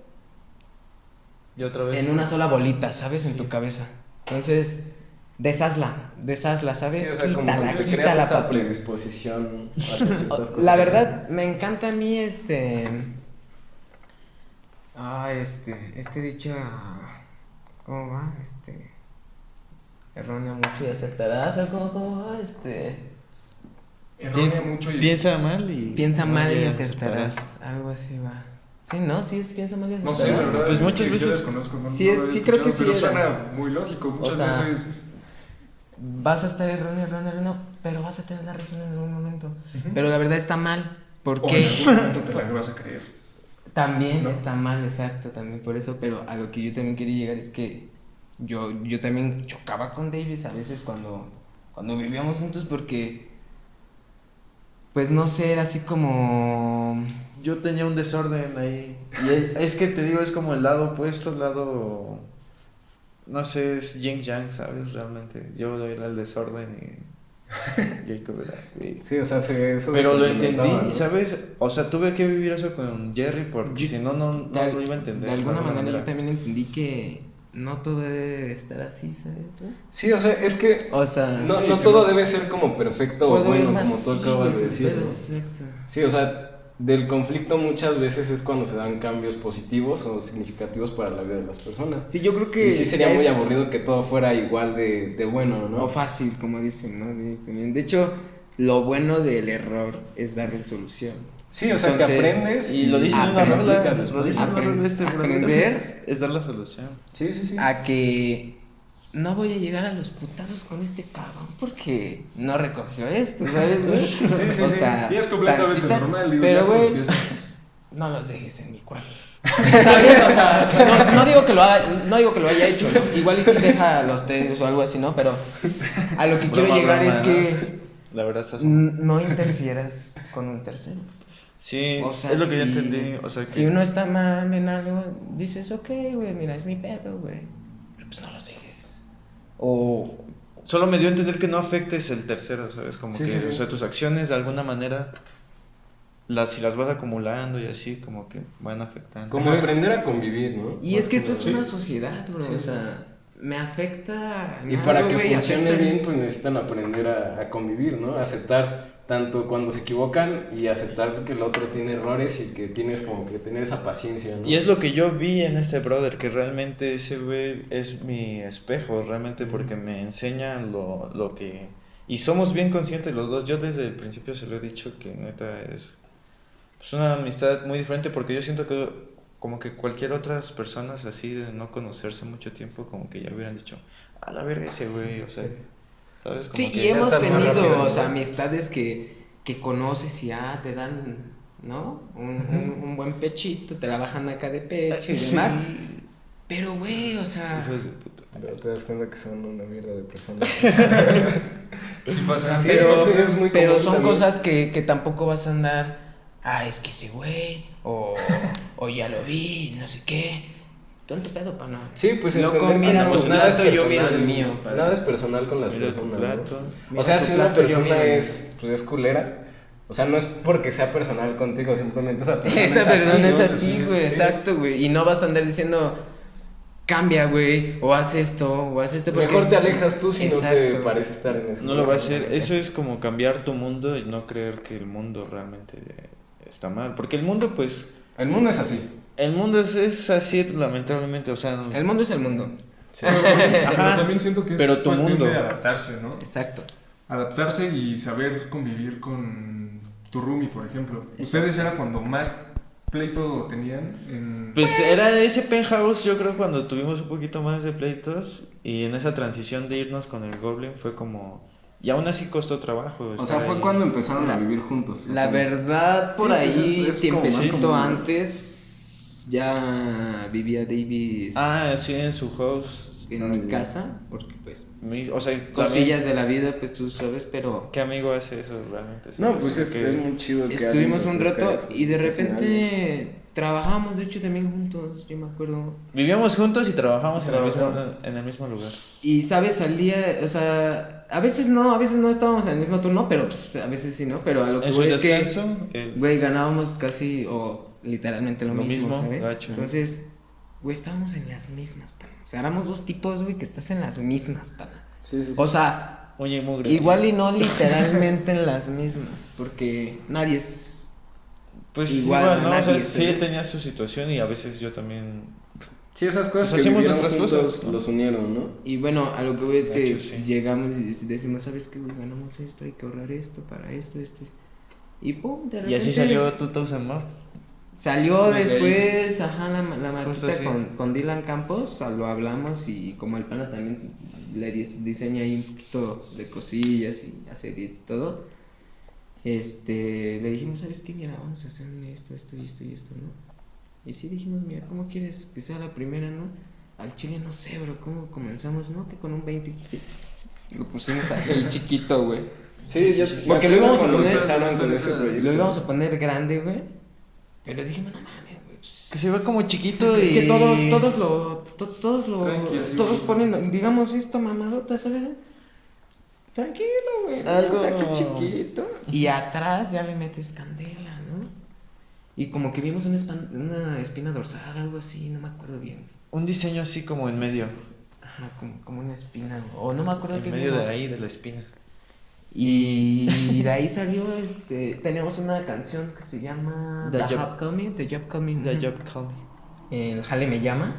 Y otra vez. En una sola bolita, ¿sabes? En tu cabeza. Entonces, deshazla, deshazla, ¿sabes? Sí, o sea, quítala, como quítala, esa predisposición hacia ciertas cosas. La verdad, me encanta a mí este. Ah, este, este dicho ¿Cómo va? Este. Errónea mucho y acertarás. ¿Cómo, cómo va? Este. Errónea mucho y. Piensa mal y. Piensa mal y acertarás. Algo así va. Sí, ¿no? Sí es piensa mal y acertarás. No sé, la verdad. Pues muchas que veces. Yo desconozco, no, sí, es, sí creo que sí. Pero suena muy lógico. Muchas o sea, veces. Vas a estar erróneo, erróneo, erróneo, pero vas a tener la razón en algún momento. Uh -huh. Pero la verdad está mal. ¿Por qué? O en algún momento te la vas a creer. También ¿no? está mal, exacto, también por eso, pero a lo que yo también quería llegar es que yo, yo también chocaba con Davis a veces cuando, cuando vivíamos juntos porque, pues no sé, era así como, yo tenía un desorden ahí. Y es que te digo, es como el lado opuesto, el lado. No sé, es yin yang, ¿sabes? Realmente. Yo era el desorden y. Jacob era. Sí, o sea, se, eso Pero lo entendí, ¿sabes? O sea, tuve que vivir eso con Jerry porque si no, no, no lo iba a entender. De alguna manera yo también entendí que no todo debe estar así, ¿sabes? Sí, o sea, es que O sea, no, todo debe ser como perfecto o bueno, como tú sí, acabas de decir. Sí, o sea, del conflicto muchas veces es cuando se dan cambios positivos o significativos para la vida de las personas. Sí, yo creo que. Y sí sería muy es- aburrido que todo fuera igual de, de bueno, ¿no? O fácil, como dicen, ¿no? Dicen, De hecho, lo bueno del error es darle solución. Sí, o sea, Entonces, que aprendes Y lo dice en una aplicas lo después. dice en una rola este. Aprender Es dar la solución. Sí, sí, sí. a que no voy a llegar a los putazos con este cabrón porque no recogió esto, ¿sabes, güey? sí, o sí. sea, Y es completamente tantita- normal, digo, Pero, güey, no los dejes en mi cuarto. ¿Sabes? O sea, no, no digo que lo ha- no digo que lo haya hecho, ¿no? Igual y si deja los tenis o algo así, ¿no? Pero a lo que quiero Broma, llegar broma, es que La verdad estás... no interfieras con un tercero. Sí, O sea, es lo que yo si- entendí. O sea, que... Si uno está mal en algo, dices, ok, güey, mira, es mi pedo, güey. Pero pues no los dejes. O Solo me dio a entender que no afectes el tercero, ¿sabes? Como Sí, que, sí, sí. o sea, tus acciones de alguna manera, las, si las vas acumulando y así, como que van afectando. Como Entonces- aprender a convivir, ¿no? Y es que esto es una sociedad, bro. Sí, o sea, me afecta. Y para que funcione afecta- bien, pues necesitan aprender a, a convivir, ¿no? Aceptar tanto cuando se equivocan y aceptar que el otro tiene errores y que tienes como que tener esa paciencia, ¿no? Y es lo que yo vi en este brother, que realmente ese güey es mi espejo, realmente porque me enseña lo, lo que... Y somos bien conscientes los dos, yo desde el principio se lo he dicho que neta es pues, una amistad muy diferente porque yo siento que como que cualquier otras personas así de no conocerse mucho tiempo como que ya hubieran dicho, a la verga ese güey, o sea, ¿sabes? Como Sí, que y hemos tenido, o sea, ¿no? amistades que, que conoces y ah, te dan, ¿no? Un, un, un buen pechito, te la bajan acá de pecho y Sí. demás. Pero, güey, o sea. Pero te das cuenta que son una mierda de personas. Sí pasa. Sí, pero eso es muy pero son también. cosas que, que tampoco vas a andar. Ah, es que ese güey. O, o ya lo vi, no sé qué. Tonto pedo, pana. Sí, pues Loco, entender que mira no, tu nada es plato, yo miro el mío. Nada es personal con las Mira personas. plato. O sea, si una plato, persona es, pues, es culera, o sea, no es porque sea personal contigo, simplemente esa persona Esa es persona así, es ¿no? así, güey, Sí. exacto, güey. Y no vas a andar diciendo, cambia, güey, o haz esto, o haz esto. porque- Mejor te alejas tú si no te parece estar en eso. No lo va a hacer. Eso es como cambiar tu mundo y no creer que el mundo realmente está mal. Porque el mundo, pues, El mundo es así. El mundo es, es así lamentablemente. O sea, El mundo es el mundo. Pero también siento que es Pero tu cuestión mundo. de adaptarse, ¿no? Exacto. Adaptarse y saber convivir con tu roomie, por ejemplo. ¿Ustedes era cuando más pleito tenían en... pues era ese penthouse, yo creo, cuando tuvimos un poquito más de pleitos. Y en esa transición de irnos con el Goblin fue como. Y aún así costó trabajo. O sea, fue ahí. cuando empezaron a vivir juntos. La verdad, por Sí, ahí, pues es- es tiempecito antes, ya vivía Davis Ah, sí, en su house. en mi casa, porque pues, Mi- o sea, cosillas de la vida, pues tú sabes, pero ¿Qué amigo hace eso realmente? No, pues es, Que- es muy chido que estuvimos un rato eso, y de repente trabajamos, de hecho, también juntos, yo me acuerdo. Vivíamos juntos y trabajamos en el, mismo, en el mismo lugar. Y, ¿sabes? Al día, o sea, a veces no, a veces no estábamos en el mismo turno, pero pues a veces sí, ¿no? Pero a lo que voy es que, güey, ganábamos casi o literalmente lo, Lo mismo, mismo, ¿sabes? gacho. Entonces, güey, estábamos en las mismas, pana. O sea, éramos dos tipos, güey, que estás en las mismas, pana. Sí, sí, sí. O sea, y mugre. igual y no literalmente en las mismas, porque nadie es... Pues igual, igual, ¿no? O sea, nadie, sí, él tenía su situación y a veces yo también. Sí, esas cosas Pues que hacemos nuestras cosas, los unieron, ¿no? Y bueno, a lo que voy es De que hecho, sí. llegamos y dec- decimos, ¿sabes qué, güey? Ganamos esto, hay que ahorrar esto, para esto, esto. Y pum, de repente... Y así salió 2000 More. Salió Desde ahí. después, ajá, la, la así. con, con Dylan Campos, lo hablamos y como el pana también le dis- diseña ahí un poquito de cosillas y hace edits y todo, este, le dijimos, ¿sabes qué? Mira, vamos a hacer esto, esto y esto y esto, ¿no? Y sí dijimos, mira, ¿cómo quieres que sea la primera, no? Al chile no sé, bro, ¿cómo comenzamos, no? Que con un 20 sí, Lo pusimos ahí chiquito, güey. Sí, yo Porque lo íbamos a poner-. Lo íbamos a poner grande, güey. Pero dije, no mames, güey. Que se ve como chiquito y. Es que todos, todos lo, to- todos lo, todos ponen, digamos, esto mamadota, ¿sabes? Tranquilo, güey, Algo- o sea, que chiquito. Y atrás ya le metes candela, ¿no? Y como que vimos una, espan- una espina dorsal, algo así, no me acuerdo bien. Un diseño así como en medio. Ajá, como, como una espina, o no me acuerdo En qué medio de ahí, de la espina. Y de ahí salió, este, tenemos una canción que se llama The The, Job- Me, The Job Me. The. Job Me. El jale me llama.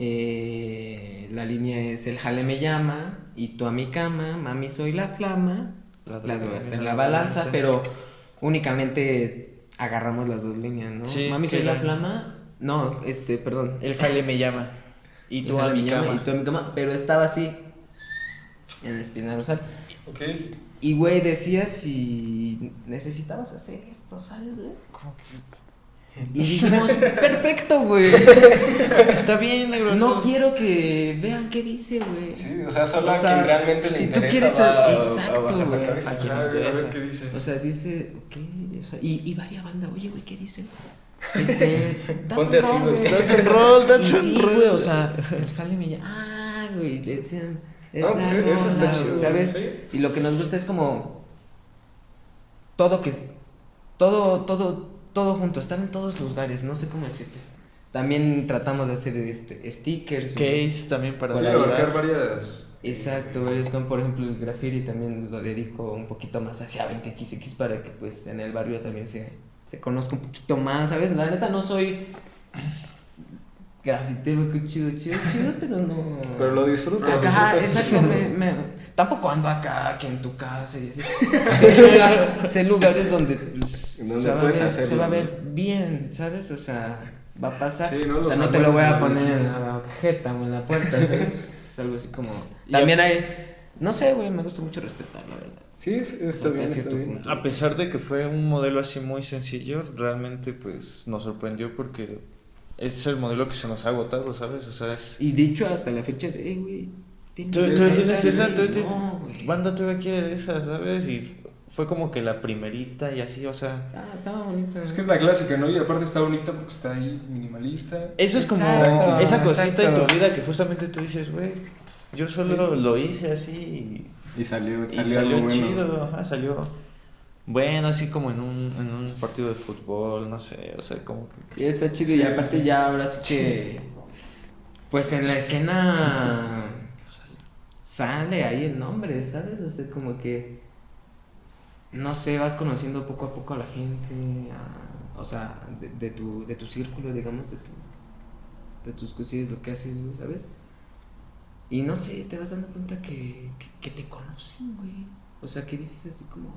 Eh, la línea es el jale me llama y tú a mi cama, mami soy la flama. La droga está en la balanza, pero únicamente agarramos las dos líneas, ¿no? Sí, mami soy la la- flama. No, este, perdón. El jale me llama. Y El tú a mi llama cama. Y tú a mi cama, pero estaba así en la espina dorsal. Ok. Y güey, decía si necesitabas hacer esto, ¿sabes, güey? Como que- Y dijimos, perfecto, güey. Está bien, negro. No quiero que vean qué dice, güey. Sí, o sea, solo O a sea, quien realmente le si tú interesa quieres va a- exacto, güey. A quien A le ver, a ver interesa. qué dice. O sea, dice, ok, y, y varia banda, oye, güey, ¿qué dice? Este, Ponte así, güey. Date un rol, date Y un sí, güey, o sea, el jale me llama, ah, güey, le decían, es No, la pues eso está chido, ¿sabes? sí. Y lo que nos gusta es como todo que todo todo todo junto, estar en todos los lugares, no sé cómo decirte. También tratamos de hacer este stickers. Case también para Sí, abarcar varias. Exacto, varios con, por ejemplo, el graffiti también lo dedico un poquito más hacia 20XX para que pues en el barrio también se, se conozca un poquito más, ¿sabes? La neta no soy grafitero, que chido, chido, chido, pero no... Pero lo disfrutas. Ajá, exacto, me, me- tampoco ando acá, que en tu casa y así. Sé, lugar- sé lugares donde, pues, Donde se, va a puedes ver, hacerlo, se va a ¿no? ver bien, ¿sabes? O sea, va a pasar. Sí, ¿no? o sea, no te lo voy a poner en la jeta o en la puerta, ¿sabes? Es algo así como... También hay... No sé, güey, me gusta mucho respetar, la verdad. Sí, está bien, está bien. punto. A pesar de que fue un modelo así muy sencillo, realmente pues nos sorprendió porque es el modelo que se nos ha agotado, ¿sabes? O sea, es... Y dicho hasta la fecha de, "Eh, güey, ¿tienes Tú, tú esa, tienes esa, tú güey?" tienes... No, güey. Banda todavía quiere de esa, ¿sabes? Y fue como que la primerita y así, o sea... Ah, estaba bonita. Es que es la clásica, ¿no? Y aparte está bonita porque está ahí minimalista. Eso es como Exacto, esa cosita exacto. en tu vida que justamente tú dices, güey, yo solo lo hice así Y salió, y, salió, y salió algo bueno. chido, ajá, salió bueno, así como en un, en un partido de fútbol, no sé, o sea, como que... Sí, está chido y aparte ya ahora sí que pues en la escena sale ahí el nombre, ¿sabes? O sea, como que no sé, vas conociendo poco a poco a la gente, o sea, de, de tu de tu círculo, digamos, de tu de tus cosillas, lo que haces, ¿sabes? Y no sé, te vas dando cuenta que, que te conocen, güey. O sea, que dices así como,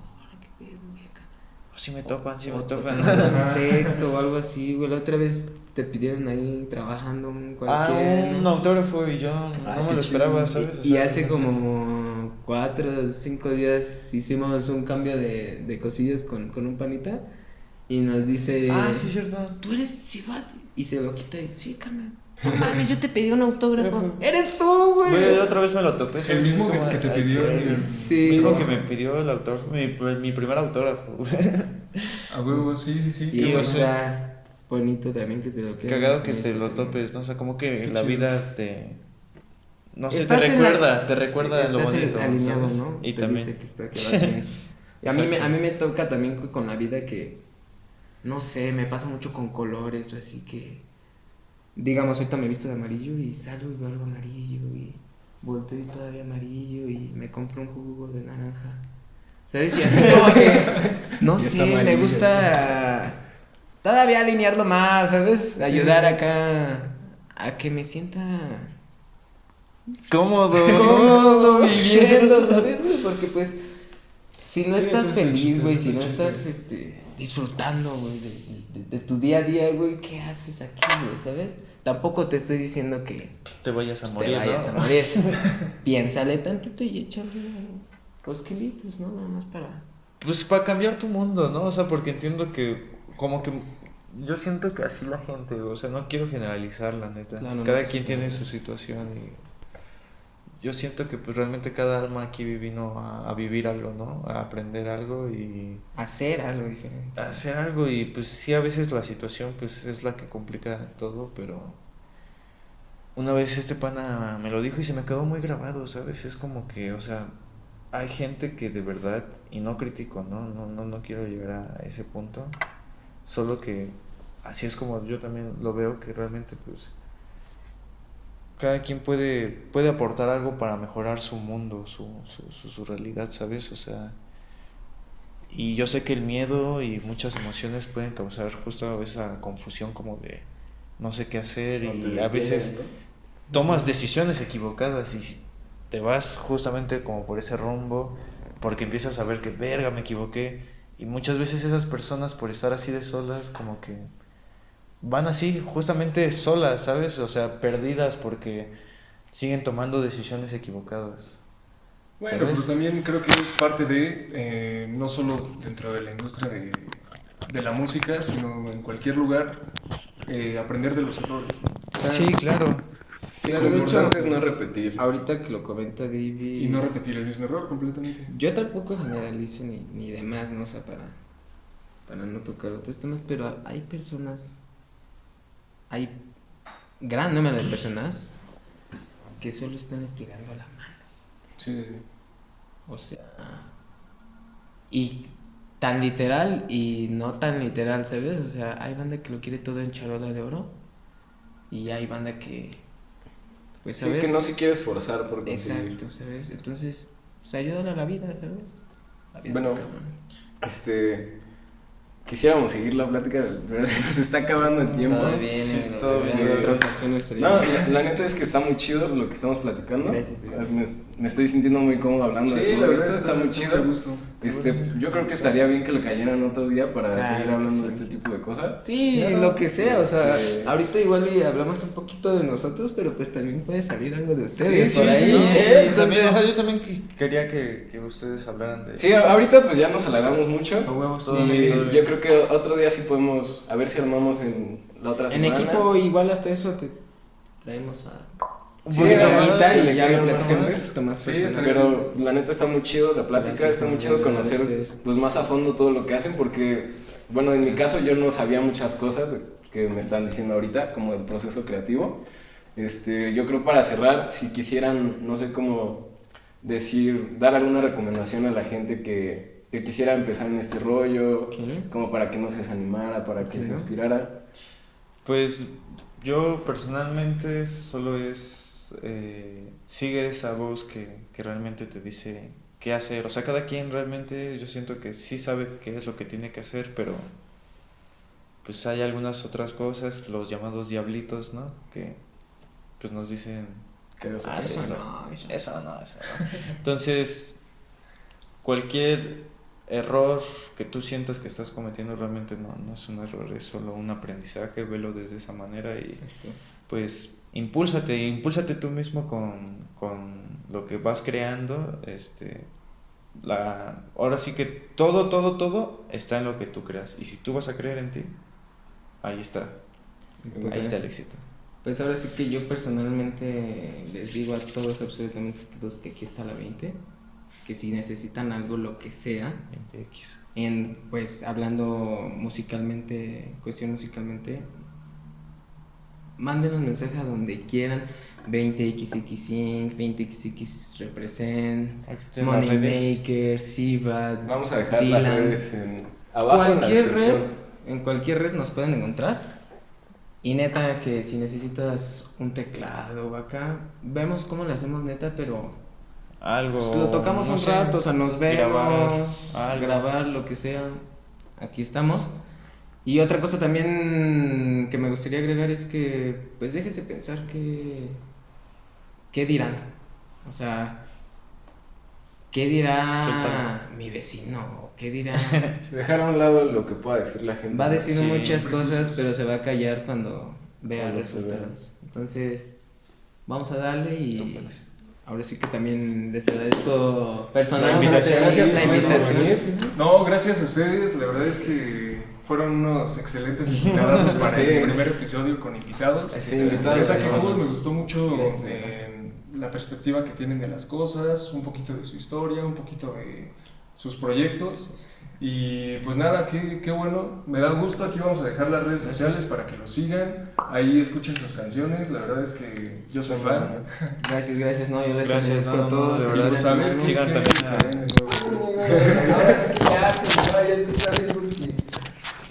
Oh, sí me topan, sí me O- o topan. un texto o algo así, güey. La otra vez te pidieron ahí trabajando un Ah, cualquier. un ¿no? autógrafo y yo no Ay, me lo esperaba, ¿sabes? O Y hace como cuatro o cinco días hicimos un cambio de, de cosillas con, con un panita y nos dice, Ah, sí, cierto. tú eres Sibat y se lo quita y sí, carnal. No mames, yo te pedí un autógrafo. Eres tú, güey. Güey, otra vez me lo topé. El mismo que- que te pidió el- Sí. mismo que me pidió el autógrafo, mi, mi primer autógrafo, güey. A huevo, sí, sí, sí. Y qué o sea, bonito también que te lo pidan, Cagado que te lo topes, ¿no? O sea, como que Qué la chido. vida te... No sé, te Estás en la- recuerda, te recuerda lo bonito. alineado. ¿no? Y Te también... dice que está que vas bien. Y a mí, me, a mí me toca también con- con la vida que, no sé, me pasa mucho con colores o así que, digamos, ahorita me visto de amarillo y salgo y veo algo amarillo y volteo y todavía amarillo y me compro un jugo de naranja. ¿Sabes? Y así como que, no sé, me gusta todavía alinearlo más, ¿sabes? Ayudar acá a que me sienta Cómodo. cómodo viviendo, ¿sabes? Porque pues si no estás feliz, güey, si no estás este disfrutando, güey, de, de- de tu día a día, güey, ¿qué haces aquí, güey, sabes? Tampoco te estoy diciendo que Te vayas a pues, morir, te vayas ¿no? a morir. Piénsale tantito y échale los kilitos, ¿no? Nada más para Pues para cambiar tu mundo, ¿no? O sea, porque entiendo que como que yo siento que así la gente, o sea, no quiero generalizar la neta. Claro, Cada quien tiene su situación y yo siento que pues realmente cada alma aquí vino a, a, vivir algo, ¿no? A aprender algo y... Hacer algo diferente. Hacer algo y pues sí, a veces la situación pues es la que complica todo, pero una vez este pana me lo dijo y se me quedó muy grabado, ¿sabes? Es como que, o sea, hay gente que de verdad, y no critico, ¿no? No, no, no quiero llegar a ese punto, solo que así es como yo también lo veo, que realmente pues cada quien puede, puede aportar algo para mejorar su mundo, su, su, su, realidad, ¿sabes? O sea, y yo sé que el miedo y muchas emociones pueden causar justo esa confusión como de no sé qué hacer y a veces tomas decisiones equivocadas y te vas justamente como por ese rumbo porque empiezas a ver que verga me equivoqué y muchas veces esas personas por estar así de solas como que van así justamente solas, ¿sabes? O sea, perdidas porque siguen tomando decisiones equivocadas. Bueno, pero también creo que es parte de, eh, no solo dentro de la industria de, de la música, sino en cualquier lugar, eh, aprender de los errores. Sí, claro. Sí, lo de hecho, es no repetir. Ahorita que lo comenta David. Y no repetir el mismo error completamente. Yo tampoco generalizo ni, ni demás, ¿no? O sea, para, para no tocar otros temas, pero hay personas. Hay gran número de personas que solo están estirando la mano. Sí, sí, sí. O sea. Y tan literal y no tan literal, ¿sabes? O sea, hay banda que lo quiere todo en charola de oro. Y hay banda que pues, ¿sabes? que no se quiere esforzar por conseguir. Exacto, ¿sabes? Entonces, pues ayúdale a la vida, ¿sabes? La vida bueno, este quisiéramos seguir la plática, pero se nos está acabando el tiempo. Todo bien, sí, todo bien. Otra ocasión no, la, neta es que está muy chido lo que estamos platicando. Gracias, Me, me, estoy sintiendo muy cómodo hablando sí, de todo esto, está, muy chido. Este, yo creo que estaría bien que le cayeran otro día para seguir hablando de este tipo de cosas. Sí, lo que sea, o sea, ahorita igual y hablamos un poquito de nosotros, pero pues también puede salir algo de ustedes sí, por ahí. ¿eh? Entonces, también, o sea, yo también quería que, que, ustedes hablaran de Sí, ahorita pues ya nos alargamos mucho. A huevos, y yo creo que otro día sí podemos, a ver si armamos en la otra semana. En equipo igual hasta eso te traemos a un sí, poquito y ya lo platicamos sí, pero la neta está muy chido la plática, está muy chido conocer pues más a fondo todo lo que hacen porque bueno, en mi caso yo no sabía muchas cosas que me están diciendo ahorita como el proceso creativo. Este, yo creo para cerrar, si quisieran, no sé cómo decir, dar alguna recomendación a la gente que, que quisiera empezar en este rollo, como para que no se desanimara, para que se inspirara. Pues yo personalmente solo es eh, sigue esa voz que, que, realmente te dice qué hacer. O sea, cada quien realmente yo siento que sí sabe qué es lo que tiene que hacer, pero pues hay algunas otras cosas, los llamados diablitos, ¿no? Que pues nos dicen... Que eso, ah, eso, no, eso no, eso no. Entonces, cualquier error que tú sientas que estás cometiendo realmente no, no es un error, es solo un aprendizaje, velo desde esa manera y pues impúlsate, impúlsate tú mismo con, con, lo que vas creando, este, la, ahora sí que todo, todo, todo está en lo que tú creas, y si tú vas a creer en ti, ahí está, ahí está el éxito. Pues ahora sí que yo personalmente les digo a todos, absolutamente todos, que aquí está la 20, que si necesitan algo, lo que sea, 20X. En, pues hablando musicalmente, cuestión musicalmente, mándenos mensajes a donde quieran. 20XX 20XX Represent, Moneymaker, Siva, Vamos a dejar las redes en, abajo cualquier en red, en cualquier red nos pueden encontrar. Y neta que si necesitas un teclado acá, vemos cómo le hacemos neta, pero algo pues, lo tocamos un rato, o sea, nos vemos, grabar, grabar lo que sea. Aquí estamos. Y otra cosa también que me gustaría agregar es que, pues déjese pensar que, ¿qué dirán? O sea, ¿qué dirá mi vecino? ¿Qué dirá? Dejar a un lado lo que pueda decir la gente. Va a decir muchas cosas, pero se va a callar cuando vea los resultados. Entonces, vamos a darle y ahora sí que también les agradezco personalmente Gracias la invitación. No, gracias a ustedes. La verdad es que fueron unos excelentes invitados para el primer episodio con invitados. Sí, invitados. me gustó mucho eh, la perspectiva que tienen de las cosas, un poquito de su historia, un poquito de sus proyectos. Y pues nada, qué, qué bueno, me da gusto, aquí vamos a dejar las redes sociales para que lo sigan, ahí escuchen sus canciones, la verdad es que yo soy fan. Gracias, gracias, no, yo les Gracias, agradezco no, a todos. de verdad, sigan que- también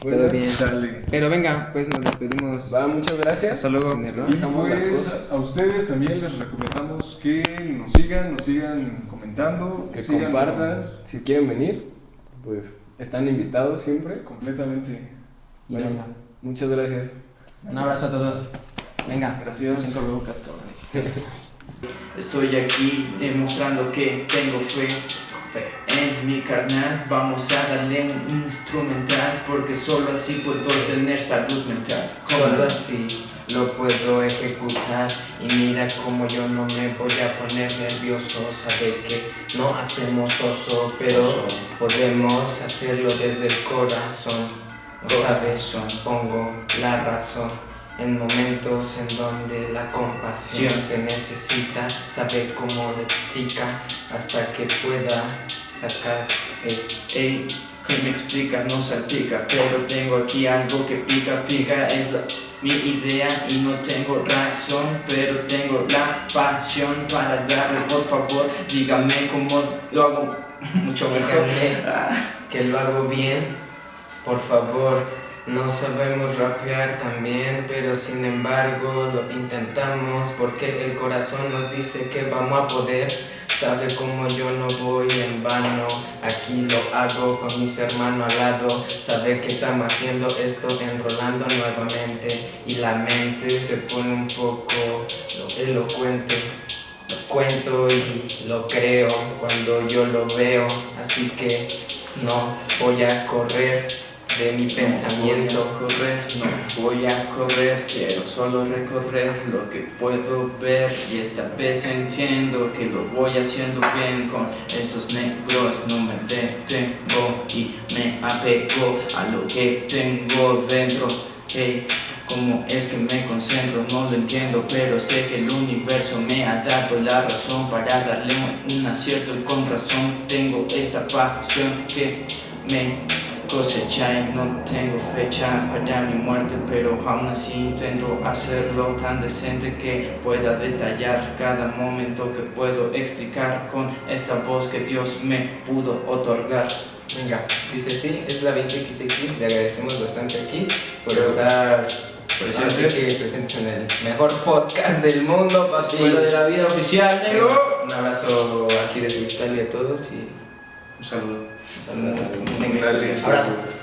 Porque- Todo bien. Sale. Pero venga, pues nos despedimos. Va, muchas gracias. Hasta luego. Y pues cosas. a ustedes también les recomendamos que nos sigan, nos sigan comentando, Que sigan compartan. Si quieren venir, pues están invitados siempre. completamente. Y venga. Muchas gracias. Un abrazo a todos. Venga. Gracias. Estoy aquí demostrando que tengo fe, fe en mi carnal. Vamos a darle un instrumental porque solo así puedo tener salud mental. Solo así. lo puedo ejecutar. Y mira como yo no me voy a poner nervioso. Sabe que no hacemos oso pero podemos hacerlo desde el corazón. Lo sabes pongo la razón en momentos en donde la compasión Sí. se necesita. Sabe cómo le pica hasta que pueda sacar el Ey, que me explica, no salpica, pero tengo aquí algo que pica, pica, es la- mi idea y no tengo razón, pero tengo la pasión para darle, por favor, dígame cómo lo hago mucho mejor. Ah. que lo hago bien, por favor. No sabemos rapear también, pero sin embargo lo intentamos porque el corazón nos dice que vamos a poder. Sabe como yo no voy en vano, aquí lo hago con mis hermanos al lado. Sabe que estamos haciendo esto enrolando nuevamente y la mente se pone un poco elocuente. Lo cuento y lo creo cuando yo lo veo, así que no voy a correr de mi pensamiento. Correr, no voy a correr, quiero solo recorrer lo que puedo ver y esta vez entiendo que lo voy haciendo bien con estos negros, no me detengo y me apego a lo que tengo dentro. Hey, ¿Cómo es que me concentro? No lo entiendo, pero sé que el universo me ha dado la razón para darle un acierto y con razón tengo esta pasión que me cosecha y no tengo fecha para mi muerte, pero aún así intento hacerlo tan decente que pueda detallar cada momento que puedo explicar con esta voz que Dios me pudo otorgar. Venga, dice sí, es la 20XX, le agradecemos bastante aquí por estar Presentes. que presentes en el mejor podcast del mundo, papi. Escuela de la vida oficial, negro. Un abrazo aquí desde Italia a todos y Un saludo. Un